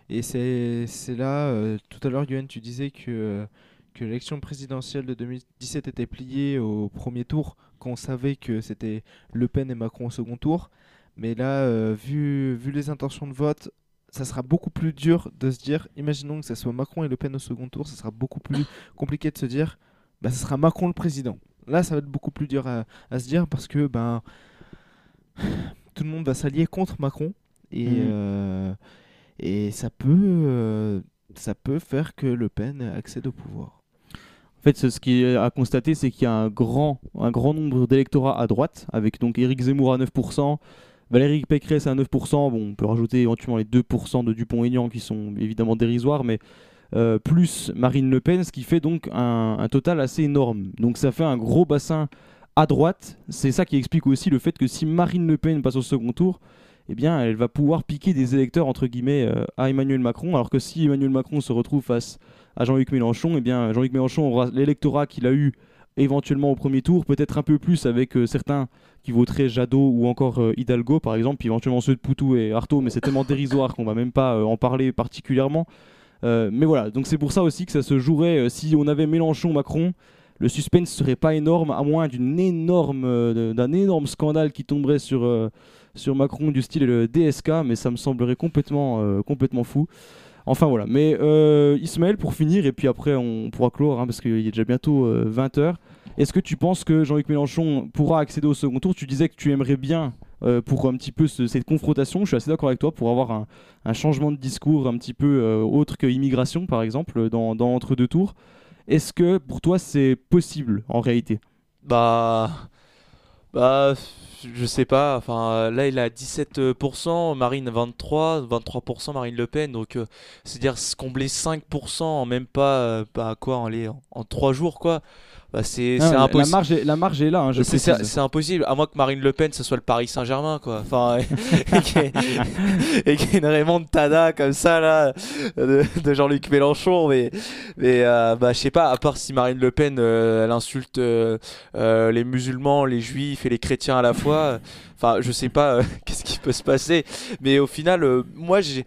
Et c'est là, euh, tout à l'heure, Yoann, tu disais que, que l'élection présidentielle de 2017 était pliée au premier tour, quand on savait que c'était Le Pen et Macron au second tour. Mais là, euh, vu, vu les intentions de vote, ça sera beaucoup plus dur de se dire, imaginons que ça soit Macron et Le Pen au second tour, ça sera beaucoup plus compliqué de se dire, bah, ça sera Macron le président. Là, ça va être beaucoup plus dur à, à se dire parce que ben, tout le monde va s'allier contre Macron et, Mhm. euh, et ça, peut, euh, ça peut faire que Le Pen accède au pouvoir. En fait, ce ce qui est à constater, c'est qu'il y a un grand, un grand nombre d'électorats à droite, avec donc Éric Zemmour à 9%, Valérie Pécresse à 9%, bon, on peut rajouter éventuellement les 2% de Dupont-Aignan qui sont évidemment dérisoires, mais euh, plus Marine Le Pen, ce qui fait donc un, total assez énorme. Donc ça fait un gros bassin à droite. C'est ça qui explique aussi le fait que si Marine Le Pen passe au second tour, eh bien, elle va pouvoir piquer des électeurs entre guillemets euh, à Emmanuel Macron, alors que si Emmanuel Macron se retrouve face à Jean-Luc Mélenchon, eh bien, Jean-Luc Mélenchon aura l'électorat qu'il a eu éventuellement au premier tour, peut-être un peu plus avec euh, certains qui voteraient Jadot ou encore Hidalgo par exemple, puis éventuellement ceux de Poutou et Artaud, mais c'est tellement dérisoire qu'on va même pas en parler particulièrement. Euh, mais voilà, donc c'est pour ça aussi que ça se jouerait euh, si on avait Mélenchon-Macron. Le suspense serait pas énorme, à moins d'une énorme, euh, d'un énorme scandale qui tomberait sur, sur Macron du style le DSK, mais ça me semblerait complètement, complètement fou. Enfin voilà, mais Ismaël pour finir, et puis après on pourra clore, hein, parce qu'il est déjà bientôt 20h. Est-ce que tu penses que Jean-Luc Mélenchon pourra accéder au second tour? Tu disais que tu aimerais bien euh, pour un petit peu ce- cette confrontation, je suis assez d'accord avec toi, pour avoir un, changement de discours un petit peu euh, autre que immigration par exemple, dans, entre deux tours. Est-ce que pour toi c'est possible en réalité? Bah. Bah. Je sais pas. Enfin, là, il a 17%, Marine 23%, 23% Marine Le Pen. Donc, euh, c'est-à-dire combler 5% en même pas. pas quoi, allez, en, en 3 jours, quoi. Bah, c'est c'est la- impossible. marge est- la marge est là, hein, je C'est- impossible, à moins que Marine Le Pen ce soit le Paris Saint-Germain, quoi. Enfin, et qu'il y ait- y une Raymond Tada comme ça, là, de, de Jean-Luc Mélenchon. Mais, mais euh, bah, je sais pas, à part si Marine Le Pen, euh, elle insulte euh, euh, les musulmans, les juifs et les chrétiens à la fois. Enfin, je sais pas euh, qu'est-ce qui peut se passer. Mais au final, moi, j'ai.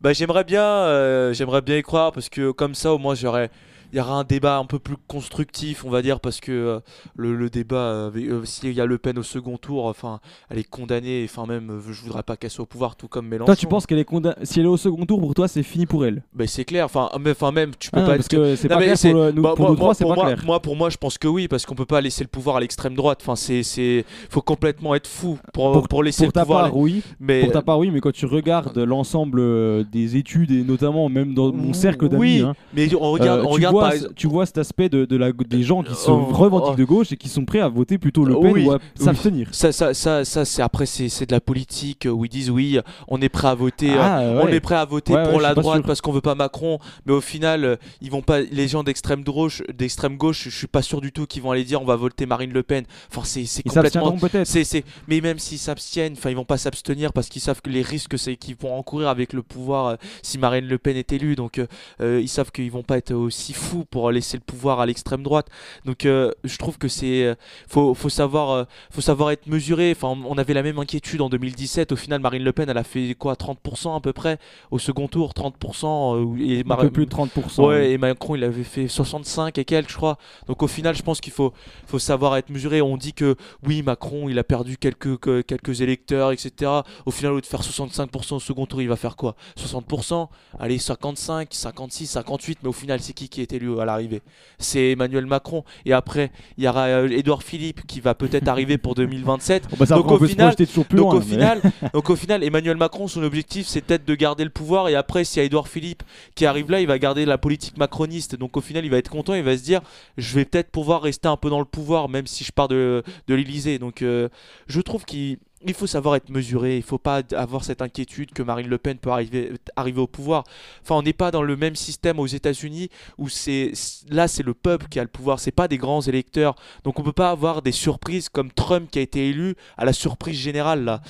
Bah, j'aimerais bien, j'aimerais bien y croire parce que comme ça, au moins, j'aurais, il y aura un débat un peu plus constructif, on va dire, parce que euh, le, le débat, euh, s'il y a Le Pen au second tour, enfin, elle est condamnée, enfin même, je voudrais pas qu'elle soit au pouvoir, tout comme Mélenchon. Toi, tu penses qu'elle est condamnée Si elle est au second tour, pour toi, c'est fini pour elle? Ben, c'est clair, enfin, mais- enfin même, tu peux Ah pas parce être- que c'est pas mais clair pour le- nous- bah, pour moi- nous trois, moi, c'est pour pas moi- clair. Moi, pour moi, je pense que oui, parce qu'on peut pas laisser le pouvoir à l'extrême droite. Enfin, c'est, c'est, faut complètement être fou pour, pour, laisser pour le ta pouvoir. part, oui. mais Pour ta part, oui, mais quand tu regardes l'ensemble euh, des études et notamment même dans mon cercle d'amis, Oui, hein, mais on regarde- on regarde vois, tu vois cet aspect de, de la, des gens qui se Oh, revendiquent oh. de gauche et qui sont prêts à voter plutôt Le Pen Oui, ou à oui. s'abstenir. Ça, ça, ça, ça, c'est après, c'est, de la politique euh, où ils disent oui, on est prêt à voter, euh, Ah, on ouais. est prêt à voter Ouais, pour la droite parce qu'on veut pas Macron, mais au final, euh, ils vont pas, les gens d'extrême gauche, d'extrême gauche, je suis pas sûr du tout qu'ils vont aller dire on va voter Marine Le Pen. Enfin, c'est, complètement, c'est, mais même s'ils s'abstiennent, enfin, ils vont pas s'abstenir parce qu'ils savent que les risques c'est qu'ils vont encourir avec le pouvoir euh, si Marine Le Pen est élue, donc euh, euh, ils savent qu'ils vont pas être aussi fous pour laisser le pouvoir à l'extrême droite. Donc, euh, je trouve que c'est, euh, faut, faut savoir, euh, faut savoir être mesuré. Enfin, on- avait la même inquiétude en 2017. Au final, Marine Le Pen, elle a fait quoi, 30% à peu près au second tour, 30%. euh, et Un peu plus de 30%. Ouais, et Macron, il avait fait 65 et quelques, je crois. Donc au final, je pense qu'il faut, faut savoir être mesuré. On dit que oui, Macron, il a perdu quelques, que- quelques électeurs, etc. Au final, au lieu de faire 65% au second tour, il va faire quoi? 60% Allez, 55, 56, 58. Mais au final, c'est qui qui est élu à l'arrivée C'est Emmanuel Macron. Et après, il y aura euh, Édouard Philippe qui va peut-être arriver pour 2027. Oh, bah ça, donc, au final, donc, au mais- final, donc au final, Emmanuel Macron, son objectif, c'est peut-être de garder le pouvoir. Et après, s'il y a Édouard Philippe qui arrive là, il va garder la politique macroniste. Donc au final, il va être content. Il va se dire, je vais peut-être pouvoir rester un peu dans le pouvoir, même si je pars de, de l'Élysée. Donc euh, je trouve qu'il il faut savoir être mesuré. Il faut pas avoir cette inquiétude que Marine Le Pen peut arriver, au pouvoir. Enfin, on n'est pas dans le même système aux États-Unis où c'est là, c'est le peuple qui a le pouvoir. C'est pas des grands électeurs. Donc on peut pas avoir des surprises comme Trump qui a été élu à la surprise générale là.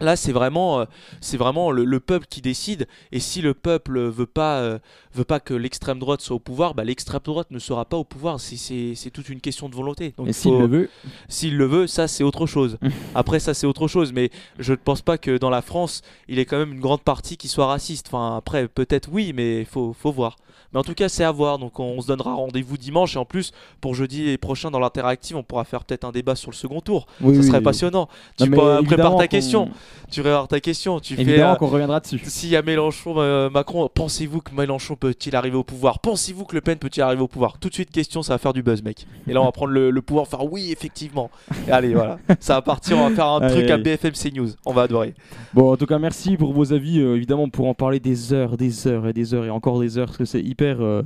Là, c'est vraiment, euh, c'est vraiment le, le peuple qui décide. Et si le peuple veut pas, euh, veut pas que l'extrême droite soit au pouvoir, bah, l'extrême droite ne sera pas au pouvoir. C'est- toute une question de volonté. Donc, s'il le veut S'il le veut, ça c'est autre chose. Après, ça c'est autre chose. Mais je ne pense pas que dans la France, il y ait quand même une grande partie qui soit raciste. Enfin, après, peut-être oui, mais il faut, faut voir. Mais en tout cas, c'est à voir. Donc, on, se donnera rendez-vous dimanche. Et en plus, pour jeudi prochain, dans l'interactive, on pourra faire peut-être un débat sur le second tour. Oui, ça oui, serait oui. passionnant. Non, tu peux- prépares évidemment ta question. Tu prépares ta question. Tu fais, Évidemment euh, qu'on reviendra dessus. S'il y a Mélenchon, euh, Macron, pensez-vous que Mélenchon peut-il arriver au pouvoir? Pensez-vous que Le Pen peut-il arriver au pouvoir? Tout de suite, question, ça va faire du buzz, mec. Et là, on va prendre le, le pouvoir, faire oui, effectivement. Et allez, voilà. Ça va partir, on va faire un Allez, truc à. BFM CNews. On va adorer. Bon, en tout cas, merci pour vos avis. euh, évidemment, pour en parler des heures, des heures et des heures et encore des heures, parce que c'est hyper. euh,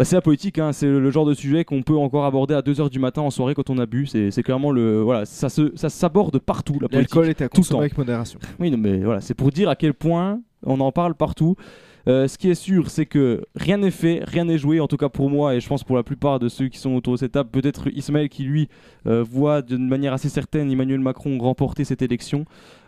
bah, c'est la politique, hein, c'est le genre de sujet qu'on peut encore aborder à 2h du matin en soirée quand on a bu. C'est clairement le. Voilà, ça se- ça s'aborde partout, la politique. L'alcool est à consommer avec modération. Oui, non, mais voilà, c'est pour dire à quel point on en parle partout. Euh, ce qui est sûr, c'est que rien n'est fait, rien n'est joué, en tout cas pour moi et je pense pour la plupart de ceux qui sont autour de cette table. Peut-être Ismaël qui lui euh, voit d'une manière assez certaine Emmanuel Macron remporter cette élection.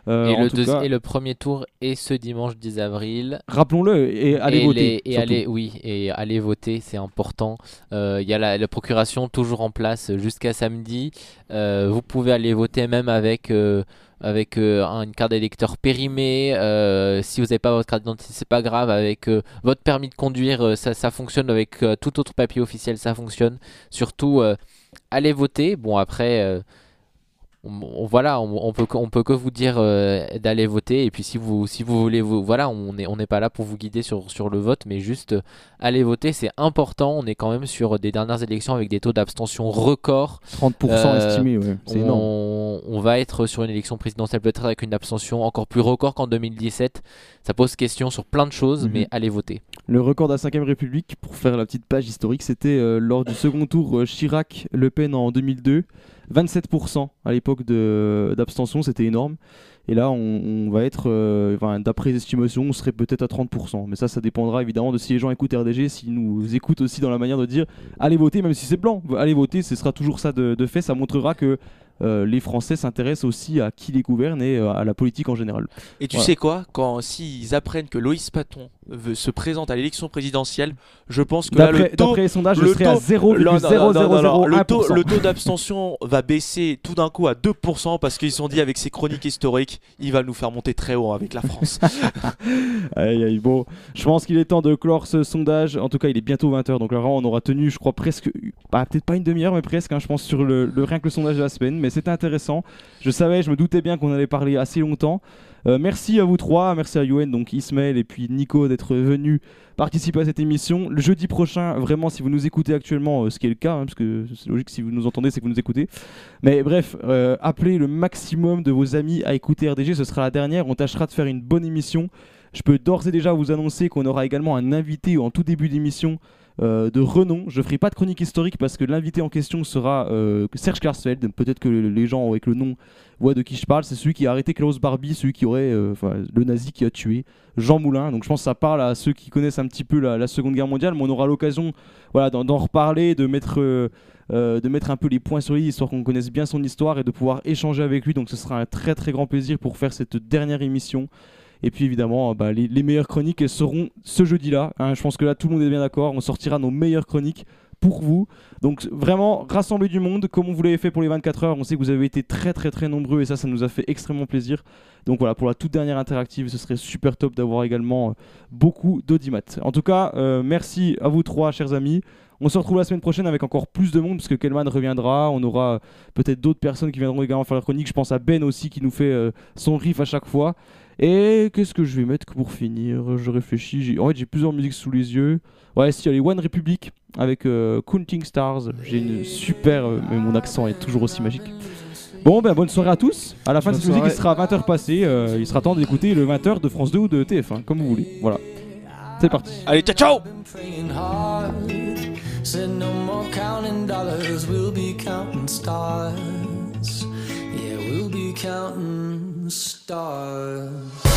Euh, et, le tout deuxi- cas, et le premier tour est ce dimanche 10 avril. Rappelons-le, et allez Et voter, les- et allez, oui, et allez voter, c'est important. Euh, Il y a la, la procuration toujours en place jusqu'à samedi. Euh, vous pouvez aller voter même avec, avec euh, un- une carte d'électeur périmée. Euh, si vous n'avez pas votre carte d'identité, c'est pas grave. Avec euh, votre permis de conduire, ça, ça fonctionne. Avec tout autre papier officiel, ça fonctionne. Surtout, allez voter. Bon, après. Euh, on, on- voilà, on, on peut que- on peut que vous dire euh, d'aller voter et puis si vous si vous voulez vous voilà, on n'est on n'est pas là pour vous guider sur, sur le vote, mais juste euh, aller voter, c'est important. On est quand même sur des dernières élections avec des taux d'abstention records. 30% estimé, ouais, c'est on, énorme. on va être sur une élection présidentielle peut-être avec une abstention encore plus record qu'en 2017. Ça pose question sur plein de choses, Mhm. mais allez voter. Le record de la 5ème République, pour faire la petite page historique, c'était euh, lors du second tour euh, Chirac-Le Pen en 2002. 27% à l'époque d'abstention, c'était énorme. Et là, on, on va être, euh, enfin, d'après les estimations, on serait peut-être à 30%. Mais ça, ça dépendra évidemment de si les gens écoutent RDG, s'ils nous écoutent aussi dans la manière de dire allez voter, même si c'est blanc. Allez voter, ce sera toujours ça de, de fait. Ça montrera que euh, les Français s'intéressent aussi à qui les gouverne et euh, à la politique en général. Et tu Voilà. sais quoi? Quand s'ils apprennent que Loïs Paton se présente à l'élection présidentielle, je pense que là, le taux, les sondages, le à taux- 0,0001%. Non, non, non, non, non, le taux, le taux d'abstention va baisser tout d'un coup à 2% parce qu'ils sont dit avec ses chroniques historiques, il va nous faire monter très haut avec la France. Aïe aïe, bon, je pense qu'il est temps de clore ce sondage. En tout cas, il est bientôt 20h, donc là, on aura tenu, je crois, presque, bah, peut-être pas une demi-heure, mais presque, hein, je pense, sur le, le- rien que le sondage de la semaine. Mais c'était intéressant. Je savais, je me doutais bien qu'on allait parler assez longtemps. Euh, merci à vous trois, merci à Yoann, donc Ismaël et puis Nico d'être venus participer à cette émission. Le jeudi prochain, vraiment, si vous nous écoutez actuellement, euh, ce qui est le cas, hein, parce que c'est logique, si vous nous entendez, c'est que vous nous écoutez. Mais bref, euh, appelez le maximum de vos amis à écouter RDG, ce sera la dernière. On tâchera de faire une bonne émission. Je peux d'ores et déjà vous annoncer qu'on aura également un invité en tout début d'émission euh, de renom. Je ferai pas de chronique historique parce que l'invité en question sera euh, Serge Klarsfeld. Peut-être que les gens avec le nom voient de qui je parle. C'est celui qui a arrêté Klaus Barbie, celui qui aurait, euh, le nazi qui a tué Jean Moulin. Donc je pense que ça parle à ceux qui connaissent un petit peu la, Seconde Guerre mondiale, mais on aura l'occasion, voilà, d'en reparler, de mettre de mettre un peu les points sur les histoire qu'on connaisse bien son histoire et de pouvoir échanger avec lui. Donc ce sera un très très grand plaisir pour faire cette dernière émission. Et puis évidemment, euh, bah, les, meilleures chroniques seront ce jeudi-là. hein. je pense que là tout le monde est bien d'accord. On sortira nos meilleures chroniques pour vous. Donc vraiment, rassembler du monde comme on vous l'avait fait pour les 24 heures. On sait que vous avez été très très très nombreux et ça, ça nous a fait extrêmement plaisir. Donc voilà, pour la toute dernière interactive, ce serait super top d'avoir également euh, beaucoup d'audimat. En tout cas, euh, merci à vous trois, chers amis. On se retrouve la semaine prochaine avec encore plus de monde parce que Kelman reviendra. On aura peut-être d'autres personnes qui viendront également faire leur chronique. Je pense à Ben aussi qui nous fait euh, son riff à chaque fois. Et qu'est-ce que je vais mettre pour finir? Je réfléchis. J'ai- En fait, j'ai plusieurs musiques sous les yeux. Ouais, si, il y a les One Republic avec euh, Counting Stars. J'ai une super. euh, mais mon accent est toujours aussi magique. Bon, ben bonne soirée à tous. À la fin de cette musique, il sera 20h passé. euh, il sera temps d'écouter le 20h de France 2 ou de TF1, comme vous voulez. Voilà. C'est parti. Allez, ciao ciao praying hard. Said no more counting dollars, we'll be counting stars. We'll be counting stars.